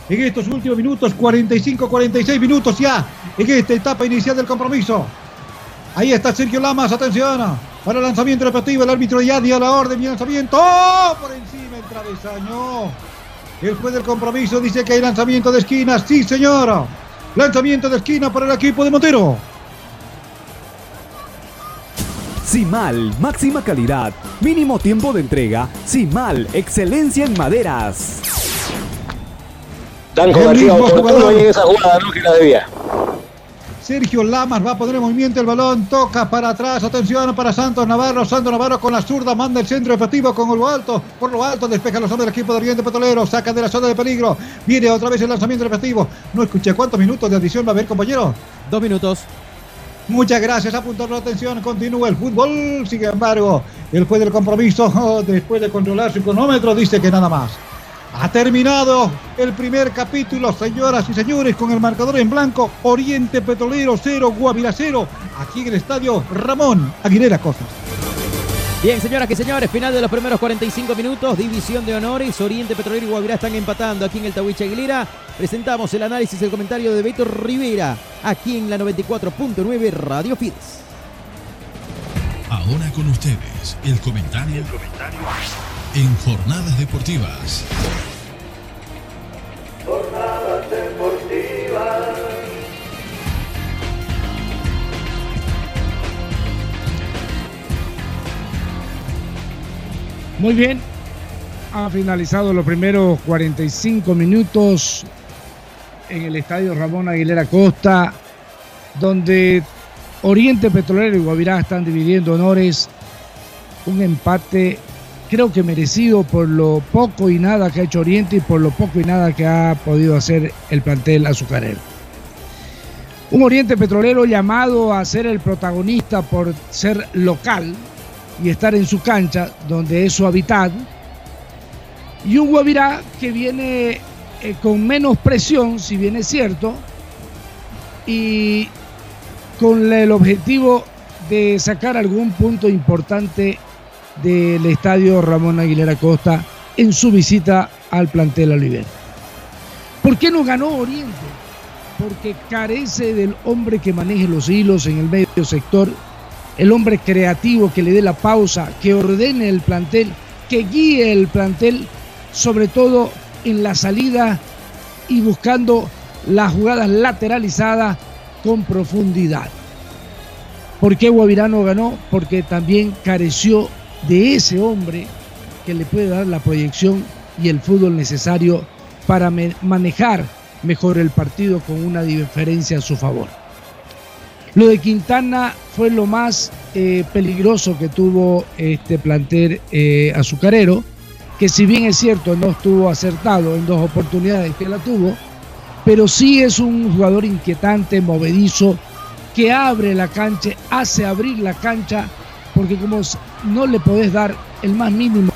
en estos últimos minutos, 45, 46 minutos ya, en esta etapa inicial del compromiso. Ahí está Sergio Lamas, atención, para el lanzamiento repetido, el árbitro ya dio la orden, y lanzamiento, ¡Oh! por encima el travesaño. El juez del compromiso dice que hay lanzamiento de esquina, sí señora. Lanzamiento de esquina para el equipo de Montero. Simal, máxima calidad, mínimo tiempo de entrega. Simal, excelencia en maderas. El García oportuno en esa jugada no que la debía. Sergio Lamas va a poner en movimiento el balón, toca para atrás, atención para Santos Navarro, Santos Navarro con la zurda, manda el centro efectivo con lo alto, por lo alto despeja los hombres del equipo de Oriente Petrolero, saca de la zona de peligro, viene otra vez el lanzamiento efectivo, no escuché cuántos minutos de adición va a haber compañero. Dos minutos. Muchas gracias, apuntando la atención, continúa el fútbol, sin embargo, el juez del compromiso, *laughs* después de controlar su cronómetro, dice que nada más. Ha terminado el primer capítulo, señoras y señores, con el marcador en blanco, Oriente Petrolero 0, Guavirá 0, aquí en el estadio Ramón Aguilera Costas. Bien, señoras y señores, final de los primeros 45 minutos, división de honores, Oriente Petrolero y Guavirá están empatando aquí en el Tahuiche Aguilera. Presentamos el análisis y el comentario de Beto Rivera, aquí en la 94.9 Radio Fides. Ahora con ustedes, el comentario, en Jornadas Deportivas. Muy bien, ha finalizado los primeros 45 minutos en el estadio Ramón Aguilera Costa, donde Oriente Petrolero y Guavirá están dividiendo honores. Un empate, creo que merecido por lo poco y nada que ha hecho Oriente y por lo poco y nada que ha podido hacer el plantel azucarero. Un Oriente Petrolero llamado a ser el protagonista por ser local y estar en su cancha, donde es su hábitat. Y un Guavirá que viene eh, con menos presión, si bien es cierto, y con el objetivo de sacar algún punto importante del estadio Ramón Aguilera Costa en su visita al plantel Oliver. ¿Por qué no ganó Oriente? Porque carece del hombre que maneje los hilos en el medio sector, el hombre creativo que le dé la pausa, que ordene el plantel, que guíe el plantel, sobre todo en la salida y buscando las jugadas lateralizadas con profundidad. ¿Por qué Guavirá no ganó? Porque también careció de ese hombre que le puede dar la proyección y el fútbol necesario para manejar mejor el partido con una diferencia a su favor. Lo de Quintana fue lo más eh, peligroso que tuvo este plantel eh, azucarero, que si bien es cierto no estuvo acertado en dos oportunidades que la tuvo, pero sí es un jugador inquietante, movedizo, que abre la cancha, hace abrir la cancha, porque como no le podés dar el más mínimo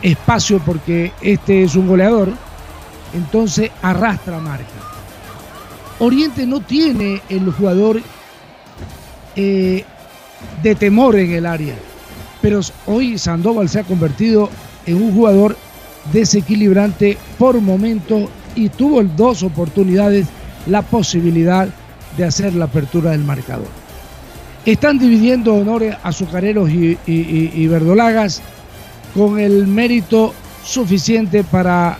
espacio porque este es un goleador, entonces arrastra marca. Oriente no tiene el jugador eh, de temor en el área, pero hoy Sandoval se ha convertido en un jugador desequilibrante por momento y tuvo dos oportunidades la posibilidad de hacer la apertura del marcador. Están dividiendo honores azucareros y, y- y- verdolagas con el mérito suficiente para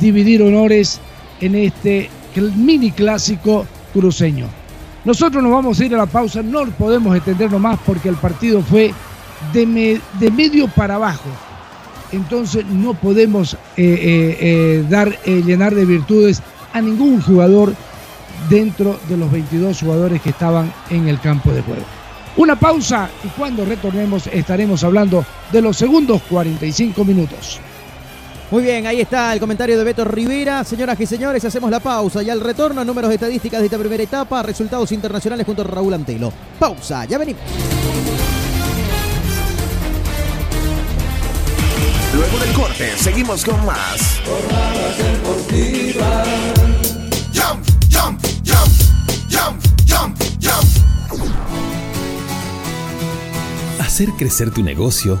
dividir honores en este mini clásico cruceño. Nosotros nos vamos a ir a la pausa, no podemos extendernos más porque el partido fue de, me- de medio para abajo. Entonces no podemos eh, eh, eh, llenar de virtudes a ningún jugador dentro de los 22 jugadores que estaban en el campo de juego. Una pausa y cuando retornemos estaremos hablando de los segundos 45 minutos. Muy bien, ahí está el comentario de Beto Rivera. Señoras y señores, hacemos la pausa y al retorno, números estadísticas de esta primera etapa, resultados internacionales junto a Raúl Antelo. Pausa, ya venimos. Luego del corte, seguimos con más. Jump, jump, jump, jump, jump, jump. Hacer crecer tu negocio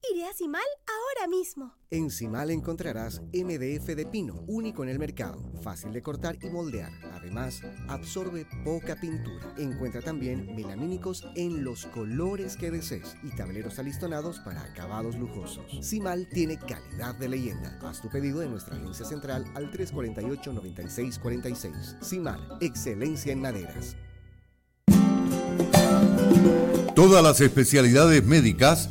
Iré a Simal ahora mismo. En Simal encontrarás MDF de pino, único en el mercado, fácil de cortar y moldear. Además, absorbe poca pintura. Encuentra también melamínicos en los colores que desees y tableros alistonados para acabados lujosos. Simal tiene calidad de leyenda. Haz tu pedido en nuestra agencia central al 348-9646. Simal, excelencia en maderas. Todas las especialidades médicas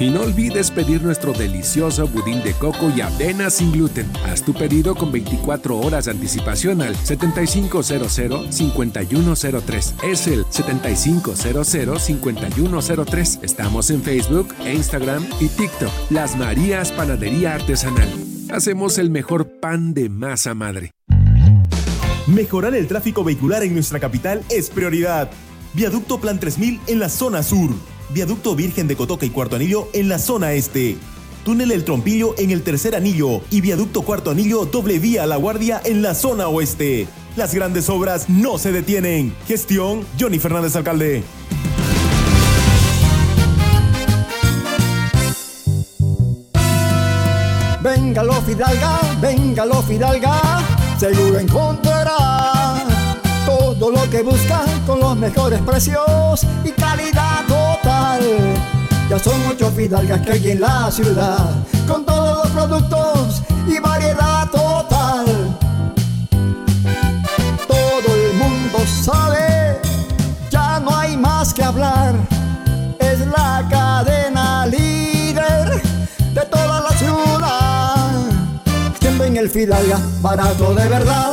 Y no olvides pedir nuestro delicioso budín de coco y avena sin gluten. Haz tu pedido con 24 horas de anticipación al 7500-5103. Es el 7500-5103. Estamos en Facebook, Instagram y TikTok. Las Marías Panadería Artesanal. Hacemos el mejor pan de masa madre. Mejorar el tráfico vehicular en nuestra capital es prioridad. Viaducto Plan 3000 en la zona sur. Viaducto Virgen de Cotoca y Cuarto Anillo en la zona este. Túnel El Trompillo en el tercer anillo y Viaducto Cuarto Anillo doble vía La Guardia en la zona oeste. Las grandes obras no se detienen. Gestión Johnny Fernández Alcalde. Venga lo Fidalga, venga lo Fidalga, seguro encontrará todo lo que busca con los mejores precios y calidad Ya son ocho Fidalgas que hay en la ciudad, con todos los productos y variedad total. Todo el mundo sabe, ya no hay más que hablar. Es la cadena líder de toda la ciudad. Siempre en el Fidalga, barato de verdad.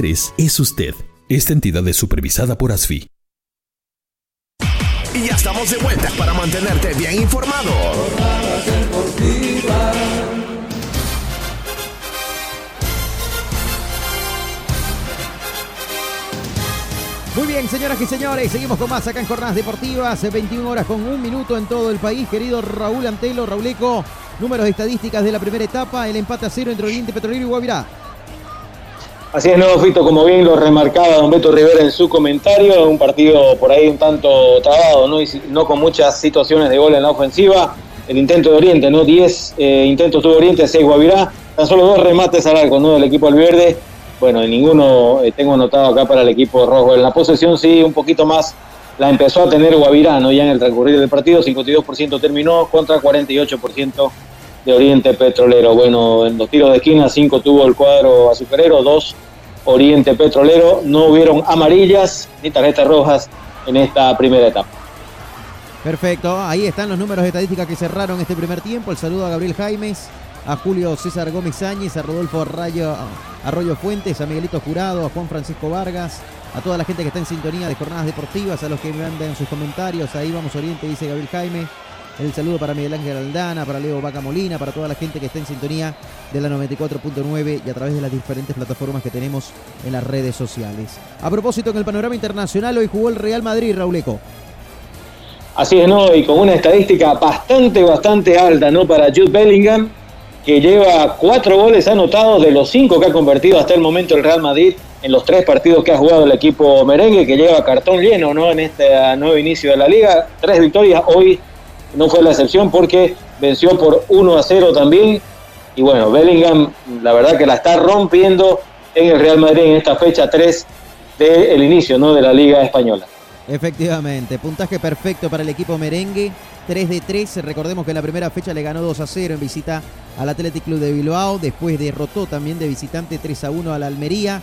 es usted. Esta entidad es supervisada por ASFI. Y ya estamos de vuelta para mantenerte bien informado. Muy bien, señoras y señores, seguimos con más acá en Jornadas Deportivas, 21 horas con un minuto en todo el país. Querido Raúl Antelo, Rauleco, números de estadísticas de la primera etapa, el empate a cero entre Oriente Petrolero y Guavirá. Así es, nuevo Fito, como bien lo remarcaba Don Beto Rivera en su comentario, un partido por ahí un tanto trabado, ¿no? Y no con muchas situaciones de gol en la ofensiva. El intento de Oriente, ¿no? 10 eh, intentos tuvo Oriente, 6 Guavirá, tan solo dos remates al arco, ¿no? Del equipo albiverde. Bueno, ninguno eh, tengo anotado acá para el equipo rojo. En la posesión sí, un poquito más la empezó a tener Guavirá, ¿no? Ya en el transcurrir del partido, 52% terminó contra 48% de Oriente Petrolero. Bueno, en los tiros de esquina, 5 tuvo el cuadro azucarero, 2 Oriente Petrolero. No hubieron amarillas ni tarjetas rojas en esta primera etapa. Perfecto, ahí están los números de estadística que cerraron este primer tiempo. El saludo a Gabriel Jaimes, a Julio César Gómez Áñez, a Rodolfo Arroyo, Fuentes, a Miguelito Jurado, a Juan Francisco Vargas, a toda la gente que está en sintonía de jornadas deportivas, a los que mandan sus comentarios. Ahí vamos Oriente, dice Gabriel Jaime. El saludo para Miguel Ángel Aldana, para Leo Vaca Molina, para toda la gente que está en sintonía de la 94.9 y a través de las diferentes plataformas que tenemos en las redes sociales. A propósito, en el panorama internacional hoy jugó el Real Madrid, Rauleco. Así es, ¿no? Y con una estadística bastante, bastante alta, ¿no? Para Jude Bellingham, que lleva cuatro goles anotados de los cinco que ha convertido hasta el momento el Real Madrid en los tres partidos que ha jugado el equipo merengue, que lleva cartón lleno, ¿no? En este nuevo inicio de la liga. Tres victorias, hoy no fue la excepción porque venció por 1 a 0 también. Y bueno, Bellingham, la verdad que la está rompiendo en el Real Madrid en esta fecha 3 del inicio, ¿no? De la Liga Española. Efectivamente, puntaje perfecto para el equipo merengue. 3 de 3. Recordemos que en la primera fecha le ganó 2 a 0 en visita al Athletic Club de Bilbao. Después derrotó también de visitante 3 a 1 a la Almería.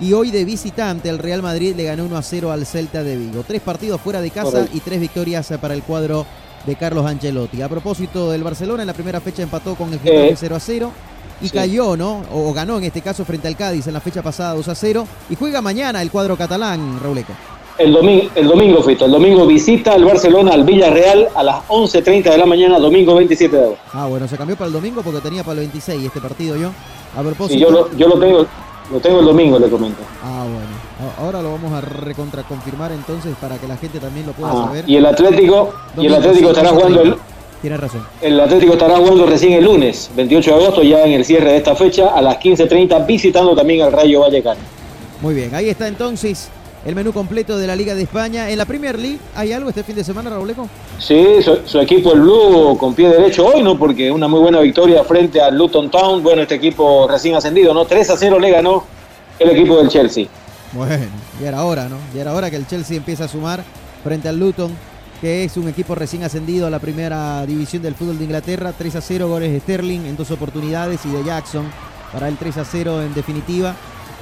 Y hoy de visitante el Real Madrid le ganó 1 a 0 al Celta de Vigo. Tres partidos fuera de casa Correcto. y tres victorias para el cuadro de Carlos Ancelotti. A propósito del Barcelona, en la primera fecha empató con el Getafe Eh, 0 a 0 y sí. cayó, ¿no? O ganó en este caso frente al Cádiz en la fecha pasada 2 a 0 y juega mañana el cuadro catalán, Rauleco. El domingo, el domingo, Fito, el domingo visita el Barcelona al Villarreal a las 11.30 de la mañana, domingo 27 de agosto. Ah, bueno, se cambió para el domingo porque tenía para el 26 este partido yo. A propósito. Y yo lo, yo lo tengo lo tengo el domingo, le comento. Ah, bueno. Ahora lo vamos a recontra confirmar entonces para que la gente también lo pueda Ah, saber. y el Atlético, y el Atlético estará jugando el, Tienes razón. el Atlético estará jugando recién el lunes, 28 de agosto, ya en el cierre de esta fecha, a las 15.30, visitando también al Rayo Vallecano. Muy bien, ahí está entonces el menú completo de la Liga de España. En la Premier League, ¿hay algo este fin de semana, Rauleco? Sí, su, su equipo el Blue con pie derecho hoy, ¿no? Porque una muy buena victoria frente al Luton Town. Bueno, este equipo recién ascendido, ¿no? 3 a 0 le ganó el equipo del Chelsea. Bueno, ya era hora, ¿no? Ya era hora que el Chelsea empiece a sumar frente al Luton, que es un equipo recién ascendido a la primera división del fútbol de Inglaterra. 3 a 0 goles de Sterling en dos oportunidades y de Jackson para el 3 a 0 en definitiva.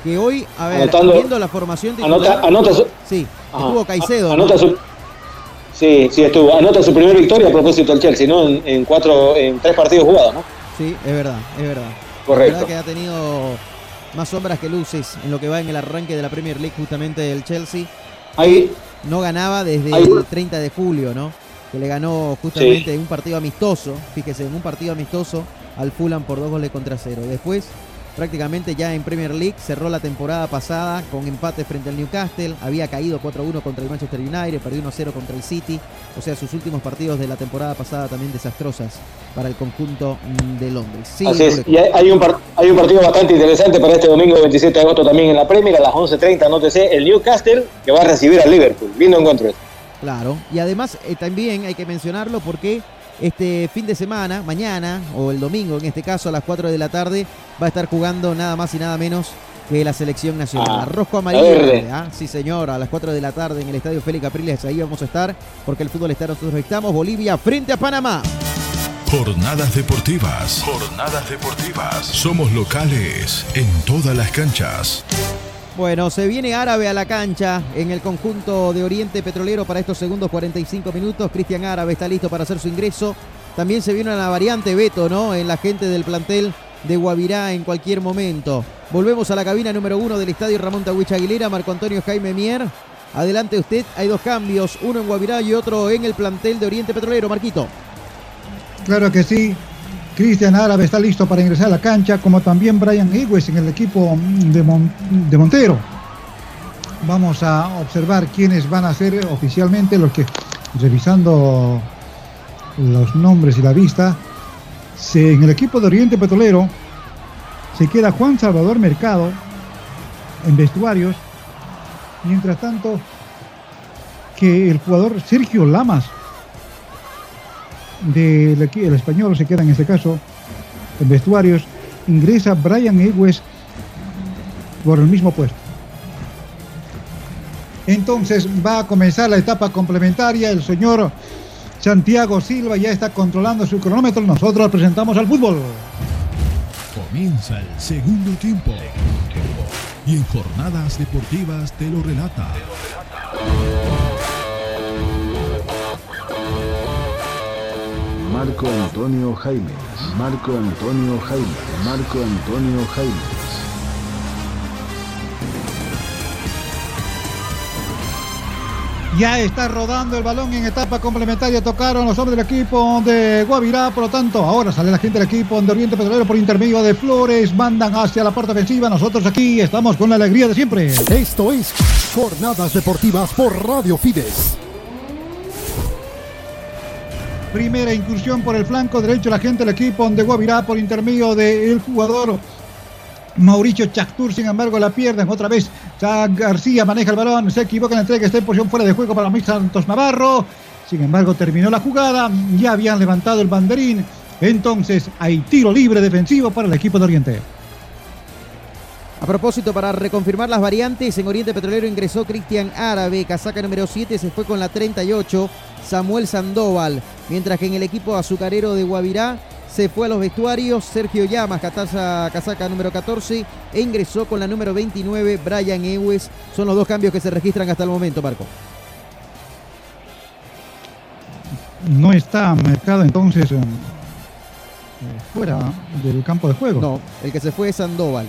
Que hoy, a ver, Anotando- viendo la formación titular, Anota, anota su, Sí, Ajá. estuvo Caicedo. ¿no? Anota su, sí, sí estuvo. Anota su primera victoria a propósito del Chelsea, ¿no? En, en cuatro, en tres partidos jugados, ¿no? Sí, es verdad, es verdad. Correcto. La verdad que ha tenido más sombras que luces en lo que va en el arranque de la Premier League, justamente el Chelsea. Ahí, No ganaba desde Ahí- el 30 de julio, ¿no? Que le ganó justamente en un partido amistoso, fíjese, en un partido amistoso al Fulham por dos goles contra cero. Después, prácticamente ya en Premier League, cerró la temporada pasada con empate frente al Newcastle, había caído 4-1 contra el Manchester United, perdió 1-0 contra el City, o sea, sus últimos partidos de la temporada pasada también desastrosas para el conjunto mm, de Londres. Sí, Así es. Rauleco. Y hay, un hay un partido bastante interesante para este domingo 27 de agosto también en la Premier a las 11.30, nótese, el Newcastle que va a recibir al Liverpool. Lindo encuentro. Claro, y además eh, también hay que mencionarlo porque este fin de semana, mañana o el domingo en este caso a las 4 de la tarde, va a estar jugando nada más y nada menos que la selección nacional. Ah, Rosco la Amarillo. ¿ah? sí señor, a las 4 de la tarde en el Estadio Félix Capriles, ahí vamos a estar porque el fútbol está nosotros estamos, Bolivia frente a Panamá. Jornadas deportivas. Jornadas deportivas. Somos locales en todas las canchas. Bueno, se viene Árabe a la cancha en el conjunto de Oriente Petrolero para estos segundos 45 minutos. Cristian Árabe está listo para hacer su ingreso. También se viene una variante Beto, ¿no? En la gente del plantel de Guavirá en cualquier momento. Volvemos a la cabina número uno del estadio Ramón Tawich Aguilera, Marco Antonio Jaime Mier. Adelante usted, hay dos cambios, uno en Guavirá y otro en el plantel de Oriente Petrolero, Marquito. Claro que sí. Cristian Árabe está listo para ingresar a la cancha, como también Brian Higües en el equipo de, Mon- de Montero. Vamos a observar quiénes van a ser oficialmente los que, revisando los nombres y la vista, en el equipo de Oriente Petrolero se queda Juan Salvador Mercado en vestuarios. Mientras tanto, que el jugador Sergio Lamas del el español se queda en este caso en vestuarios. Ingresa Brian Ewes por el mismo puesto. Entonces va a comenzar la etapa complementaria. El señor Santiago Silva ya está controlando su cronómetro. Nosotros presentamos al fútbol. Comienza el segundo tiempo. Y en Jornadas Deportivas te lo relata. Marco Antonio Jaimes, Marco Antonio Jaimes, Marco Antonio Jaimes. Ya está rodando el balón en etapa complementaria. Tocaron los hombres del equipo de Guavirá. Por lo tanto, ahora sale la gente del equipo de Oriente Petrolero por intermedio de Flores. Mandan hacia la parte ofensiva. Nosotros aquí estamos con la alegría de siempre. Esto es Jornadas Deportivas por Radio Fides. Primera incursión por el flanco derecho la gente del equipo de Guavirá por intermedio del jugador Mauricio Chactur, sin embargo, la pierden otra vez. García maneja el balón, se equivoca en la entrega, está en posición fuera de juego para Luis Santos Navarro. Sin embargo, terminó la jugada, ya habían levantado el banderín. Entonces, hay tiro libre defensivo para el equipo de Oriente. A propósito, para reconfirmar las variantes, en Oriente Petrolero ingresó Cristian Árabe, casaca número 7, se fue con la 38. Samuel Sandoval. Mientras que en el equipo azucarero de Guavirá se fue a los vestuarios Sergio Llamas, casaca, casaca número 14, e ingresó con la número 29 Brian Ewes. Son los dos cambios que se registran hasta el momento, Marco. No está mercado entonces eh, fuera del campo de juego. No, el que se fue es Sandoval.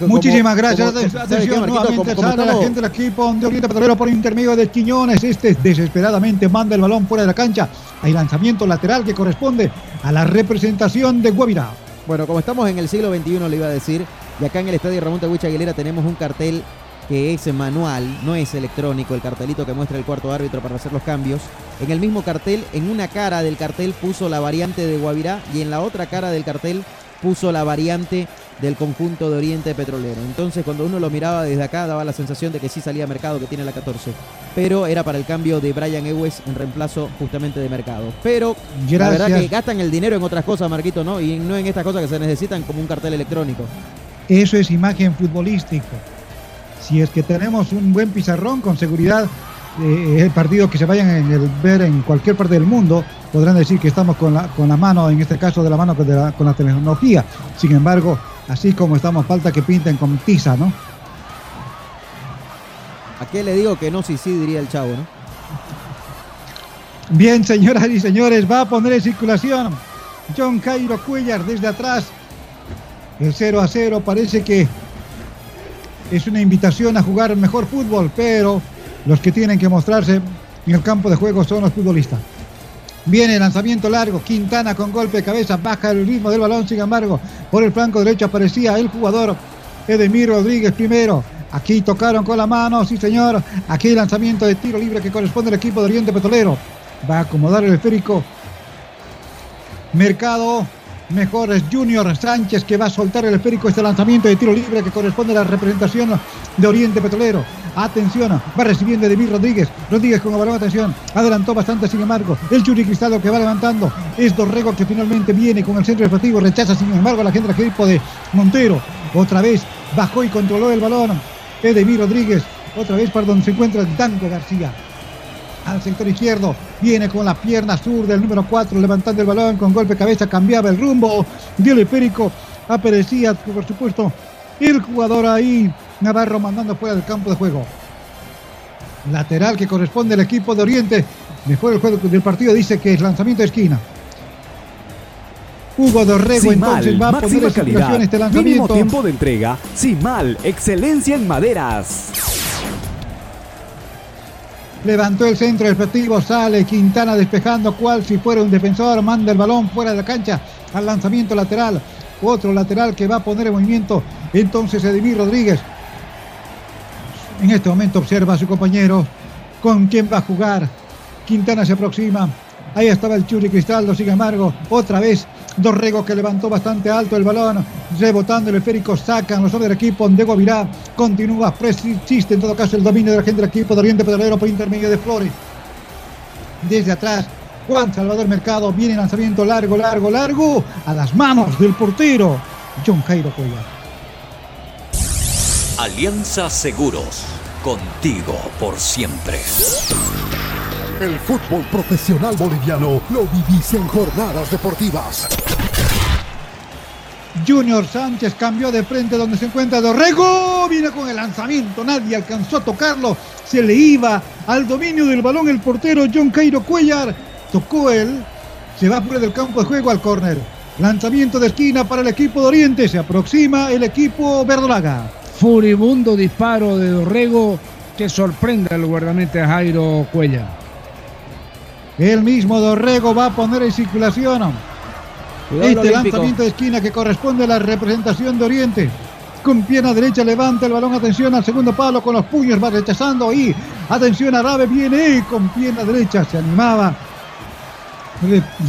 Muchísimas gracias. Atención, nuevamente sale la gente del equipo de Oriente Petrolero por intermedio de Quiñones. Este desesperadamente manda el balón fuera de la cancha. Hay lanzamiento lateral que corresponde a la representación de Guavirá. Bueno, como estamos en el siglo XXI, le iba a decir, y acá en el estadio Ramón Tahuicha Aguilera tenemos un cartel que es manual, no es electrónico, el cartelito que muestra el cuarto árbitro para hacer los cambios. En el mismo cartel, en una cara del cartel puso la variante de Guavirá y en la otra cara del cartel puso la variante del conjunto de Oriente Petrolero. Entonces, cuando uno lo miraba desde acá, daba la sensación de que sí salía Mercado, que tiene la 14. Pero era para el cambio de Brian Ewes en reemplazo justamente de Mercado. Pero la verdad que gastan el dinero en otras cosas, Marquito, ¿no? Y no en estas cosas que se necesitan como un cartel electrónico. Eso es imagen futbolística. Si es que tenemos un buen pizarrón, con seguridad eh, el partido que se vayan a ver en cualquier parte del mundo, podrán decir que estamos con la, con la mano, en este caso de la mano la, con la tecnología. Sin embargo, así como estamos, falta que pinten con tiza, ¿no? ¿A qué le digo que no? Sí, sí, diría el chavo, ¿no? Bien, señoras y señores, va a poner en circulación John Cairo Cuellar desde atrás. El 0 a 0 parece que es una invitación a jugar mejor fútbol, pero los que tienen que mostrarse en el campo de juego son los futbolistas. Viene el lanzamiento largo, Quintana con golpe de cabeza, baja el ritmo del balón, sin embargo, por el flanco derecho aparecía el jugador Edemir Rodríguez primero. Aquí tocaron con la mano, sí señor. Aquí el lanzamiento de tiro libre que corresponde al equipo de Oriente Petrolero. Va a acomodar el esférico. Mercado Mejor es Junior Sánchez que va a soltar el esférico este lanzamiento de tiro libre que corresponde a la representación de Oriente Petrolero. Atención, va recibiendo Edemir Rodríguez. Rodríguez con balón, atención. Adelantó bastante, sin embargo. El Churi Cristaldo que va levantando. Es Dorrego que finalmente viene con el centro deportivo. Rechaza, sin embargo, a la gente equipo de Montero. Otra vez bajó y controló el balón. Edemir Rodríguez. Otra vez para donde se encuentra Danco García al sector izquierdo. Viene con la pierna sur del número 4, levantando el balón con golpe de cabeza, cambiaba el rumbo. Dio el Périco, aparecía, por supuesto, el jugador ahí, Navarro mandando fuera del campo de juego. Lateral que corresponde al equipo de Oriente. Mejor el juego del partido dice que es lanzamiento de esquina. Hugo Dorrego entonces va a poner en este lanzamiento. Mínimo tiempo de entrega. Sin mal, excelencia en maderas. Levantó el centro efectivo, sale Quintana despejando cual si fuera un defensor, manda el balón fuera de la cancha al lanzamiento lateral. Otro lateral que va a poner en movimiento entonces Edimir Rodríguez. En este momento observa a su compañero con quién va a jugar. Quintana se aproxima. Ahí estaba el Churi Cristaldo, sin embargo, otra vez Dorrego que levantó bastante alto el balón, rebotando el esférico, sacan los hombres del equipo, Diego Virá continúa, persiste en todo caso el dominio de la gente del equipo de Oriente Petrolero por intermedio de Flores. Desde atrás, Juan Salvador Mercado, viene lanzamiento largo, largo, largo, a las manos del portero, John Jairo Cuellar. Alianza Seguros, contigo por siempre. El fútbol profesional boliviano lo vivís en jornadas deportivas. Junior Sánchez cambió de frente donde se encuentra Dorrego. Viene con el lanzamiento. Nadie alcanzó a tocarlo. Se le iba al dominio del balón el portero John Cairo Cuellar. Tocó él. Se va fuera del campo de juego al córner. Lanzamiento de esquina para el equipo de Oriente. Se aproxima el equipo verdolaga. Furibundo disparo de Dorrego que sorprende al guardameta Jairo Cuellar. El mismo Dorrego va a poner en circulación este lanzamiento de esquina que corresponde a la representación de Oriente. Con pierna derecha levanta el balón, atención al segundo palo con los puños, va rechazando y atención Arabe viene con pierna derecha, se animaba,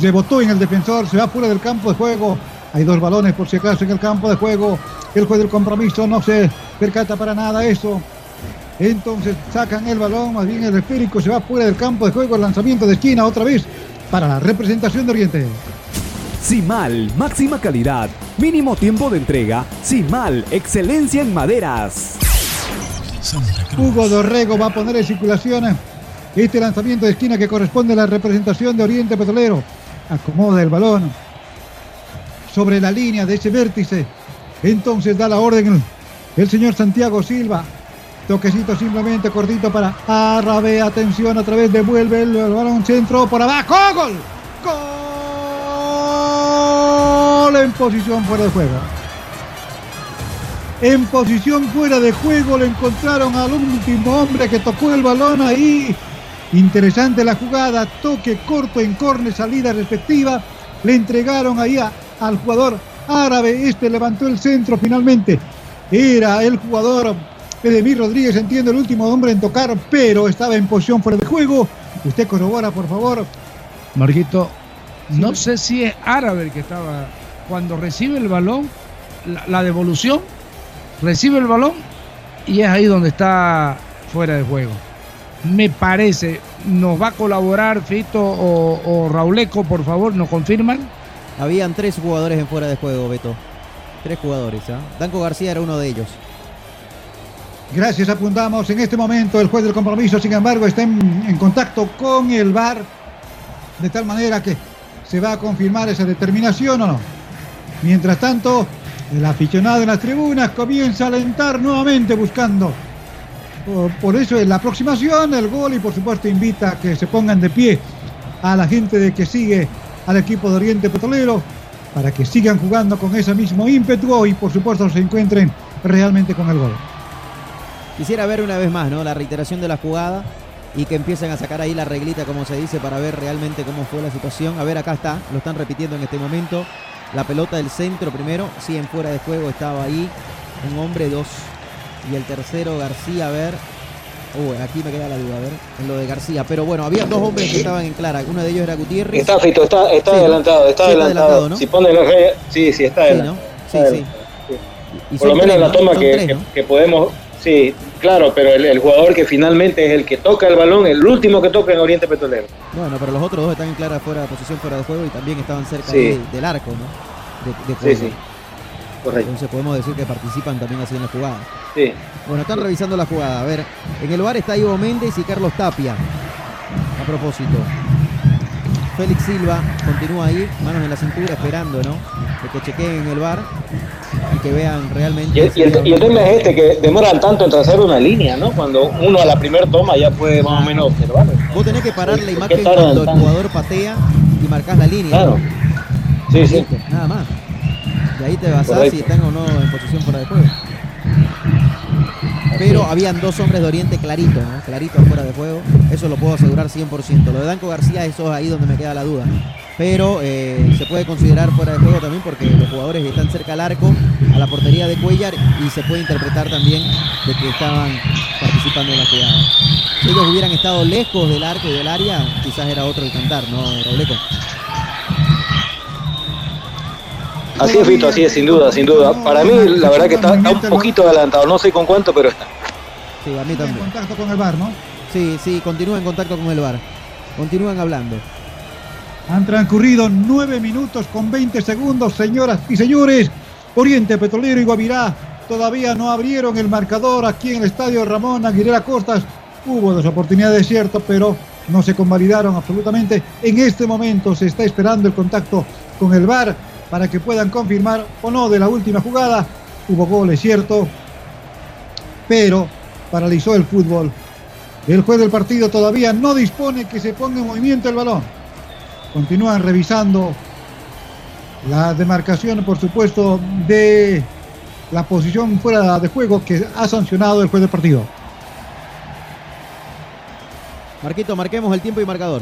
rebotó en el defensor, se va fuera del campo de juego. Hay dos balones por si acaso en el campo de juego. El juez del compromiso no se percata para nada eso. Entonces sacan el balón, más bien el esférico se va fuera del campo de juego, el lanzamiento de esquina otra vez para la representación de Oriente. Simal, máxima calidad, mínimo tiempo de entrega. Simal, excelencia en maderas. Hugo Dorrego va a poner en circulación Este lanzamiento de esquina que corresponde a la representación de Oriente Petrolero. Acomoda el balón sobre la línea de ese vértice. Entonces da la orden el, el señor Santiago Silva. Toquecito simplemente cortito para Arabe. Atención, a través devuelve el, el balón centro por abajo. ¡Gol! ¡Gol! En posición fuera de juego. En posición fuera de juego le encontraron al último hombre que tocó el balón ahí. Interesante la jugada, toque corto en corne, salida respectiva. Le entregaron ahí al jugador árabe. Este levantó el centro finalmente. Era el jugador Edemir Rodríguez, entiendo, el último hombre en tocar, pero estaba en posición fuera de juego. Usted corrobora, por favor. Marquito, no sé si es árabe el que estaba. Cuando recibe el balón, la, la devolución, recibe el balón y es ahí donde está fuera de juego. Me parece, nos va a colaborar Fito o, o Rauleco, por favor, nos confirman. Habían tres jugadores en fuera de juego, Beto. Tres jugadores, ¿ah? Danco García era uno de ellos. Gracias, apuntamos. En este momento el juez del compromiso, sin embargo, está en, contacto con el VAR, de tal manera que se va a confirmar esa determinación o no. Mientras tanto, el aficionado en las tribunas comienza a alentar nuevamente buscando. Por, por eso en la aproximación, el gol y por supuesto invita a que se pongan de pie a la gente de que sigue al equipo de Oriente Petrolero para que sigan jugando con ese mismo ímpetu y por supuesto se encuentren realmente con el gol. Quisiera ver una vez más, ¿no? La reiteración de la jugada y que empiecen a sacar ahí la reglita, como se dice, para ver realmente cómo fue la situación. A ver, acá está, lo están repitiendo en este momento. La pelota del centro primero, sí, en fuera de juego estaba ahí. Un hombre, dos. Y el tercero, García, a ver. Uy, aquí me queda la duda, a ver, en lo de García. Pero bueno, había dos hombres que estaban en clara. Uno de ellos era Gutiérrez. Está, Fito, está, está Sí, adelantado, está Sí, adelantado. ¿no? Si pone la raya, sí, sí, está Sí, adelantado. Sí. Y Por lo menos la toma Son que, tres, que- ¿no? que podemos, sí, claro, pero el, el jugador que finalmente es el que toca el balón, el último que toca en Oriente Petrolero. Bueno, pero los otros dos están en clara fuera de posición, fuera de juego y también estaban cerca Sí. del arco, ¿no? De, de Sí, juego. sí. Correcto. Entonces podemos decir que participan también así en la jugada. Sí. Bueno, están revisando la jugada. A ver, en el bar está Ivo Méndez y Carlos Tapia. A propósito. Félix Silva continúa ahí, manos en la cintura, esperando, ¿no? De que chequeen en el bar y que vean realmente. Y, el- y el, y el tema es este, que demoran tanto en trazar una línea, ¿no? Cuando uno a la primera toma ya puede más o menos observar. Vos tenés que parar la imagen cuando el jugador patea y marcás la línea. Claro. ¿no? Sí, sí. Nada más. Y ahí te basás Correcto. si están o no en posición fuera de juego. Pero habían dos hombres de Oriente clarito, ¿no? Clarito fuera de juego. Eso lo puedo asegurar 100%. Lo de Danco García, eso es ahí donde me queda la duda. Pero eh, se puede considerar fuera de juego también porque los jugadores están cerca al arco, a la portería de Cuellar y se puede interpretar también de que estaban participando en la jugada. Si ellos hubieran estado lejos del arco y del área, quizás era otro el cantar, ¿no, Robleco? Así es, Fito, así es, sin duda, sin duda. Para mí, la verdad que está, está un poquito adelantado, no sé con cuánto, pero está. Sí, a mí En también. contacto con el VAR, ¿no? Sí, sí, continúa en contacto con el VAR. Continúan hablando. Han transcurrido 9 minutos con 20 segundos, señoras y señores. Oriente Petrolero y Guavirá todavía no abrieron el marcador aquí en el estadio Ramón Aguilera Costas. Hubo dos oportunidades, cierto, pero no se convalidaron absolutamente. En este momento se está esperando el contacto con el VAR para que puedan confirmar o no de la última jugada. Hubo goles, cierto, pero paralizó el fútbol. El juez del partido todavía no dispone que se ponga en movimiento el balón. Continúan revisando la demarcación, por supuesto, de la posición fuera de juego que ha sancionado el juez del partido. Marquito, marquemos el tiempo y marcador.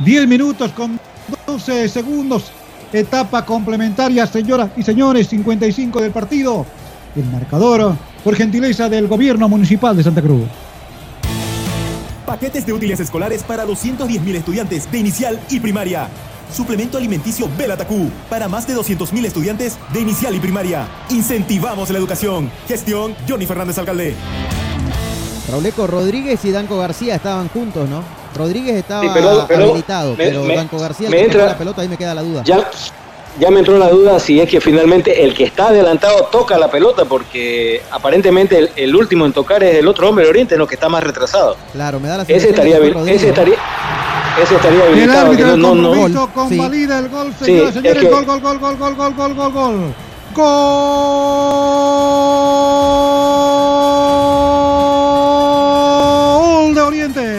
10 minutos con 12 segundos. Etapa complementaria, señoras y señores, 55 del partido. El marcador por gentileza del gobierno municipal de Santa Cruz. Paquetes de útiles escolares para 210.000 estudiantes de inicial y primaria. Suplemento alimenticio Belatacú para más de 200.000 estudiantes de inicial y primaria. Incentivamos la educación. Gestión Johnny Fernández Alcalde. Rauleco Rodríguez y Danco García estaban juntos, ¿no? Rodríguez estaba Sí, pero- pero habilitado, me- pero me- Danco García, el me entra- la pelota, ahí me queda la duda. Ya, ya me entró la duda si es que finalmente el que está adelantado toca la pelota, porque aparentemente el, el último en tocar es el otro hombre de Oriente, no que está más retrasado. Claro, me da la Ese sensación estaría, que fue Rodríguez, ese estaría, ese estaría El habilitado. árbitro no, no, no- convalida el gol, Sí, señores. que- gol, gol, gol, gol, gol, gol, gol, gol. Gol de Oriente.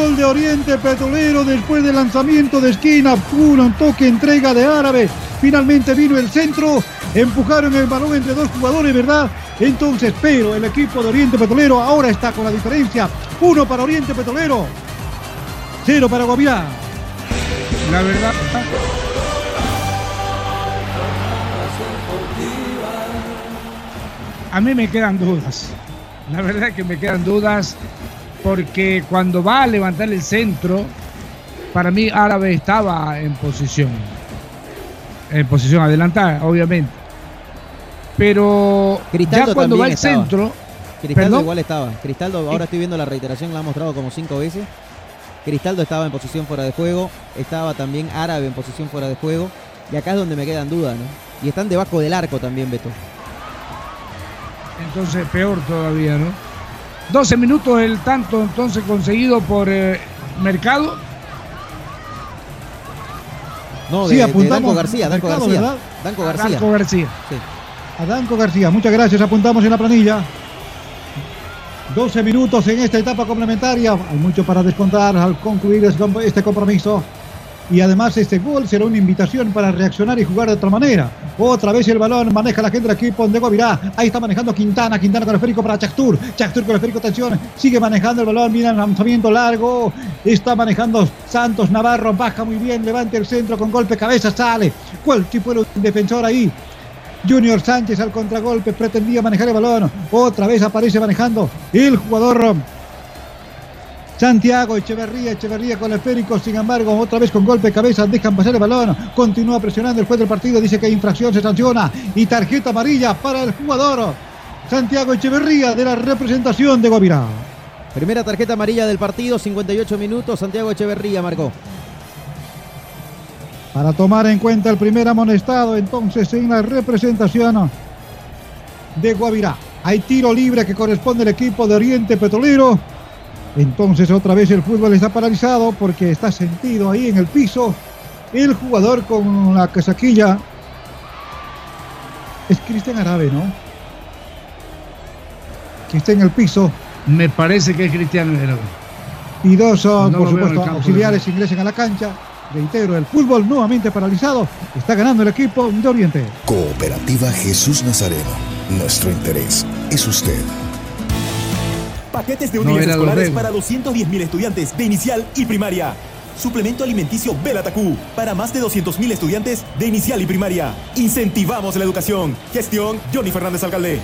Gol de Oriente Petrolero después del lanzamiento de esquina. Uno toque, entrega de Árabe. Finalmente vino el centro. Empujaron el balón entre dos jugadores, ¿verdad? Entonces, pero el equipo de Oriente Petrolero ahora está con la diferencia. Uno para Oriente Petrolero. Cero para Guavirá. La verdad. A mí me quedan dudas. La verdad que me quedan dudas porque cuando va a levantar el centro, para mí Árabe estaba en posición. En posición adelantada, obviamente. Pero Cristaldo ya cuando va al estaba. centro. Cristaldo ¿Perdón? igual estaba. Cristaldo, ahora estoy viendo la reiteración, la ha mostrado como cinco veces. Cristaldo estaba en posición fuera de juego. Estaba también Árabe en posición fuera de juego. Y acá es donde me quedan dudas, ¿no? Y están debajo del arco también, Beto. Entonces peor todavía, ¿no? 12 minutos el tanto entonces conseguido por eh, Mercado. No, Sí, de, de apuntamos Danco García, Danco Mercado, García. ¿verdad? Danco García. Danco García. Sí. A Danco García, muchas gracias. Apuntamos en la planilla. 12 minutos en esta etapa complementaria. Hay mucho para descontar al concluir es- este compromiso. Y además este gol será una invitación para reaccionar y jugar de otra manera. Otra vez el balón maneja la gente del equipo de Guavirá. Ahí está manejando Quintana. Quintana con el esférico para Chactur. Chactur con el esférico, atención. Sigue manejando el balón. Mira el lanzamiento largo. Está Santos Navarro. Baja muy bien. Levanta el centro con golpe cabeza. Sale. ¿Cuál tipo de defensor ahí? Junior Sánchez al contragolpe, pretendía manejar el balón. Otra vez aparece manejando el jugador Santiago Echeverría, Echeverría con el esférico, sin embargo, otra vez con golpe de cabeza, dejan pasar el balón, continúa presionando el juez del partido, dice que hay infracción, se sanciona y tarjeta amarilla para el jugador Santiago Echeverría de la representación de Guavirá. Primera tarjeta amarilla del partido, 58 minutos. Santiago Echeverría marcó. Para tomar en cuenta el primer amonestado, entonces en la representación de Guavirá. Hay tiro libre que corresponde al equipo de Oriente Petrolero. Entonces otra vez el fútbol está paralizado porque está sentido ahí en el piso. El jugador con la casaquilla es Cristian Arabe, ¿no? Que está en el piso. Me parece que es Cristiano Arabe. Y dos son, No por supuesto, auxiliares ingresen a la cancha. Reitero, el fútbol nuevamente paralizado. Está ganando el equipo de Oriente. Cooperativa Jesús Nazareno. Nuestro interés es usted. Paquetes de No útiles escolares para 210.000 estudiantes de inicial y primaria. Suplemento alimenticio Belatacú para más de 200.000 estudiantes de inicial y primaria. Incentivamos la educación. Gestión Johnny Fernández Alcalde.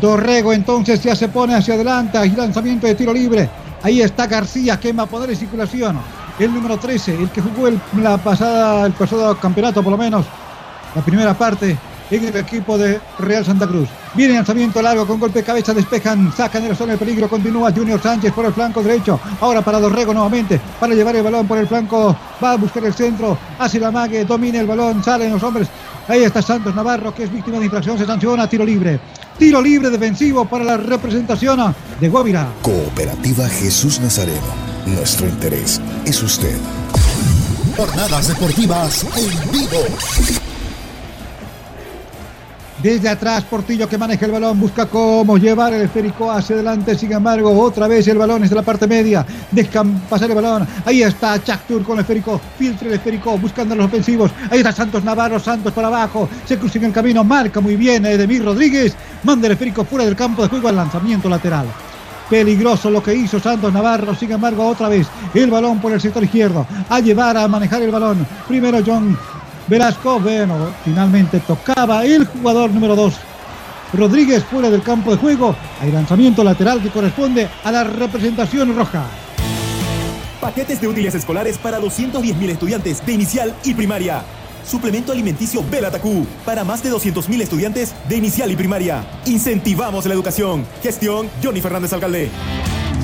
Dorrego entonces ya se pone hacia adelante y lanzamiento de tiro libre. Ahí está García, quema poder en circulación. El número 13, el que jugó el, la pasada, el pasado campeonato por lo menos, la primera parte en el equipo de Real Santa Cruz. Viene lanzamiento largo con golpe de cabeza, despejan, sacan de la zona de peligro, continúa Junior Sánchez por el flanco derecho. Ahora para Dorrego nuevamente, para llevar el balón por el flanco, va a buscar el centro, hace la mague, domina el balón, salen los hombres. Ahí está Santos Navarro, que es víctima de infracción, se sanciona, tiro libre. Tiro libre defensivo para la representación de Guavirá. Cooperativa Jesús Nazareno. Nuestro interés es usted. Jornadas deportivas en vivo. Desde atrás, Portillo que maneja el balón, busca cómo llevar el esférico hacia adelante. Sin embargo, otra vez el balón es de la parte media. Dejan pasar el balón. Ahí está Chactur con el esférico. Filtra el esférico, buscando los ofensivos. Ahí está Santos Navarro, Santos para abajo. Se cruza en el camino, marca muy bien Edemir Rodríguez. Manda el esférico fuera del campo de juego al lanzamiento lateral. Peligroso lo que hizo Santos Navarro, sin embargo, otra vez el balón por el sector izquierdo. A llevar a manejar el balón. Primero John Velasco, bueno, finalmente tocaba el jugador número 2. Rodríguez fuera del campo de juego. Hay lanzamiento lateral que corresponde a la representación roja. Paquetes de útiles escolares para 210.000 estudiantes de inicial y primaria. Suplemento alimenticio Belatacú para más de 200.000 estudiantes de inicial y primaria. Incentivamos la educación. Gestión Johnny Fernández Alcalde.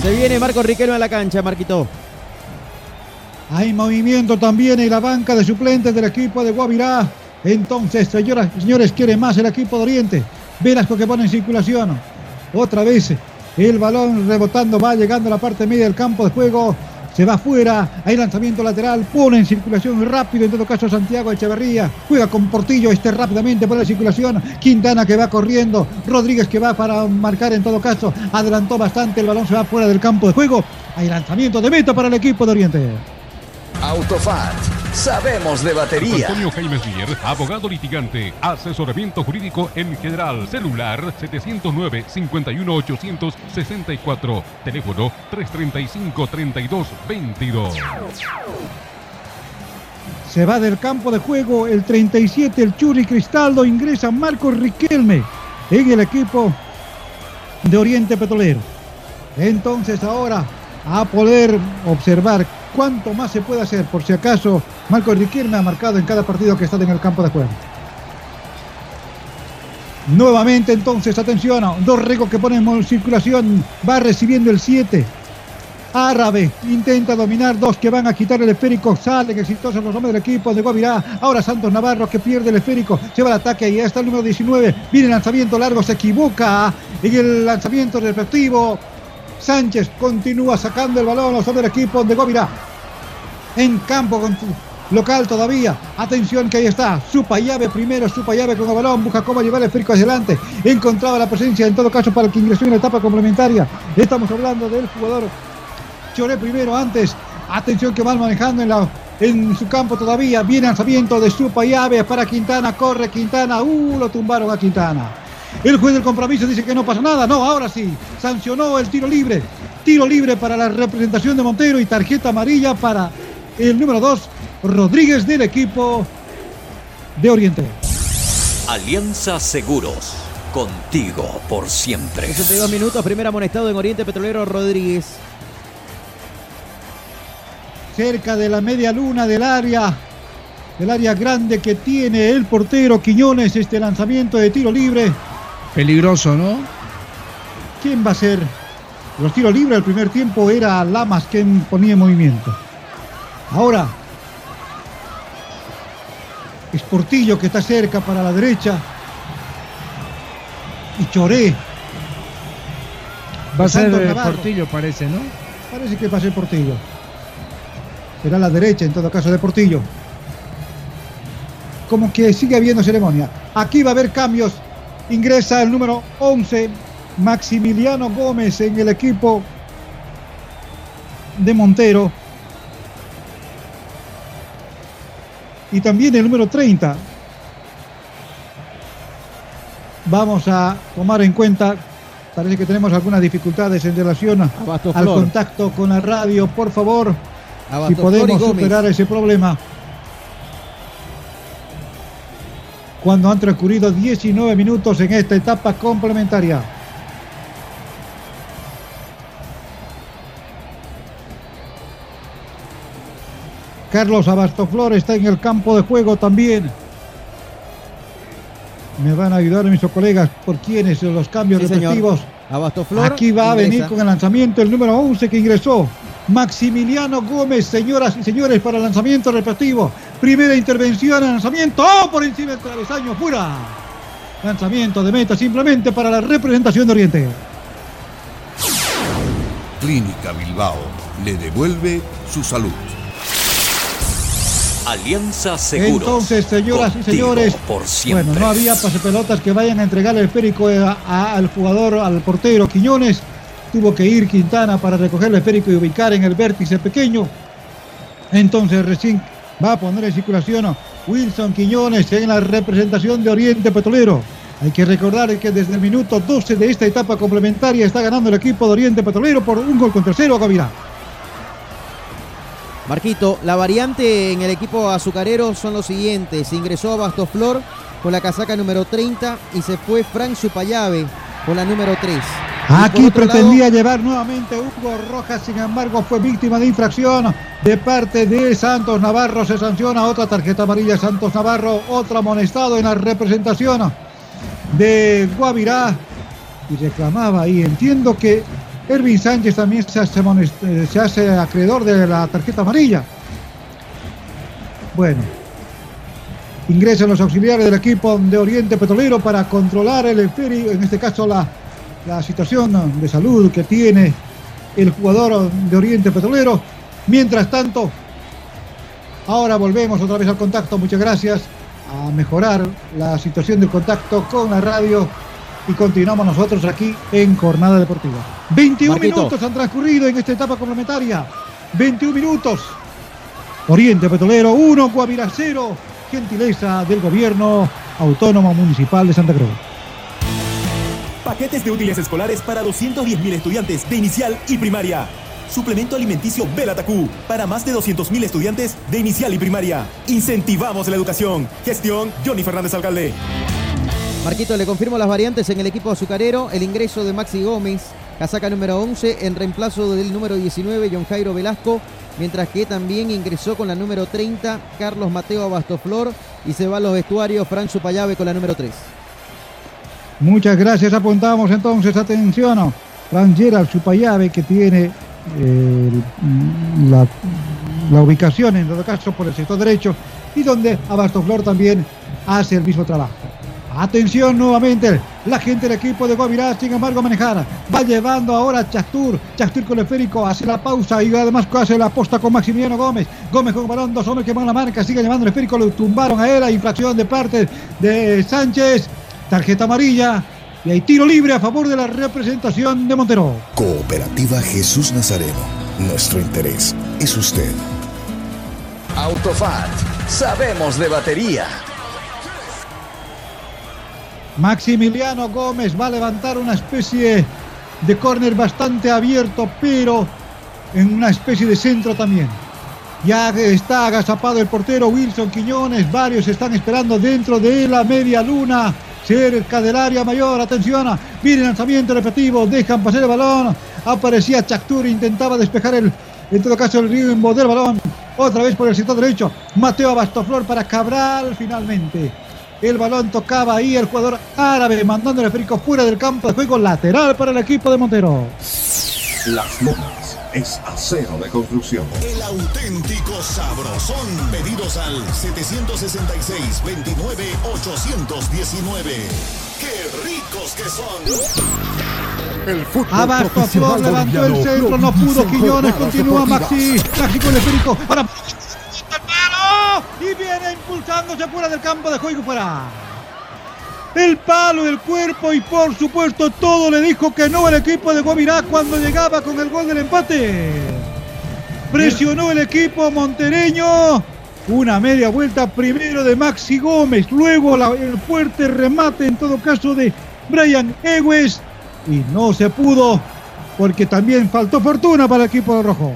Se viene Marco Riquelme a la cancha, Marquito. Hay movimiento también en la banca de suplentes del equipo de Guavirá. Entonces, señoras y señores, quiere más el equipo de Oriente. Velasco que pone en circulación. Otra vez el balón rebotando, va llegando a la parte media del campo de juego. Se va afuera, hay lanzamiento lateral, pone en circulación rápido, en todo caso Santiago Echeverría, juega con Portillo, este rápidamente por la circulación, Quintana que va corriendo, Rodríguez que va para marcar en todo caso, adelantó bastante, el balón se va fuera del campo de juego, hay lanzamiento de meta para el equipo de Oriente. Autofat, sabemos de batería. Antonio Jaime Mier, abogado litigante, asesoramiento jurídico en general, celular 709-51864, teléfono 335-3222. Se va del campo de juego el 37, el Churi Cristaldo, ingresa Marcos Riquelme en el equipo de Oriente Petrolero. Entonces ahora a poder observar cuánto más se puede hacer. Por si acaso, Marco Riquelme ha marcado en cada partido que está en el campo de juego. Nuevamente entonces, atención, Dorrego que pone en circulación, va recibiendo el 7. Árabe intenta dominar, dos que van a quitar el esférico, salen exitosos los hombres del equipo de Guavirá. Ahora Santos Navarro que pierde el esférico, se va al ataque, ahí está el número 19. Viene el lanzamiento largo, se equivoca en el lanzamiento respectivo. Sánchez continúa sacando el balón los del equipo de Gómira. En campo con local todavía. Atención que ahí está. Supa llave primero, Supa llave con el balón. Busca cómo llevar el esférico hacia adelante. Encontraba la presencia en todo caso para que ingresó en la etapa complementaria. Estamos hablando del jugador Choré primero antes. Atención que van manejando en, la, en su campo todavía. Viene lanzamiento de Supa llave para Quintana. Corre Quintana. Uh, lo tumbaron a Quintana. El juez del compromiso dice que no pasa nada. No, ahora sí. Sancionó el tiro libre. Tiro libre para la representación de Montero y tarjeta amarilla para el número 2, Rodríguez del equipo de Oriente. Alianza Seguros. Contigo por siempre. 62 minutos, primer amonestado en Oriente Petrolero Rodríguez. Cerca de la media luna del área, del área grande que tiene el portero Quiñones, este lanzamiento de tiro libre. Peligroso, ¿no? ¿Quién va a ser? Los tiros libres el primer tiempo era Lamas quien ponía en movimiento. Ahora es Portillo que está cerca para la derecha. Y Choré. Va a ser eh, Portillo, parece, ¿no? Parece que va a ser Portillo. Será la derecha en todo caso de Portillo. Como que sigue habiendo ceremonia. Aquí va a haber cambios Ingresa el número 11, Maximiliano Gómez en el equipo de Montero. Y también el número 30. Vamos a tomar en cuenta, parece que tenemos algunas dificultades en relación al contacto con la radio. Por favor, si podemos superar ese problema. Cuando han transcurrido 19 minutos en esta etapa complementaria. Carlos Abastoflor está en el campo de juego también. Me van a ayudar mis colegas por quienes los cambios sí, respectivos. Aquí va a venir con el lanzamiento el número 11 que ingresó. Maximiliano Gómez, señoras y señores, para el lanzamiento respectivo. Primera intervención, lanzamiento. ¡Oh! Por encima del travesaño, fuera. Lanzamiento de meta simplemente para la representación de Oriente. Clínica Bilbao le devuelve su salud. Alianza Seguros. Entonces, señoras y señores, por siempre. bueno, no había pasepelotas que vayan a entregar el esférico al jugador, al portero Quiñones. Tuvo que ir Quintana para recoger el esférico y ubicar en el vértice pequeño. Entonces, recién va a poner en circulación Wilson Quiñones en la representación de Oriente Petrolero. Hay que recordar que desde el minuto 12 de esta etapa complementaria está ganando el equipo de Oriente Petrolero por un gol contra cero a Gavirá. Marquito, la variante en el equipo azucarero son los siguientes. Ingresó a Bastoflor con la casaca número 30 y se fue Frank Supayave con la número 3. Aquí pretendía llevar nuevamente Hugo Rojas, sin embargo fue víctima de infracción de parte de Santos Navarro. Se sanciona otra tarjeta amarilla Santos Navarro, otro amonestado en la representación de Guavirá. Y reclamaba y entiendo que Ervin Sánchez también se hace, se hace acreedor de la tarjeta amarilla. Bueno, ingresan los auxiliares del equipo de Oriente Petrolero para controlar el esférico, en este caso la, la situación de salud que tiene el jugador de Oriente Petrolero. Mientras tanto, ahora volvemos otra vez al contacto. Muchas gracias a mejorar la situación del contacto con la radio y continuamos nosotros aquí en Jornada Deportiva. 21 Marquito. minutos han transcurrido en esta etapa complementaria. 21 minutos. Oriente Petrolero 1, Guavirá 0. Gentileza del gobierno autónomo municipal de Santa Cruz. Paquetes de útiles escolares para 210.000 estudiantes de inicial y primaria. Suplemento alimenticio Belatacú para más de 200.000 estudiantes de inicial y primaria. Incentivamos la educación. Gestión Johnny Fernández Alcalde. Marquito, le confirmo las variantes en el equipo azucarero. El ingreso de Maxi Gómez, casaca número 11, en reemplazo del número 19, John Jairo Velasco. Mientras que también ingresó con la número 30, Carlos Mateo Abastoflor. Y se va a los vestuarios, Fran Supayave con la número 3. Muchas gracias. Apuntamos entonces, atención, Fran Gerald Chupayave que tiene eh, la, ubicación en todo caso por el sector derecho y donde Abastoflor también hace el mismo trabajo. Atención nuevamente, la gente del equipo de Guavirá, sin embargo, a manejar. Va llevando ahora a Chastur. Chastur con el esférico, hace la pausa y además hace la posta con Maximiliano Gómez. Gómez con balón, dos hombres que van la marca, sigue llevando el esférico, lo tumbaron a él. Infracción de parte de Sánchez. Tarjeta amarilla. Y hay tiro libre a favor de la representación de Montero. Cooperativa Jesús Nazareno. Nuestro interés es usted. Autofat. Sabemos de batería. Maximiliano Gómez va a levantar una especie de córner bastante abierto, pero en una especie de centro también. Ya está agazapado el portero Wilson Quiñones, varios están esperando dentro de la media luna, cerca del área mayor, atención, el lanzamiento repetitivo, dejan pasar el balón, aparecía Chactur, intentaba despejar el, en todo caso el ritmo del balón, otra vez por el sector derecho, Mateo Abastoflor para Cabral finalmente. El balón tocaba ahí el jugador árabe, mandando el esférico fuera del campo de juego lateral para el equipo de Montero. Las es acero de construcción. El auténtico sabrosón. Pedidos al 766-29-819. ¡Qué ricos que son! El fútbol Abajo profesional Flor levantó el centro, no pudo Quiñones, continúa. Maxi, Maxi con el esférico, para y viene impulsándose fuera del campo de juego fuera. El palo, el cuerpo y por supuesto todo le dijo que no al equipo de Guavirá cuando llegaba con el gol del empate. Presionó el equipo montereño. Una media vuelta primero de Maxi Gómez, luego el fuerte remate en todo caso de Brian Ewes y no se pudo porque también faltó fortuna para el equipo de rojo.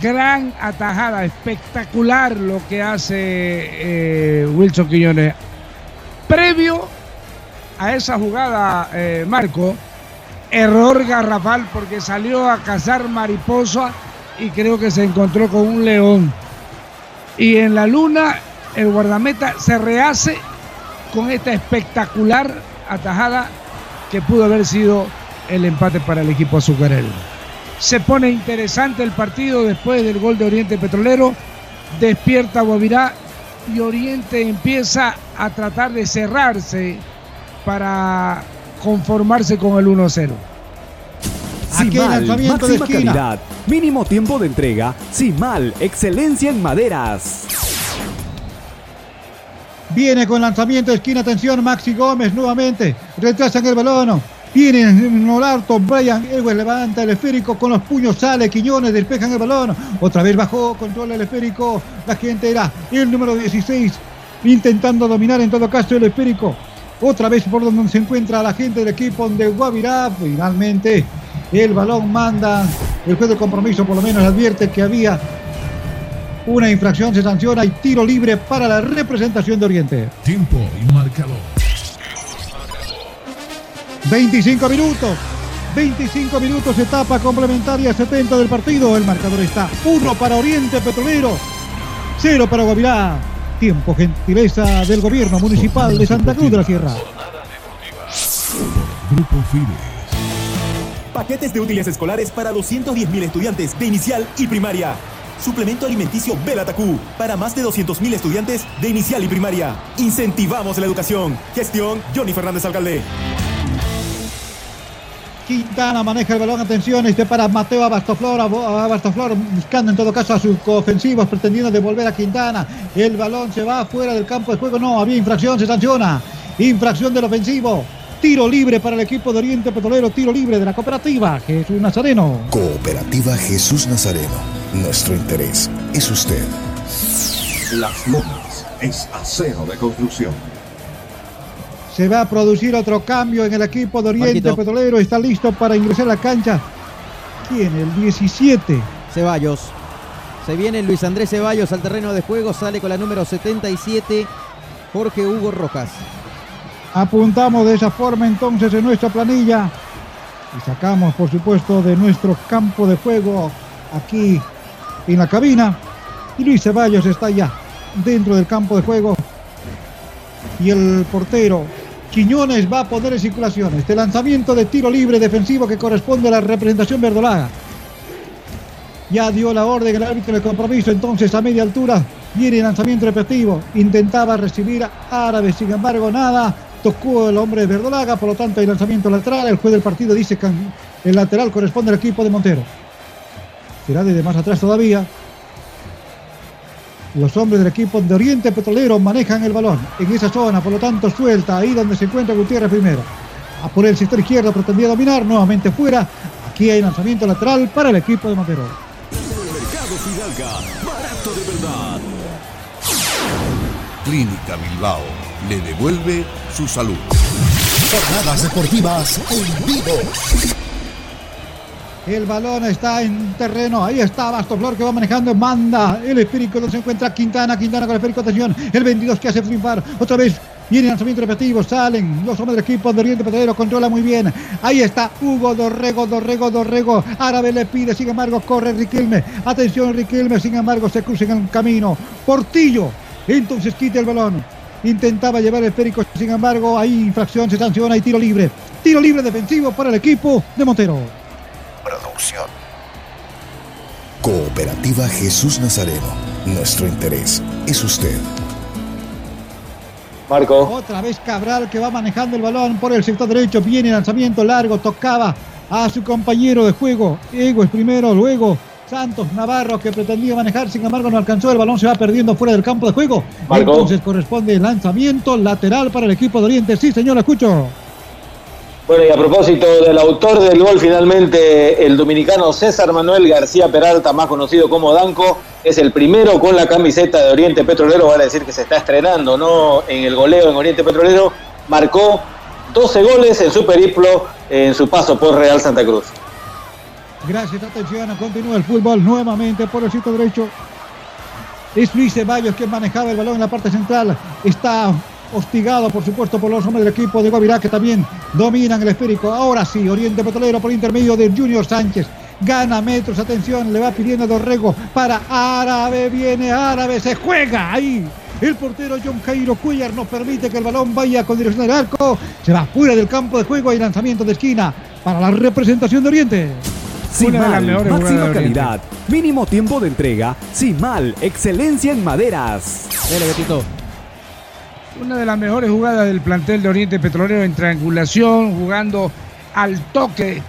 Gran atajada, espectacular lo que hace eh, Wilson Quiñones. Previo a esa jugada, eh, Marco, error garrafal porque salió a cazar mariposa y creo que se encontró con un león. Y en la luna, el guardameta se rehace con esta espectacular atajada que pudo haber sido el empate para el equipo azucarero. Se pone interesante el partido después del gol de Oriente Petrolero. Despierta Guavirá y Oriente empieza a tratar de cerrarse para conformarse con el 1-0. Simal, máxima calidad, mínimo tiempo de entrega. Simal, excelencia en maderas. Viene con lanzamiento de esquina, atención, Maxi Gómez nuevamente. Retrasan el balón. Viene en el alto, Brian Ewes levanta el esférico con los puños, sale Quiñones, despejan el balón. Otra vez bajó, controla el esférico. La gente era el número 16, intentando dominar en todo caso el esférico. Otra vez por donde se encuentra la gente del equipo de Guavirá. Finalmente el balón manda. El juez de compromiso por lo menos advierte que había una infracción, se sanciona y tiro libre para la representación de Oriente. Tiempo y marcador. 25 minutos. 25 minutos, etapa complementaria 70 del partido. El marcador está 1 para Oriente Petrolero, 0 para Guavirá. Tiempo, gentileza del gobierno municipal de Santa Cruz de la Sierra. Grupo Fides. Paquetes de útiles escolares para 210.000 estudiantes de inicial y primaria. Suplemento alimenticio Belatacú para más de 200.000 estudiantes de inicial y primaria. Incentivamos la educación. Gestión Johnny Fernández Alcalde. Quintana maneja el balón, atención, este para Mateo Abastoflor, Abastoflor buscando en todo caso a sus ofensivos, pretendiendo devolver a Quintana. El balón se va fuera del campo de juego, no, había infracción, se sanciona. Infracción del ofensivo. Tiro libre para el equipo de Oriente Petrolero, tiro libre de la cooperativa Jesús Nazareno. Cooperativa Jesús Nazareno. Nuestro interés es usted. Las Lomas es acero de construcción. Se va a producir otro cambio en el equipo de Oriente Marquito. Petrolero. Está listo para ingresar a la cancha. ¿Quién? El 17. Ceballos. Se viene Luis Andrés Ceballos al terreno de juego. Sale con la número 77. Jorge Hugo Rojas. Apuntamos de esa forma entonces en nuestra planilla. Y sacamos, por supuesto, de nuestro campo de juego aquí en la cabina. Y Luis Ceballos está ya dentro del campo de juego. Y el portero Quiñones va a poner en circulación este lanzamiento de tiro libre defensivo que corresponde a la representación verdolaga. Ya dio la orden el árbitro de compromiso, entonces a media altura viene el lanzamiento repetitivo. Intentaba recibir a Árabe, sin embargo, nada. Tocó el hombre de Verdolaga, por lo tanto hay lanzamiento lateral. El juez del partido dice que el lateral corresponde al equipo de Montero. Será desde más atrás todavía. Los hombres del equipo de Oriente Petrolero manejan el balón en esa zona, por lo tanto suelta ahí donde se encuentra Gutiérrez primero. A por el sector izquierdo pretendía dominar, nuevamente fuera. Aquí hay lanzamiento lateral para el equipo de Montero. Mercado Fidalga, barato de verdad. Clínica Bilbao le devuelve su salud. Jornadas deportivas en vivo. El balón está en terreno. Ahí está Bastoflor que va manejando. Manda el esférico donde se encuentra Quintana. Quintana con el esférico. Atención. El 22 que hace triunfar. Otra vez viene el lanzamiento repetitivo. Salen los hombres del equipo de Oriente Petrolero. Controla muy bien. Ahí está Hugo Dorrego. Dorrego. Dorrego. Árabe le pide. Sin embargo, corre Riquelme. Atención, Riquelme. Sin embargo, se cruza en el camino. Portillo. Entonces quita el balón. Intentaba llevar el esférico. Sin embargo, ahí infracción. Se sanciona y tiro libre. Tiro libre defensivo para el equipo de Montero. Producción. Cooperativa Jesús Nazareno. Nuestro interés es usted. Marco. Otra vez Cabral que va manejando el balón por el sector derecho. Viene lanzamiento largo. Tocaba a su compañero de juego. Ego es primero, luego Santos Navarro que pretendía manejar. Sin embargo, no alcanzó. El balón se va perdiendo fuera del campo de juego. Marco. Entonces corresponde el lanzamiento lateral para el equipo de Oriente. Sí, señor, escucho. Bueno, y a propósito del autor del gol, finalmente el dominicano César Manuel García Peralta, más conocido como Danco, es el primero con la camiseta de Oriente Petrolero, vale decir que se está estrenando ¿no? en el goleo en Oriente Petrolero, marcó 12 goles en su periplo en su paso por Real Santa Cruz. Gracias, atención. Continúa el fútbol nuevamente por el sitio derecho. Es Luis Ceballos que manejaba el balón en la parte central. Está hostigado, por supuesto, por los hombres del equipo de Guavirá que también dominan el esférico. Ahora sí, Oriente Petrolero por intermedio de Junior Sánchez. Gana metros, atención, le va pidiendo Dorrego para Árabe, viene Árabe, se juega ahí. El portero John Cairo Cuellar no permite que el balón vaya con dirección del arco. Se va fuera del campo de juego y lanzamiento de esquina para la representación de Oriente. Simal, máxima calidad, mínimo tiempo de entrega. Simal, excelencia en maderas. Dale, Betito. Una de las mejores jugadas del plantel de Oriente Petrolero en triangulación, jugando al toque.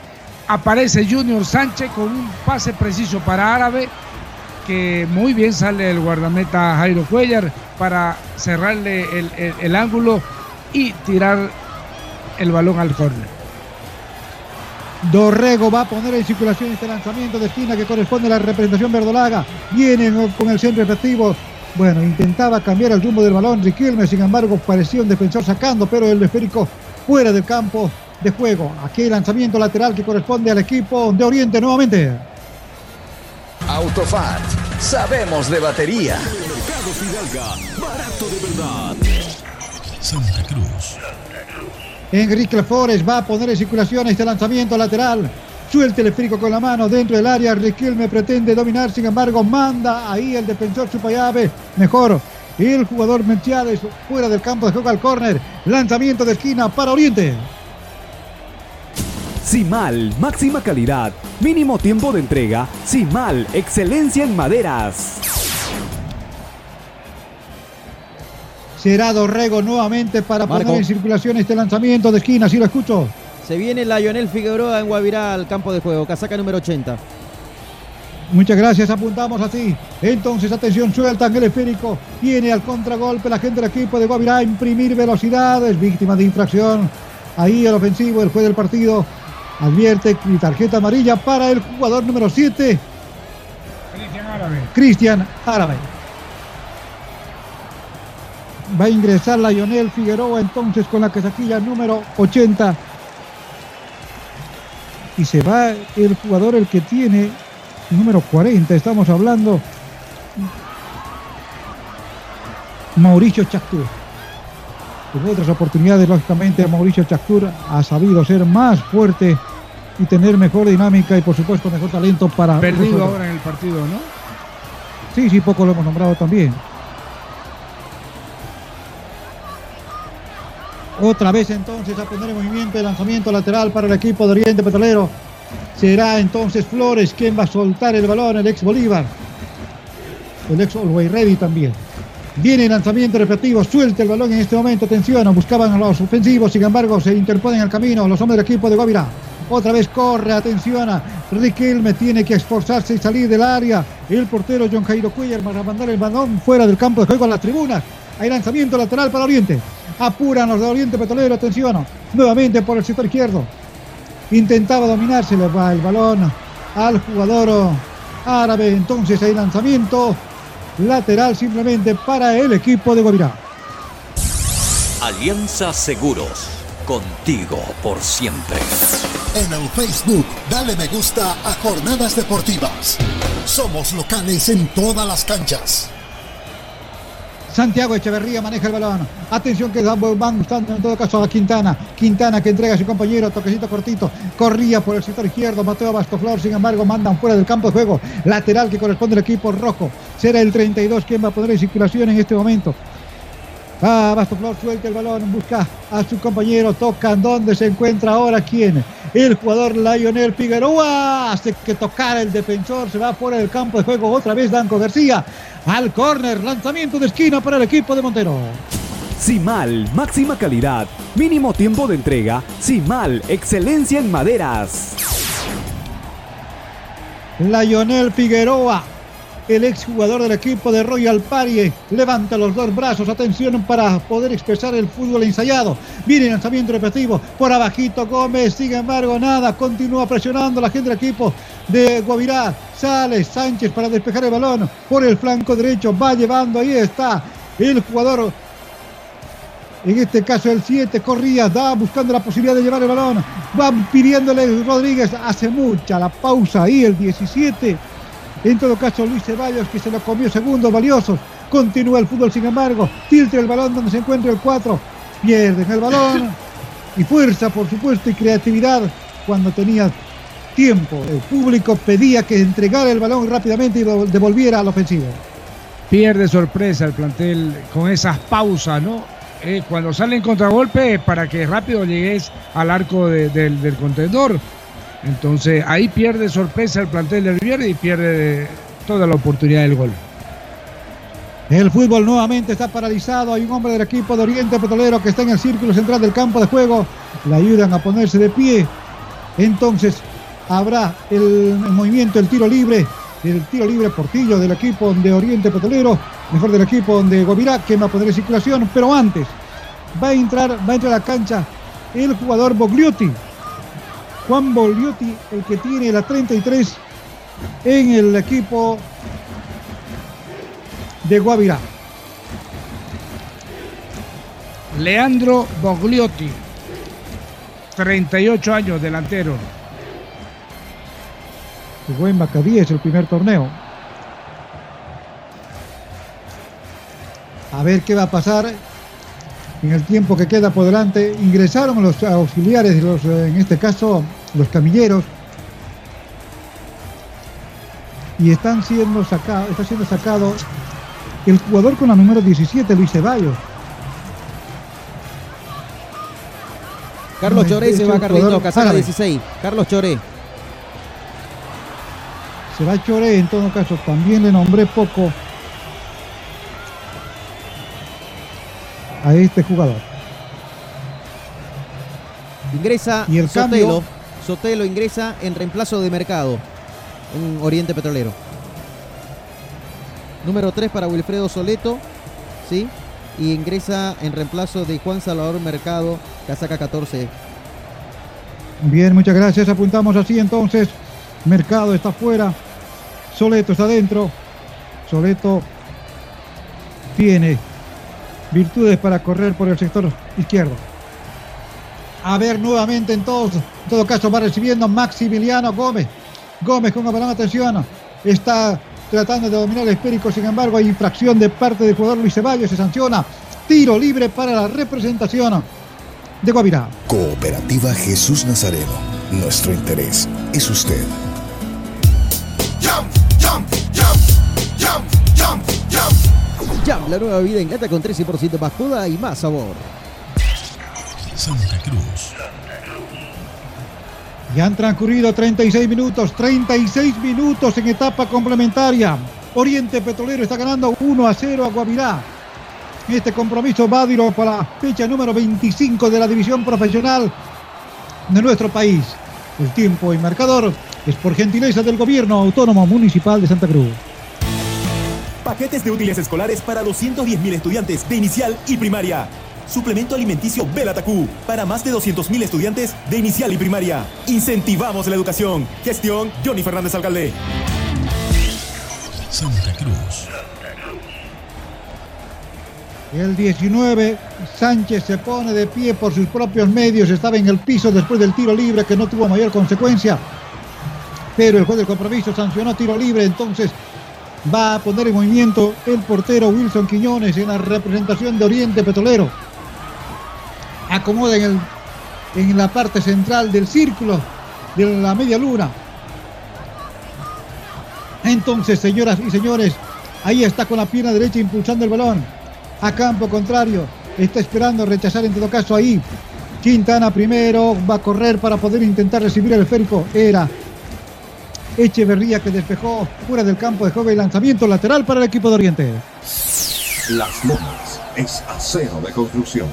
Aparece Junior Sánchez con un pase preciso para Árabe, que muy bien sale el guardameta Jairo Cuellar para cerrarle el, ángulo y tirar el balón al córner. Dorrego va a poner en circulación este lanzamiento de esquina que corresponde a la representación verdolaga. Viene con el centro efectivo. Bueno, intentaba cambiar el rumbo del balón Riquelme, sin embargo parecía un defensor sacando, pero el esférico fuera del campo de juego. Aquí el lanzamiento lateral que corresponde al equipo de Oriente nuevamente. Autofat, sabemos de batería. Mercado Fidalga, barato de verdad. Santa Cruz. Enrique Flores va a poner en circulación este lanzamiento lateral. Suelta el esférico con la mano dentro del área. Riquelme pretende dominar, sin embargo, manda ahí el defensor Chupayave. Mejor. El jugador Menchiades fuera del campo de juego al córner. Lanzamiento de esquina para Oriente. Simal, máxima calidad, mínimo tiempo de entrega. Simal, excelencia en maderas. Será Dorrego nuevamente para poner en circulación este lanzamiento de esquina, si lo escucho. Se viene Lionel Figueroa en Guavirá al campo de juego, casaca número 80. Muchas gracias, apuntamos así. Entonces, atención, suelta el esférico. Viene al contragolpe la gente del equipo de Guavirá a imprimir velocidad. Es víctima de infracción. Ahí el ofensivo, el juez del partido advierte tarjeta amarilla para el jugador número 7. Cristian Árabe. Cristian Árabe. Va a ingresar Lionel Figueroa entonces con la casaquilla número 80. Y se va el jugador el que tiene número 40. Estamos hablando Mauricio Chactur. En otras oportunidades, lógicamente, Mauricio Chactur ha sabido ser más fuerte y tener mejor dinámica y, por supuesto, mejor talento para. Perdido ahora en el partido, ¿no? Sí, sí, poco lo hemos nombrado también. Otra vez entonces a poner en movimiento el lanzamiento lateral para el equipo de Oriente Petrolero. Será entonces Flores quien va a soltar el balón, el ex Bolívar. El ex Always Ready también. Viene el lanzamiento repetitivo, suelta el balón en este momento, atención, buscaban a los ofensivos, sin embargo se interponen al camino los hombres del equipo de Guavirá. Otra vez corre, atención Riquelme, tiene que esforzarse y salir del área. El portero John Jairo Cuellar para mandar el balón fuera del campo de juego a las tribunas. Hay lanzamiento lateral para Oriente. Apuran los de Oriente Petrolero, atención, nuevamente por el sector izquierdo. Intentaba dominar, se le va el balón al jugador árabe. Entonces hay lanzamiento lateral simplemente para el equipo de Guavirá. Alianza Seguros, contigo por siempre. En el Facebook, dale me gusta a Jornadas Deportivas. Somos locales en todas las canchas. Santiago Echeverría maneja el balón. Atención que van gustando en todo caso a Quintana. Quintana que entrega a su compañero, toquecito cortito. Corría por el sector izquierdo. Mateo Bastoflor, sin embargo, mandan fuera del campo de juego. Lateral que corresponde al equipo rojo. Será el 32 quien va a poner en circulación en este momento. Ah, Bastoflor suelta el balón, busca a su compañero, toca donde se encuentra ahora quién. El jugador Lionel Figueroa hace que tocara el defensor, se va fuera del campo de juego otra vez Danco García al córner, lanzamiento de esquina para el equipo de Montero. Simal, máxima calidad, mínimo tiempo de entrega. Simal, excelencia en maderas. Lionel Figueroa el exjugador del equipo de Royal Parie levanta los dos brazos, atención para poder expresar el fútbol ensayado. Viene lanzamiento repetitivo por abajito Gómez, sin embargo nada, continúa presionando la gente del equipo de Guavirá. Sale Sánchez para despejar el balón por el flanco derecho, va llevando, ahí está el jugador en este caso el 7 corría, da buscando la posibilidad de llevar el balón. Van pidiéndole Rodríguez, hace mucha la pausa ahí el 17 en todo caso, Luis Ceballos, que se lo comió segundos valiosos. Continúa el fútbol, sin embargo. Filtra el balón donde se encuentra el 4. Pierden el balón. Y fuerza, por supuesto, y creatividad cuando tenía tiempo. El público pedía que entregara el balón rápidamente y lo devolviera al ofensivo. Pierde sorpresa el plantel con esas pausas, ¿no? Eh, cuando sale en contragolpe para que rápido llegues al arco del contendor entonces ahí pierde sorpresa el plantel del Riviera y pierde toda la oportunidad del gol. El fútbol nuevamente está paralizado. Hay un hombre del equipo de Oriente Petrolero que está en el círculo central del campo de juego. Le ayudan a ponerse de pie. Entonces habrá el, movimiento, el tiro libre. El tiro libre Portillo del equipo de Oriente Petrolero. Mejor del equipo de Govirá que va a poner en circulación. Pero antes va a entrar, va a entrar a la cancha el jugador Bogliuti Juan Boliotti, el que tiene la 33 en el equipo de Guavirá. Leandro Bogliotti, 38 años, delantero. Jugó en es el primer torneo. A ver qué va a pasar en el tiempo que queda por delante. Ingresaron los auxiliares, los, en este caso los camilleros, y están siendo sacados, está siendo sacado el jugador con la número 17, Luis Ceballos. Carlos No, Choré se va Carlito, jugador casilla árabe. 16. Carlos Choré. Se va Choré, en todo caso, también le nombré poco a este jugador. Ingresa Y el Sotelo. cambio- Sotelo ingresa en reemplazo de Mercado en Oriente Petrolero. Número 3 para Wilfredo Soleto. ¿Sí? Y ingresa en reemplazo de Juan Salvador Mercado, casaca 14. Bien, muchas gracias. Apuntamos así entonces. Mercado está fuera. Soleto está dentro. Soleto tiene virtudes para correr por el sector izquierdo. A ver nuevamente en todos, en todo caso va recibiendo Maximiliano Gómez. Gómez con gran atención. Está tratando de dominar el esférico, sin embargo hay infracción de parte del jugador Luis Ceballos. Se sanciona. Tiro libre para la representación de Guavirá. Cooperativa Jesús Nazareno. Nuestro interés es usted. Jam, la nueva vida en lata con 13% más joda y más sabor. Santa Cruz. Ya han transcurrido 36 minutos, 36 minutos en etapa complementaria. Oriente Petrolero está ganando 1 a 0 a Guavirá. Este compromiso va válido para la fecha número 25 de la división profesional de nuestro país. El tiempo y marcador es por gentileza del gobierno autónomo municipal de Santa Cruz. Paquetes de útiles escolares para 210.000 estudiantes de inicial y primaria. Suplemento alimenticio Belatacú para más de 200.000 estudiantes de inicial y primaria. Incentivamos la educación. Gestión Johnny Fernández Alcalde. Santa Cruz. El 19, Sánchez se pone de pie por sus propios medios, estaba en el piso después del tiro libre que no tuvo mayor consecuencia, pero el juez del compromiso sancionó tiro libre, entonces va a poner en movimiento el portero Wilson Quiñones en la representación de Oriente Petrolero. Acomoda en, el, en la parte central del círculo de la media luna. Entonces, señoras y señores, ahí está con la pierna derecha impulsando el balón a campo contrario. Está esperando rechazar en todo caso ahí. Quintana primero va a correr para poder intentar recibir el esférico. Era Echeverría que despejó fuera del campo de juego y lanzamiento lateral para el equipo de Oriente. Las Lomas es acero de construcción.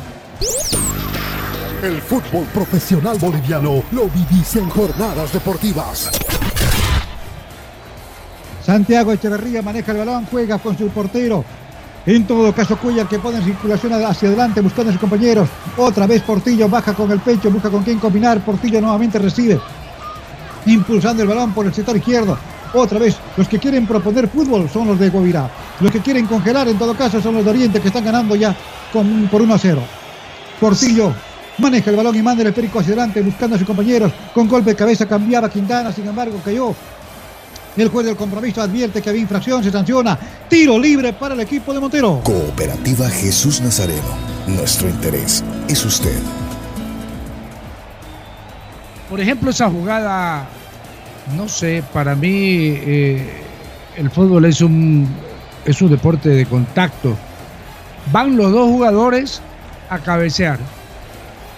El fútbol profesional boliviano lo vivís en jornadas deportivas. Santiago Echeverría maneja el balón, juega con su portero. En todo caso, Cuellar que pone en circulación hacia adelante buscando a sus compañeros. Otra vez Portillo baja con el pecho, busca con quién combinar. Portillo nuevamente recibe. Impulsando el balón por el sector izquierdo. Otra vez, los que quieren proponer fútbol son los de Guavirá. Los que quieren congelar, en todo caso, son los de Oriente que están ganando ya con, por 1 a 0. Portillo maneja el balón y manda el esférico hacia adelante buscando a sus compañeros. Con golpe de cabeza cambiaba Quintana, sin embargo, cayó el juez del compromiso advierte que había infracción, se sanciona. Tiro libre para el equipo de Montero. Cooperativa Jesús Nazareno. Nuestro interés es usted. Por ejemplo, esa jugada, no sé, para mí eh, el fútbol es un, es un deporte de contacto. Van los dos jugadores a cabecear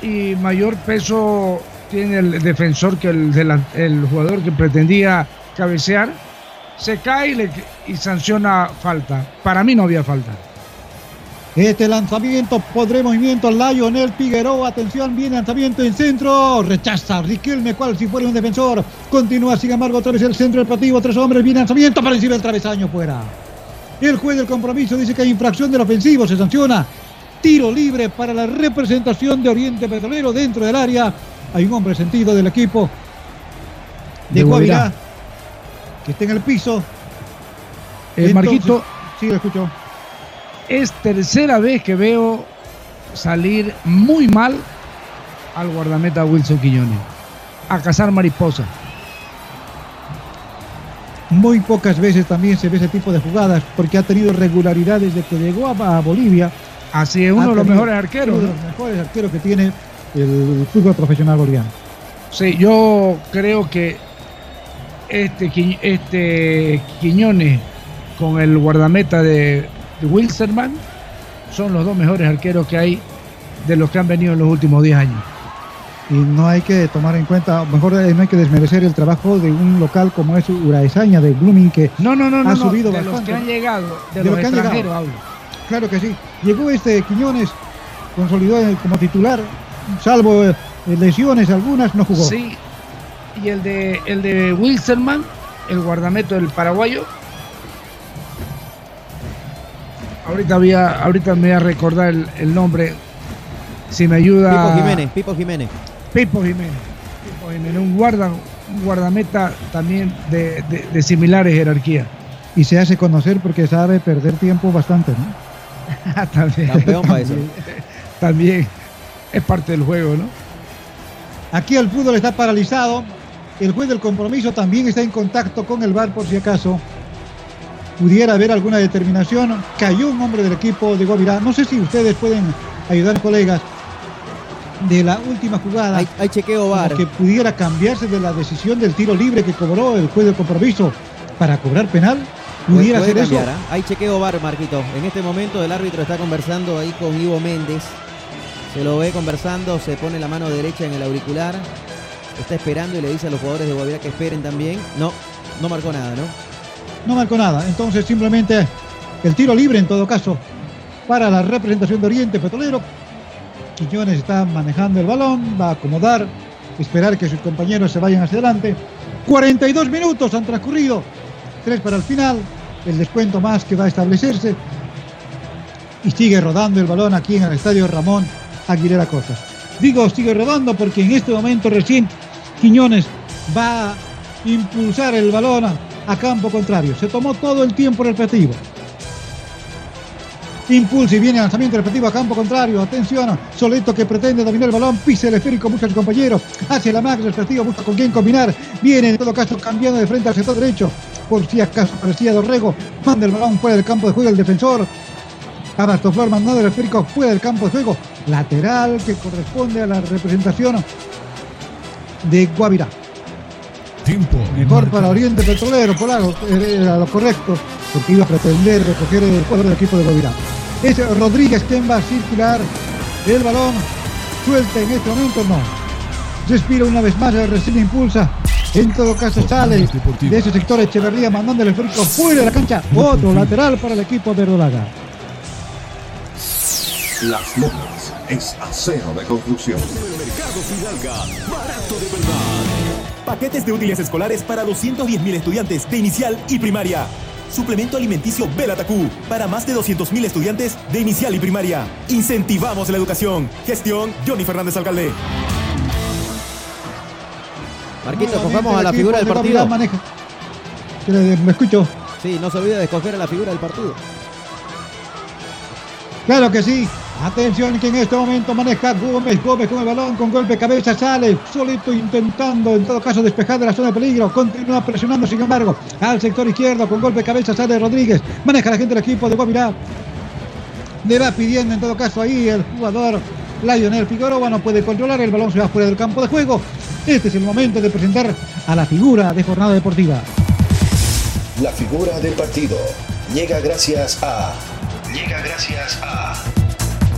y mayor peso tiene el defensor que el, el jugador que pretendía cabecear. Se cae y, sanciona falta. Para mí no había falta. Este lanzamiento, podré movimiento, Lionel Figueroa, atención, viene lanzamiento en centro, rechaza Riquelme, cual si fuera un defensor, continúa sin embargo otra vez el centro del partido, tres hombres, viene lanzamiento para encima del travesaño fuera. El juez del compromiso dice que hay infracción del ofensivo, se sanciona, tiro libre para la representación de Oriente Petrolero dentro del área, hay un hombre sentido del equipo de De Guavirá que está en el piso. Eh, Entonces- Marquito, Sí, lo escucho. es tercera vez que veo salir muy mal al guardameta Wilson Quiñones. A cazar mariposa. Muy pocas veces también se ve ese tipo de jugadas porque ha tenido regularidad desde que llegó a Bolivia. Así es, uno de los mejores arqueros, Uno de ¿no? los mejores arqueros que tiene el fútbol profesional boliviano. Sí, yo creo que este, este Quiñones con el guardameta de, de Wilstermann son los dos mejores arqueros que hay de los que han venido en los últimos 10 años. y no hay que tomar en cuenta, mejor eh, no hay que desmerecer el trabajo de un local como es Uraesaña de Blooming que no, no, no, ha no, subido de bastante. los que han llegado, de, De los los que han llegado. hablo. Claro que sí. Llegó este Quiñones, consolidó como titular, salvo eh, lesiones algunas, no jugó. Sí. Y el de el de Wilstermann, el guardameta del paraguayo. Ahorita voy a, ahorita me voy a recordar el, el nombre. Si me ayuda. Pipo Jiménez, Pipo Jiménez. Pipo Jiménez. Pipo Jiménez, un guarda, un guardameta también de, de- de similares jerarquías. Y se hace conocer porque sabe perder tiempo bastante, ¿no? También, Campeón para eso. también, es parte del juego, ¿no? Aquí el fútbol está paralizado. El juez del compromiso también está en contacto con el VAR por si acaso pudiera haber alguna determinación. Cayó un hombre del equipo de Guavirá. No sé si ustedes pueden ayudar, colegas, de la última jugada. Hay, hay chequeo VAR. que pudiera cambiarse de la decisión del tiro libre que cobró el juez del compromiso para cobrar penal. Pudiera hacer eso. ¿ah? Hay chequeo VAR, Marquito. En este momento el árbitro está conversando ahí con Ivo Méndez. Se lo ve conversando, se pone la mano derecha en el auricular. Está esperando y le dice a los jugadores de Guavirá que esperen también. No, no marcó nada, ¿no? No marcó nada. Entonces simplemente el tiro libre en todo caso para la representación de Oriente Petrolero. Quiñones está manejando el balón, va a acomodar, esperar que sus compañeros se vayan hacia adelante. 42 minutos han transcurrido, tres para el final, el descuento más que va a establecerse. Y sigue rodando el balón aquí en el estadio Ramón Aguilera Cosas. Digo sigue rodando porque en este momento recién Quiñones va a impulsar el balón a, campo contrario. Se tomó todo el tiempo respectivo. Impulsa y viene lanzamiento respectivo a campo contrario. Atención, Soleto que pretende dominar el balón, pisa el esférico, busca a su compañero, hacia la max respectivo, busca con quién combinar. Viene en todo caso cambiando de frente al sector derecho. Por si acaso parecía Dorrego, manda el balón fuera del campo de juego el defensor. Abastoflor mandando el esférico fuera del campo de juego. Lateral que corresponde a la representación de Guavirá. Tiempo. Mejor para Oriente Petrolero, Polaco, era lo correcto, porque iba a pretender recoger el cuadro del equipo de Guavirá. Es Rodríguez quien va a circular el balón. Suelta en este momento, no. Respira una vez más, recibe impulsa. En todo caso sale de ese sector Echeverría mandando el esférico fuera de la cancha. Otro lateral para el equipo verdolaga. Las Lomas es acero de construcción. Mercado Fidalga, barato de verdad. Paquetes de útiles escolares para 210.000 estudiantes de inicial y primaria. Suplemento alimenticio Belatacú para más de 200.000 estudiantes de inicial y primaria. Incentivamos la educación. Gestión Johnny Fernández Alcalde. Marquito, cojamos a la figura del partido. maneja. ¿Me me escucho? Sí, no se olvide de escoger a la figura del partido. Claro que sí. Atención que en este momento maneja Gómez, Gómez con el balón, con golpe de cabeza sale, solito intentando en todo caso despejar de la zona de peligro, continúa presionando sin embargo al sector izquierdo con golpe de cabeza sale Rodríguez, maneja la gente del equipo de Guavirá, le va pidiendo en todo caso ahí el jugador Lionel Figueroa, no puede controlar, el balón se va fuera del campo de juego, este es el momento de presentar a la figura de jornada deportiva. La figura del partido llega gracias a. Llega gracias a.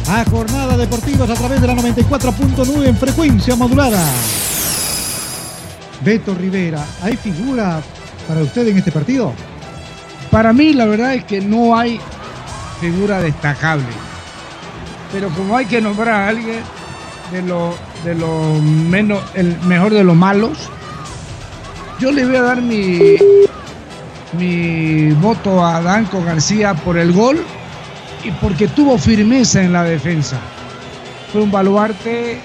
a Jornada Deportivas a través de la 94.9 en frecuencia modulada. Beto Rivera, ¿hay figura para usted en este partido? Para mí la verdad es que no hay figura destacable. Pero como hay que nombrar a alguien de lo, de lo menos, el mejor de los malos, yo le voy a dar mi, mi voto a Danco García por el gol y porque tuvo firmeza en la defensa. Fue un baluarte,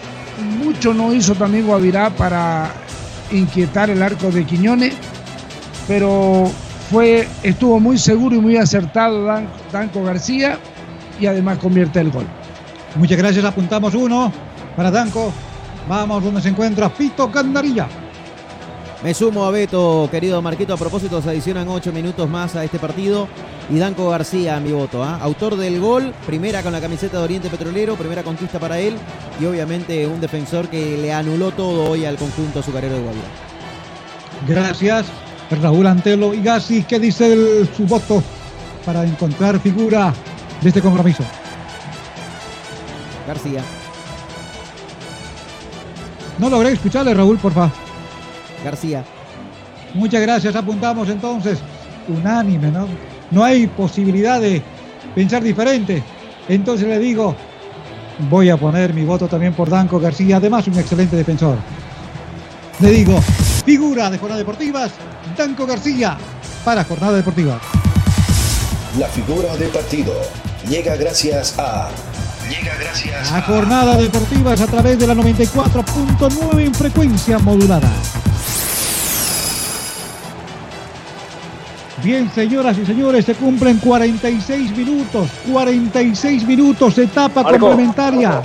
mucho no hizo también Guavirá para inquietar el arco de Quiñones, pero fue, estuvo muy seguro y muy acertado Dan- Danco García y además convierte el gol. Muchas gracias, apuntamos uno para Danco. Vamos donde se encuentra Pito Candarilla. Me sumo a Beto, querido Marquito. A propósito, se adicionan ocho minutos más a este partido. Y Danco García, mi voto. ¿ah? Autor del gol, primera con la camiseta de Oriente Petrolero, primera conquista para él. Y obviamente un defensor que le anuló todo hoy al conjunto azucarero de Guavirá. Gracias, Raúl Antelo y Gassi. ¿Qué dice el- su voto para encontrar figura de este compromiso? García. No logré escucharle, Raúl, por favor. García. Muchas gracias, apuntamos entonces. Unánime, ¿no? No hay posibilidad de pensar diferente. Entonces le digo, voy a poner mi voto también por Danco García, además un excelente defensor. Le digo, figura de Jornada Deportivas, Danco García, para Jornada Deportiva. La figura de partido llega gracias a... Llega gracias a... Jornada Deportivas a través de la 94.9 en frecuencia modulada. Bien, señoras y señores, se cumplen 46 minutos. 46 minutos, etapa complementaria.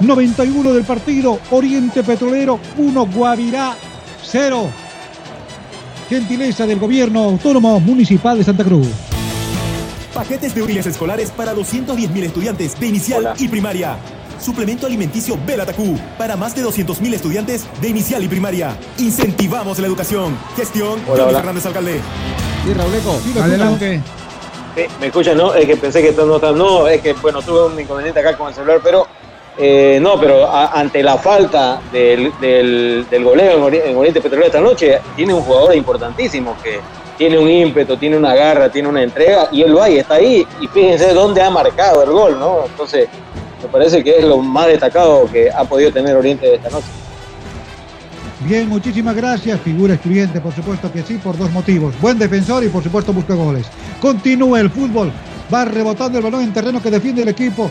91 del partido. Oriente Petrolero 1, Guavirá 0. Gentileza del Gobierno Autónomo Municipal de Santa Cruz. Paquetes de útiles escolares para 210.000 estudiantes de inicial y primaria. Suplemento alimenticio Belatacú para más de 200.000 estudiantes de inicial y primaria. Incentivamos la educación. Gestión Hola, hola. Fernández Alcalde. Sí, Rauleco. Adelante. Sí, me escuchan, ¿no? Es que pensé que esto no está. No, es que, bueno, tuve un inconveniente acá con el celular, pero. eh, no, pero a- ante la falta del, del, del goleo en Oriente Petrolero esta noche, tiene un jugador importantísimo que tiene un ímpetu, tiene una garra, tiene una entrega, y él va y está ahí. Y fíjense dónde ha marcado el gol, ¿no? Entonces, me parece que es lo más destacado que ha podido tener Oriente esta noche. Bien, muchísimas gracias. Figura excluyente, por supuesto que sí, por dos motivos. Buen defensor y por supuesto busca goles. Continúa el fútbol. Va rebotando el balón en terreno que defiende el equipo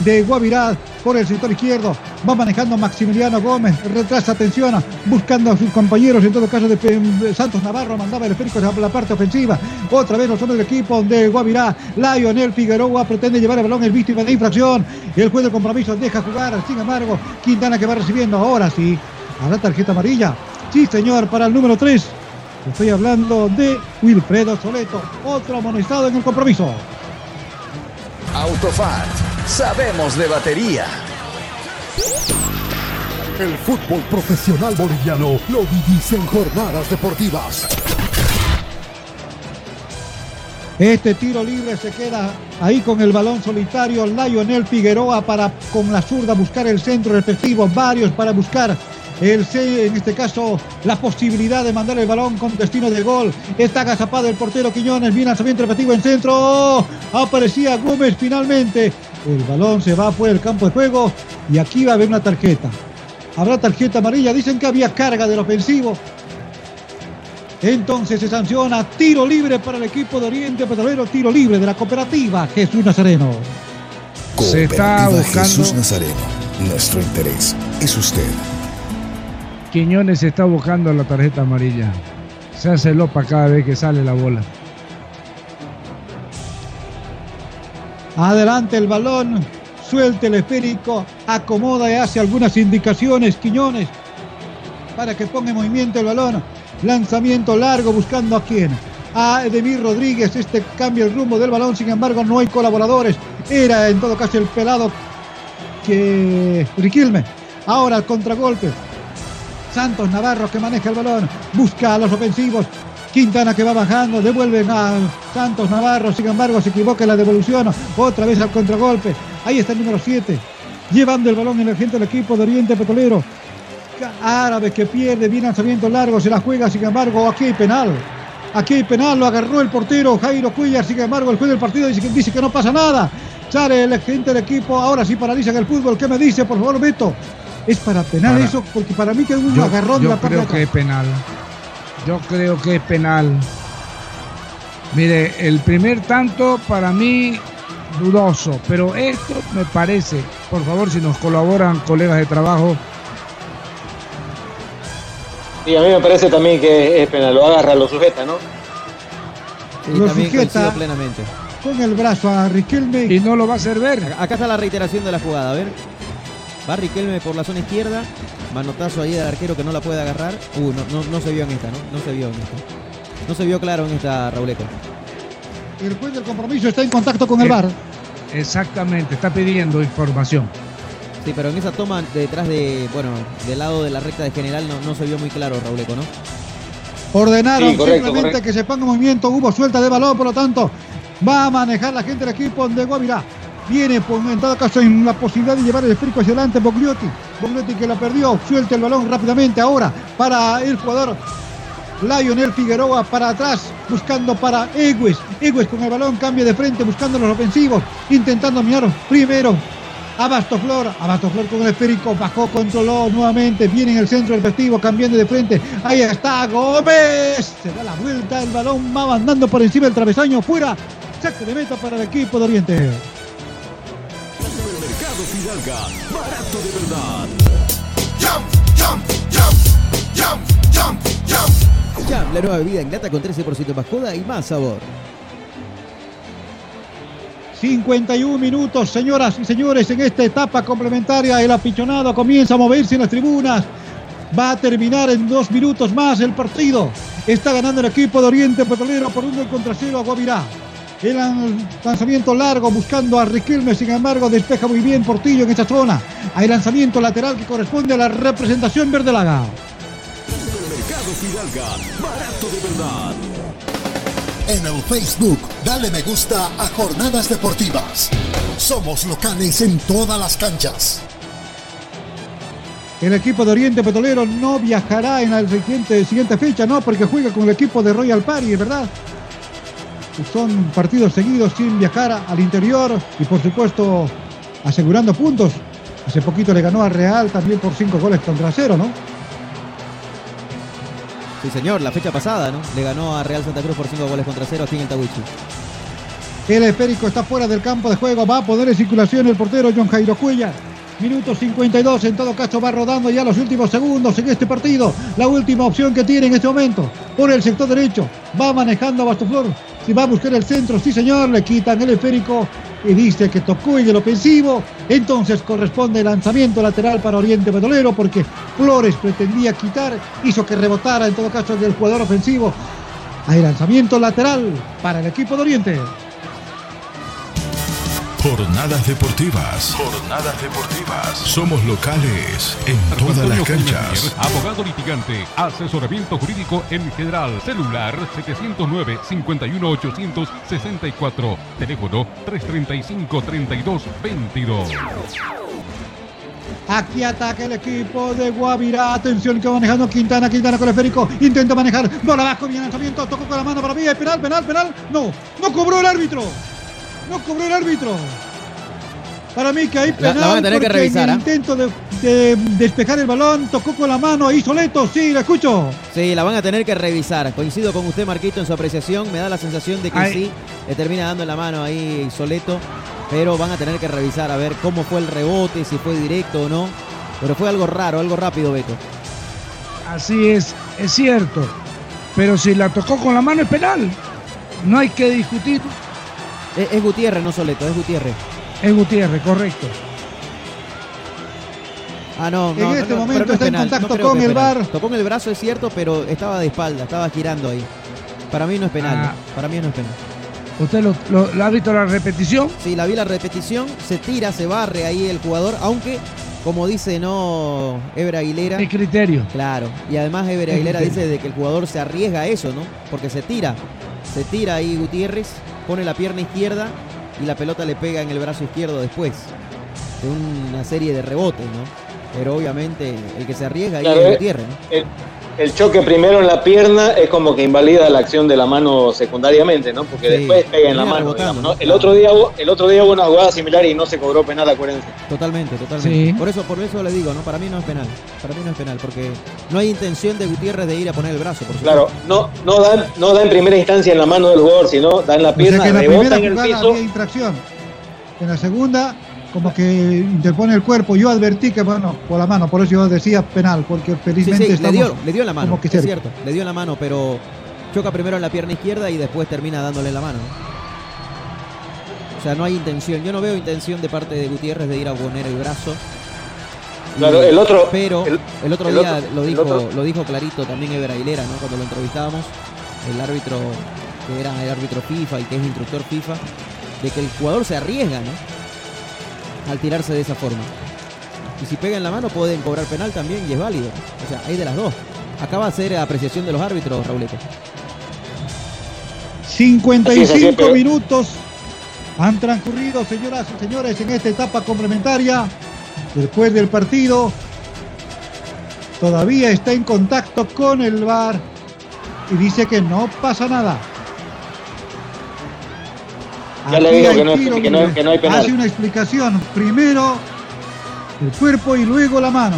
de Guavirá por el sector izquierdo. Va manejando Maximiliano Gómez. Retrasa, atención, buscando a sus compañeros. En todo caso, de Santos Navarro mandaba el esférico a la parte ofensiva. Otra vez los hombres del equipo de Guavirá. Lionel Figueroa pretende llevar el balón, es víctima de infracción. El juez de compromiso deja jugar. Sin embargo, Quintana que va recibiendo ahora sí. ¿Habrá tarjeta amarilla? Sí, señor, para el número 3. Estoy hablando de Wilfredo Soleto, otro amonestado en el compromiso. Autofat. Sabemos de batería. El fútbol profesional boliviano lo vivís en jornadas deportivas. Este tiro libre se queda ahí con el balón solitario. Lionel Figueroa para con la zurda buscar el centro respectivo. Varios para buscar el C, en este caso la posibilidad de mandar el balón con destino de gol. Está agazapado el portero Quiñones. Bien lanzamiento repetido en centro. Aparecía Gómez finalmente. El balón se va fuera del campo de juego y aquí va a haber una tarjeta. Habrá tarjeta amarilla. Dicen que había carga del ofensivo. Entonces se sanciona tiro libre para el equipo de Oriente Petrolero, tiro libre de la cooperativa Jesús Nazareno. Se está buscando. Jesús Nazareno. Nuestro interés es usted. Quiñones está buscando la tarjeta amarilla. Se hace lopa cada vez que sale la bola. Adelante el balón, suelta el esférico, acomoda y hace algunas indicaciones Quiñones para que ponga en movimiento el balón. Lanzamiento largo buscando a quién. A Edemir Rodríguez, este cambia el rumbo del balón, sin embargo no hay colaboradores. Era en todo caso el pelado que Riquilme. Ahora el contragolpe. Santos Navarro que maneja el balón, busca a los ofensivos. Quintana que va bajando, devuelven a Santos Navarro, sin embargo se equivoca en la devolución, otra vez al contragolpe. Ahí está el número 7, llevando el balón en el gente del equipo de Oriente Petrolero. Árabe que pierde, bien lanzamiento largo, se la juega, sin embargo, aquí hay penal. Aquí hay penal, lo agarró el portero Jairo Cuellar, sin embargo, el juez del partido dice que, dice que no pasa nada. Sale el gente del equipo, ahora sí paralizan el fútbol. ¿Qué me dice, por favor, Beto? Es para penal Para- eso, porque para mí que un Yo, agarrón de yo la parte de creo que es penal. Yo creo que es penal. Mire, el primer tanto para mí dudoso, pero esto me parece, por favor, si nos colaboran colegas de trabajo, Y a mí me parece también que es penal, lo agarra, lo sujeta, ¿no? Sí, Lo sujeta. plenamente. con el brazo a Riquelme. Y no lo va a hacer ver. Acá está la reiteración de la jugada, a ver. Va Riquelme por la zona izquierda. Manotazo ahí del arquero que no la puede agarrar. Uh, no, no, no se vio en esta, ¿no? No se vio en esta. No se vio claro en esta, Rauleco. El juez del compromiso está en contacto con el Eh, VAR. Exactamente, está pidiendo información. Sí, pero en esa toma detrás de, bueno, del lado de la recta de general no, no se vio muy claro, Rauleco, ¿no? Ordenaron Sí, correcto, simplemente correcto. que se ponga en movimiento. Hubo suelta de balón, por lo tanto, va a manejar la gente del equipo de Guavirá. Viene, pues, en todo caso, en la posibilidad de llevar el esférico hacia adelante Bogliotti. Bognetti que la perdió. Suelta el balón rápidamente ahora para el jugador Lionel Figueroa para atrás, buscando para Egues. Egues con el balón, cambia de frente, buscando los ofensivos, intentando mirar primero a Bastoflor. A Bastoflor con el esférico, bajó, controló nuevamente, viene en el centro del festivo, cambiando de frente. Ahí está Gómez. Se da la vuelta, el balón va mandando por encima del travesaño, fuera. Saque de meta para el equipo de Oriente. Barato de verdad. Jump, jump, jump, jump, jump, jump. Jam, la nueva bebida en lata con 13% más joda y más sabor. 51 minutos, señoras y señores, en esta etapa complementaria. El apichonado comienza a moverse en las tribunas. Va a terminar en dos minutos más el partido. Está ganando el equipo de Oriente Petrolero por un gol contra cero a Guavirá. El lanzamiento largo buscando a Riquelme, sin embargo, despeja muy bien Portillo en esa zona. Hay lanzamiento lateral que corresponde a la representación verdelaga. Supermercado Fidalga, barato de verdad. En el Facebook, dale me gusta a Jornadas Deportivas. Somos locales en todas las canchas. El equipo de Oriente Petrolero no viajará en la siguiente, siguiente fecha, ¿no? Porque juega con el equipo de Royal Party, ¿verdad? Son partidos seguidos sin viajar al interior y por supuesto asegurando puntos. Hace poquito le ganó a Real también por cinco goles contra cero, ¿no? Sí, señor, la fecha pasada, ¿no? Le ganó a Real Santa Cruz por 5 goles contra 0 aquí en el Tawichi. El esférico está fuera del campo de juego. Va a poner en circulación el portero John Jairo Cuellar. Minuto 52, en todo caso va rodando ya los últimos segundos en este partido. La última opción que tiene en este momento. Por el sector derecho. Va manejando a Bastoflor. Si va a buscar el centro, sí señor, le quitan el esférico y dice que tocó en el ofensivo. Entonces corresponde el lanzamiento lateral para Oriente Petrolero porque Flores pretendía quitar, hizo que rebotara en todo caso el jugador ofensivo. Hay lanzamiento lateral para el equipo de Oriente. Jornadas deportivas. Jornadas deportivas. Somos locales en todas las canchas. Javier, abogado litigante, asesoramiento jurídico en general, celular 709-51864, teléfono 335-3222. Aquí ataca el equipo de Guavirá. Atención que va manejando Quintana. Quintana con el esférico. Intenta manejar. Bola abajo. Bien lanzamiento. Tocó con la mano para mí. ¿Es penal, penal, penal. No. No cobró el árbitro. No cobró el árbitro. Para mí que hay La- penal. la van a tener que porque revisar, En el ¿ah? intento de, de despejar el balón. Tocó con la mano. Ahí Soleto. Sí, la escucho. Sí, la van a tener que revisar. Coincido con usted, Marquito, en su apreciación. Me da la sensación de que Ay. sí, le termina dando en la mano ahí Soleto. Pero van a tener que revisar a ver cómo fue el rebote, si fue directo o no. Pero fue algo raro, algo rápido, Beto. Así es, es cierto. Pero si la tocó con la mano es penal. No hay que discutir. Es, es Gutiérrez, no Soleto, es Gutiérrez. Es Gutiérrez, correcto. Ah, no, En no, este no, momento está en contacto no con el. VAR. Tocó en el brazo, es cierto, pero estaba de espalda, estaba girando ahí. Para mí no es penal. Ah. ¿no? Para mí no es penal. ¿Usted lo, lo- lo ha visto la repetición? Sí, la vi la repetición, se tira, se barre ahí el jugador, aunque, como dice no Ever Aguilera. El criterio. Claro, y además Ever El Aguilera dice de que el jugador se arriesga a eso, ¿no? Porque se tira, se tira ahí Gutiérrez, pone la pierna izquierda y la pelota le pega en el brazo izquierdo después. De una serie de rebotes, ¿no? Pero obviamente el que se arriesga ahí Claro, es eh, Gutiérrez, ¿no? El, el choque primero en la pierna es como que invalida la acción de la mano secundariamente, ¿no? Porque Sí, después pega en la mano. rebotando, digamos, ¿no? ¿no? El otro día hubo, el otro día hubo una jugada similar y no se cobró penal, acuérdense. Totalmente, totalmente. Sí. Por eso, por eso le digo, ¿no? Para mí no es penal. Para mí no es penal, porque no hay intención de Gutiérrez de ir a poner el brazo, por Claro, no, no, da, no da en primera instancia en la mano del jugador, sino da en la O sea pierna, que en la rebota primera en el jugada piso. había infracción. En la segunda, como que interpone el cuerpo. Yo advertí que, bueno, por la mano, por eso yo decía penal, porque felizmente sí, le estamos dio, le dio la mano, como que es cerca. cierto. Le dio la mano, pero choca primero en la pierna izquierda y después termina dándole en la mano. O sea, no hay intención. Yo no veo intención de parte de Gutiérrez de ir a poner el brazo. Y- Claro, el otro- Pero el, el- otro el día otro- lo el dijo, otro- lo dijo clarito también Ever Aguilera, ¿no? Cuando lo entrevistábamos, el árbitro que era el árbitro FIFA y que es instructor FIFA, de que el jugador se arriesga, ¿no? Al tirarse de esa forma. Y si pega en la mano pueden cobrar penal también y es válido. O sea, hay de las dos. Acaba de ser apreciación de los árbitros, Raulito. 55 Así es, así es, pero- minutos han transcurrido, señoras y señores, en esta etapa complementaria. Después del partido, todavía está en contacto con el VAR y dice que no pasa nada. Ya le digo que no, que, no, que no hay penal. Hace una explicación. Primero el cuerpo y luego la mano.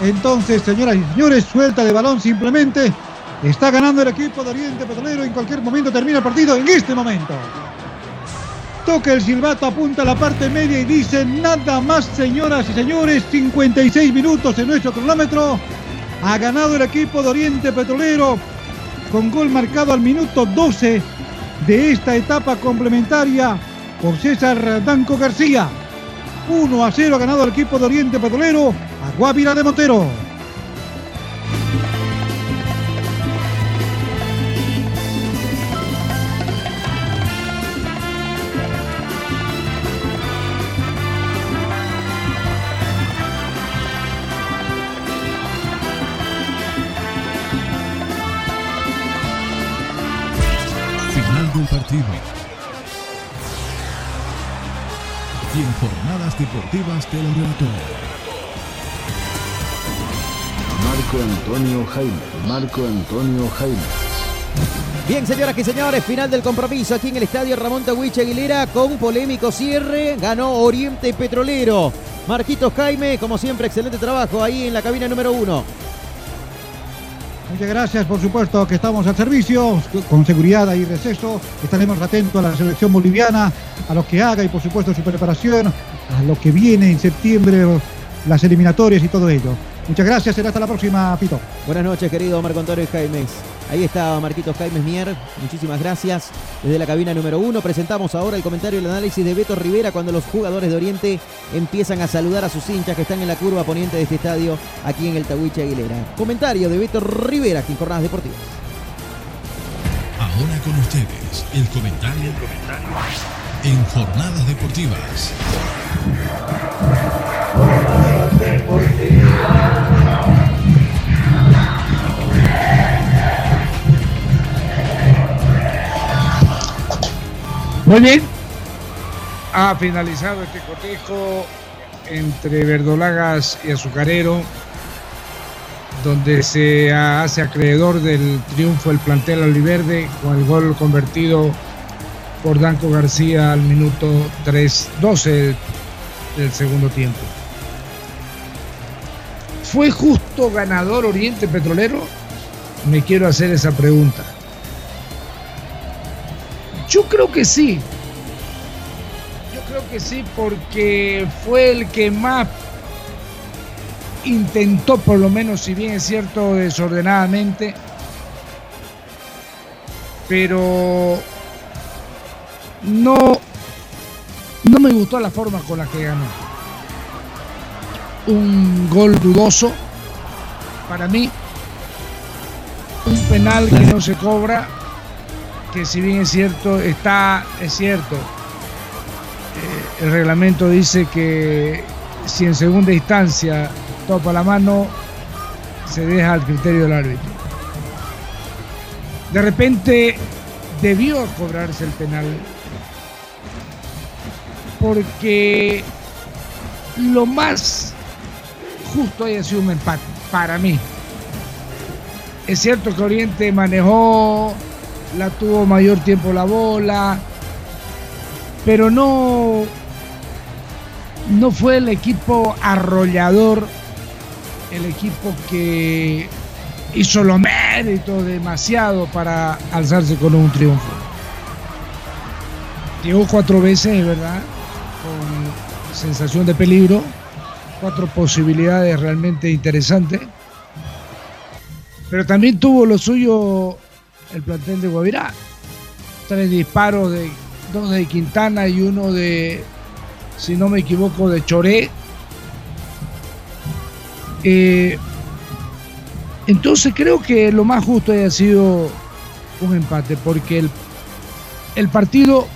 Entonces, señoras y señores, suelta de balón simplemente. Está ganando el equipo de Oriente Petrolero. En cualquier momento termina el partido. En este momento. Toca el silbato, apunta a la parte media y dice nada más, señoras y señores. 56 minutos en nuestro cronómetro. Ha ganado el equipo de Oriente Petrolero con gol marcado al minuto 12 de esta etapa complementaria por César Danco García. 1 a 0 ha ganado el equipo de Oriente Petrolero a Guavira de Montero. Deportivas te lo relató. Marco Antonio Jaime. Marco Antonio Jaime. Bien, señoras y señores, final del compromiso aquí en el estadio Ramón Tawich Aguilera con polémico cierre. Ganó Oriente Petrolero. Marquitos Jaime, como siempre, excelente trabajo ahí en la cabina número uno. Muchas gracias, por supuesto que estamos al servicio, con seguridad y receso. Estaremos atentos a la selección boliviana, a lo que haga y por supuesto su preparación, a lo que viene en septiembre, las eliminatorias y todo ello. Muchas gracias, será hasta la próxima, Pito. Buenas noches, querido Marco Antonio Jaimes. Ahí está Marquitos Jaimes Mier. Muchísimas gracias. Desde la cabina número uno presentamos ahora el comentario y el análisis de Beto Rivera cuando los jugadores de Oriente empiezan a saludar a sus hinchas que están en la curva poniente de este estadio aquí en el Tahuiche Aguilera. Comentario de Beto Rivera aquí en Jornadas Deportivas. Ahora con ustedes el comentario, en Jornadas Deportivas. Muy bien. Ha finalizado este cotejo entre Verdolagas y Azucarero, donde se hace acreedor del triunfo el plantel Oliverde con el gol convertido por Danco García al minuto 3-12 del segundo tiempo. ¿Fue justo ganador Oriente Petrolero? Me quiero hacer esa pregunta. Yo creo que sí. Yo creo que sí porque fue el que más intentó, por lo menos, si bien es cierto, desordenadamente. Pero no, no me gustó la forma con la que ganó. Un gol dudoso para mí. Un penal que no se cobra que si bien es cierto, está, es cierto, eh, el reglamento dice que si en segunda instancia topa la mano, se deja al criterio del árbitro. De repente debió cobrarse el penal porque lo más justo haya sido un empate, para mí. Es cierto que Oriente manejó la tuvo mayor tiempo la bola, pero no, no fue el equipo arrollador, el equipo que hizo los méritos demasiado para alzarse con un triunfo. Llegó cuatro veces, ¿verdad? Con sensación de peligro, cuatro posibilidades realmente interesantes. Pero también tuvo lo suyo el plantel de Guavirá. Tres disparos de dos de Quintana y uno de, si no me equivoco, de Choré. Eh, entonces creo que lo más justo haya sido un empate, porque el, el partido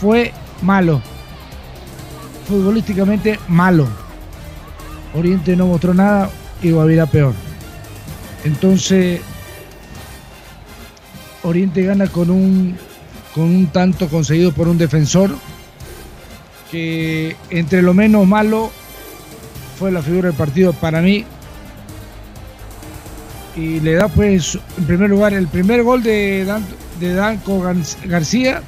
fue malo, futbolísticamente malo. Oriente no mostró nada y Guavirá peor. Entonces Oriente gana con un, con un tanto conseguido por un defensor que entre lo menos malo fue la figura del partido para mí. Y le da pues en primer lugar el primer gol de, Danco García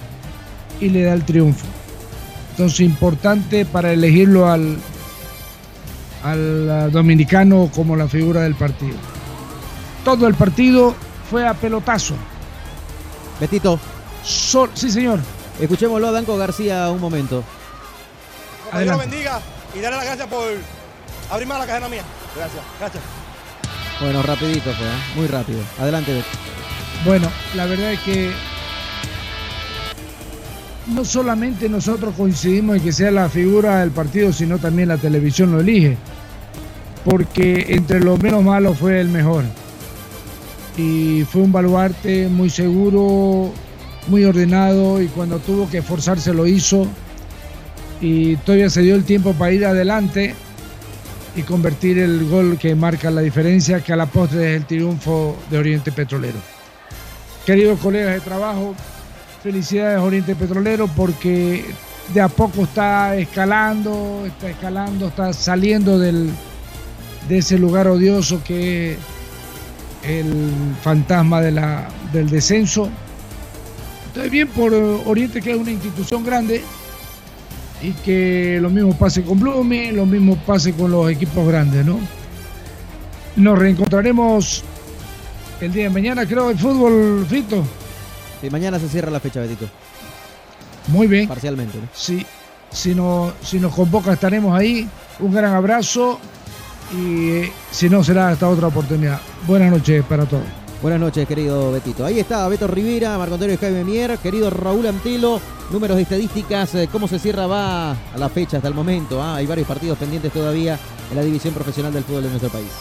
y le da el triunfo. Entonces importante para elegirlo al, al dominicano como la figura del partido. Todo el partido fue a pelotazo. Betito. sí, señor. Escuchémoslo a Danco García un momento. Que Dios bendiga y darle las gracias por abrirme la cadena mía. Gracias, gracias. Bueno, rapidito fue, ¿eh? muy rápido. Adelante, Bueno, la verdad es que no solamente nosotros coincidimos en que sea la figura del partido, sino también la televisión lo elige. Porque entre los menos malos fue el mejor. Y fue un baluarte muy seguro, muy ordenado y cuando tuvo que esforzarse lo hizo. Y todavía se dio el tiempo para ir adelante y convertir el gol que marca la diferencia, que a la postre es el triunfo de Oriente Petrolero. Queridos colegas de trabajo, felicidades Oriente Petrolero porque de a poco está escalando, está escalando, está saliendo del, de ese lugar odioso que es el fantasma de la, del descenso. Entonces bien por Oriente que es una institución grande y que lo mismo pase con Blume, lo mismo pase con los equipos grandes, ¿no? Nos reencontraremos el día de mañana, creo, el fútbol, Fito. Sí, mañana se cierra la fecha, Betito. Muy bien. Parcialmente. ¿no? Sí, si, no, si nos convoca estaremos ahí. Un gran abrazo y si no será hasta otra oportunidad. Buenas noches para todos. Buenas noches, querido Betito. Ahí está Beto Rivera, Marco Antonio Jaime Mier, querido Raúl Antelo, números de estadísticas, eh, cómo se cierra va a la fecha hasta el momento. Ah, hay varios partidos pendientes todavía en la división profesional del fútbol de nuestro país.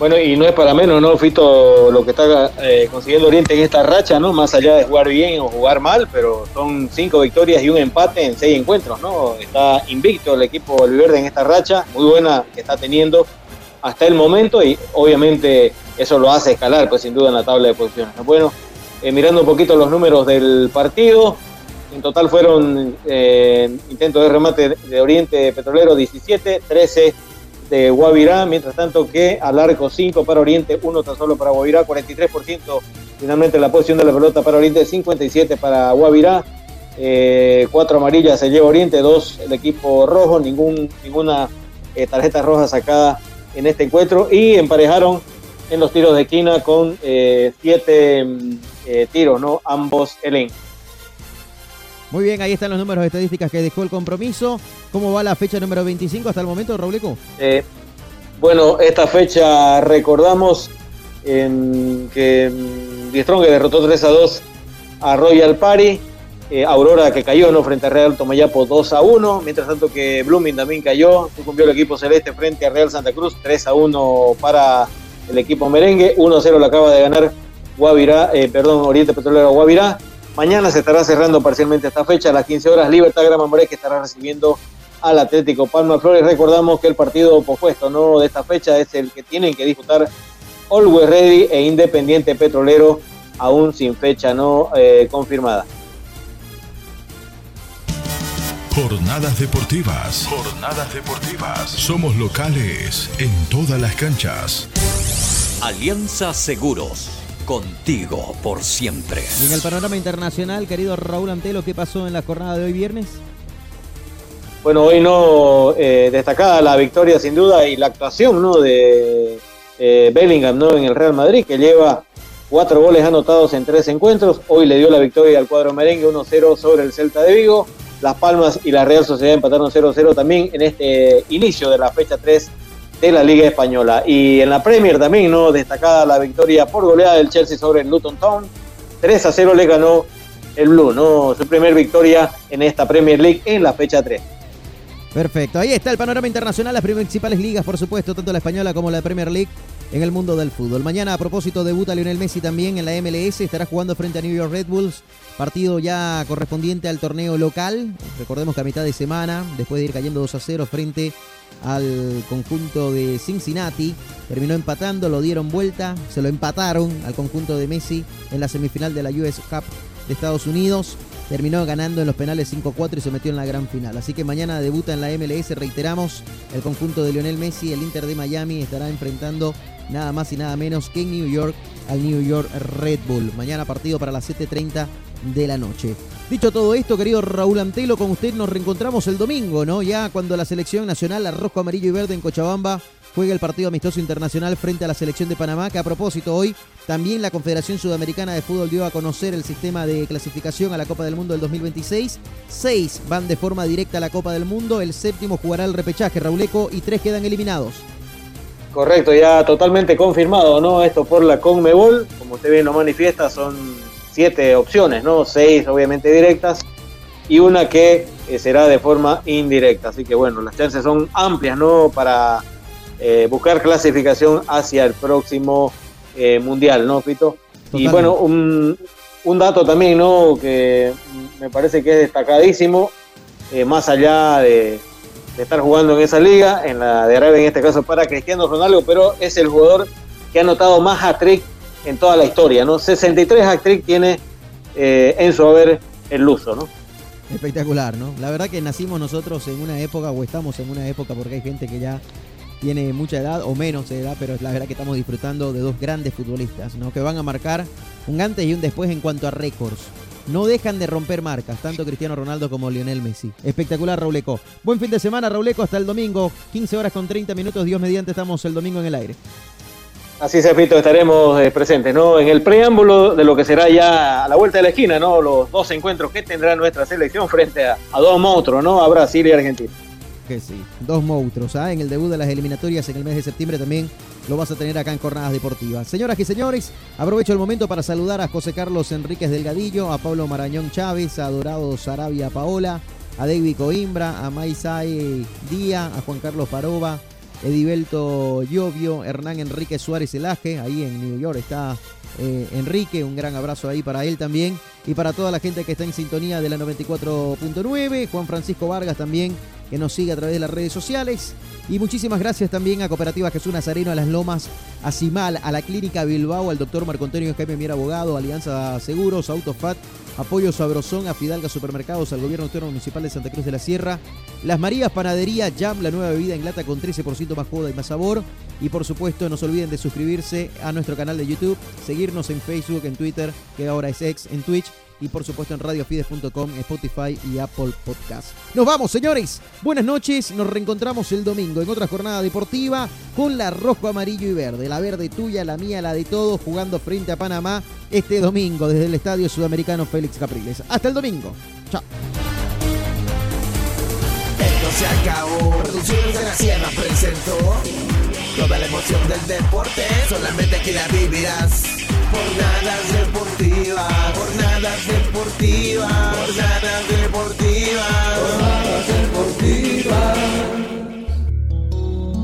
Bueno, y no es para menos, ¿no, Fito? Lo que está eh, consiguiendo Oriente en esta racha, ¿no? Más allá de jugar bien o jugar mal, pero son cinco victorias y un empate en seis encuentros, ¿no? Está invicto el equipo Oliverde en esta racha, muy buena que está teniendo hasta el momento y obviamente eso lo hace escalar, pues sin duda en la tabla de posiciones. Bueno, eh, mirando un poquito los números del partido, en total fueron eh, intentos de remate de Oriente Petrolero 17, 13 de Guavirá, mientras tanto que al arco 5 para Oriente, 1 tan solo para Guavirá, 43% finalmente la posición de la pelota para Oriente, 57 para Guavirá, eh, cuatro amarillas se lleva Oriente, dos el equipo rojo, ningún, ninguna tarjeta roja sacada en este encuentro y emparejaron en los tiros de esquina con eh, siete mm, eh, tiros, ¿no? Ambos Elen. Muy bien, ahí están los números de estadísticas que dejó el compromiso. ¿Cómo va la fecha número 25 hasta el momento, Rauleco? Eh, bueno, esta fecha recordamos que mm, Strong derrotó 3 a 2 a Royal Party. Eh, Aurora que cayó ¿no? frente a Real Tomayapo 2 a 1, mientras tanto que Blooming también cayó, cumplió el equipo celeste frente a Real Santa Cruz 3 a 1 para el equipo merengue, 1 a 0 lo acaba de ganar Guavirá, eh, perdón, Oriente Petrolero Guavirá. Mañana se estará cerrando parcialmente esta fecha, a las 15 horas Libertad Grama More que estará recibiendo al Atlético Palma Flores. Recordamos que el partido opuesto ¿no? de esta fecha es el que tienen que disputar Always Ready e Independiente Petrolero, aún sin fecha no eh, confirmada. Jornadas deportivas. Jornadas deportivas. Somos locales en todas las canchas. Alianza Seguros. Contigo por siempre. Y en el panorama internacional, querido Raúl Antelo, ¿qué pasó en la jornada de hoy viernes? Bueno, hoy no eh, destacada la victoria sin duda y la actuación ¿no? de eh, Bellingham ¿no? en el Real Madrid, que lleva cuatro goles anotados en tres encuentros. Hoy le dio la victoria al cuadro merengue 1-0 sobre el Celta de Vigo. Las Palmas y la Real Sociedad empataron 0-0 también en este inicio de la fecha 3 de la Liga Española. Y en la Premier también, ¿no? Destacada la victoria por goleada del Chelsea sobre el Luton Town. 3 a 0 le ganó el Blue, ¿no? Su primer victoria en esta Premier League en la fecha 3. Perfecto, ahí está el panorama internacional, las principales ligas, por supuesto, tanto la española como la Premier League en el mundo del fútbol. Mañana, a propósito, debuta Lionel Messi también en la MLS, estará jugando frente a New York Red Bulls Partido ya correspondiente al torneo local. Recordemos que a mitad de semana, después de ir cayendo 2 a 0 frente al conjunto de Cincinnati, terminó empatando, lo dieron vuelta, se lo empataron al conjunto de Messi en la semifinal de la US Cup de Estados Unidos. terminó ganando en los penales 5-4 y se metió en la gran final. Así que mañana debuta en la MLS, reiteramos, el conjunto de Lionel Messi, el Inter de Miami estará enfrentando nada más y nada menos que en New York al New York Red Bull. Mañana partido para las 7.30 de la noche. Dicho todo esto, querido Raúl Antelo, con usted nos reencontramos el domingo, ¿no? Ya cuando la selección nacional, la rojo, amarillo y verde en Cochabamba, juega el partido amistoso internacional frente a la selección de Panamá, que a propósito hoy también la Confederación Sudamericana de Fútbol dio a conocer el sistema de clasificación a la Copa del Mundo del 2026. Seis van de forma directa a la Copa del Mundo, el séptimo jugará el repechaje, Rauleco, y tres quedan eliminados. Correcto, ya totalmente confirmado, ¿no? Esto por la Conmebol, como usted bien lo manifiesta, son siete opciones, ¿no? Seis obviamente directas y una que eh, será de forma indirecta. Así que bueno, las chances son amplias, ¿no? Para eh, buscar clasificación hacia el próximo eh, mundial, ¿no, Pito? Y bueno, un, un, dato también, ¿no? Que me parece que es destacadísimo, más allá de estar jugando en esa liga, en la de Arabia en este caso para Cristiano Ronaldo, pero es el jugador que ha anotado más hat-trick en toda la historia, ¿no? 63 hat-trick tiene eh, en su haber el Luso, ¿no? Espectacular, ¿no? La verdad que nacimos nosotros en una época, o estamos en una época, porque hay gente que ya tiene mucha edad o menos edad, pero la verdad que estamos disfrutando de dos grandes futbolistas, ¿no? Que van a marcar un antes y un después en cuanto a récords no dejan de romper marcas, tanto Cristiano Ronaldo como Lionel Messi. Espectacular, Rauleco. Buen fin de semana, Rauleco, hasta el domingo. 15 horas con 30 minutos, Dios mediante, estamos el domingo en el aire. Así se Pito, estaremos eh, presentes, ¿no? En el preámbulo de lo que será ya a la vuelta de la esquina, ¿no? Los dos encuentros que tendrá nuestra selección frente a, dos monstruos, ¿no? A Brasil y Argentina. Que sí, dos monstruos, ¿ah? En el debut de las eliminatorias en el mes de septiembre también lo vas a tener acá en Jornadas Deportivas. Señoras y señores, aprovecho el momento para saludar a José Carlos Enríquez Delgadillo, a Pablo Marañón Chávez, a Dorado Sarabia Paola, a David Coimbra, a Maisai Díaz, a Juan Carlos Paroba, Edibelto Llovio, Hernán Enrique Suárez Elaje, ahí en New York está eh, Enrique, un gran abrazo ahí para él también y para toda la gente que está en sintonía de la 94.9, Juan Francisco Vargas también que nos sigue a través de las redes sociales. Y muchísimas gracias también a Cooperativa Jesús Nazareno, a Las Lomas, a Cimal, a la Clínica Bilbao, al doctor Marco Antonio Jaime Mier Abogado, Alianza Seguros, Autofat, Apoyo Sabrosón, a Fidalga Supermercados, al Gobierno Autónomo Municipal de Santa Cruz de la Sierra, Las Marías Panadería, Jam, la nueva bebida en lata con 13% más joda y más sabor. Y por supuesto, no se olviden de suscribirse a nuestro canal de YouTube, seguirnos en Facebook, en Twitter, que ahora es ex, en Twitch y por supuesto en radiofides.com, Spotify y Apple Podcast. Nos vamos, señores. Buenas noches. Nos reencontramos el domingo en otra jornada deportiva con la rojo, amarillo y verde. La verde tuya, la mía, la de todos, jugando frente a Panamá este domingo desde el Estadio Sudamericano Félix Capriles. Hasta el domingo. Chao se acabó. Producciones de la Sierra presentó toda la emoción del deporte. Solamente aquí la vivirás. Jornadas deportivas, jornadas deportivas, jornadas deportivas, jornadas deportivas.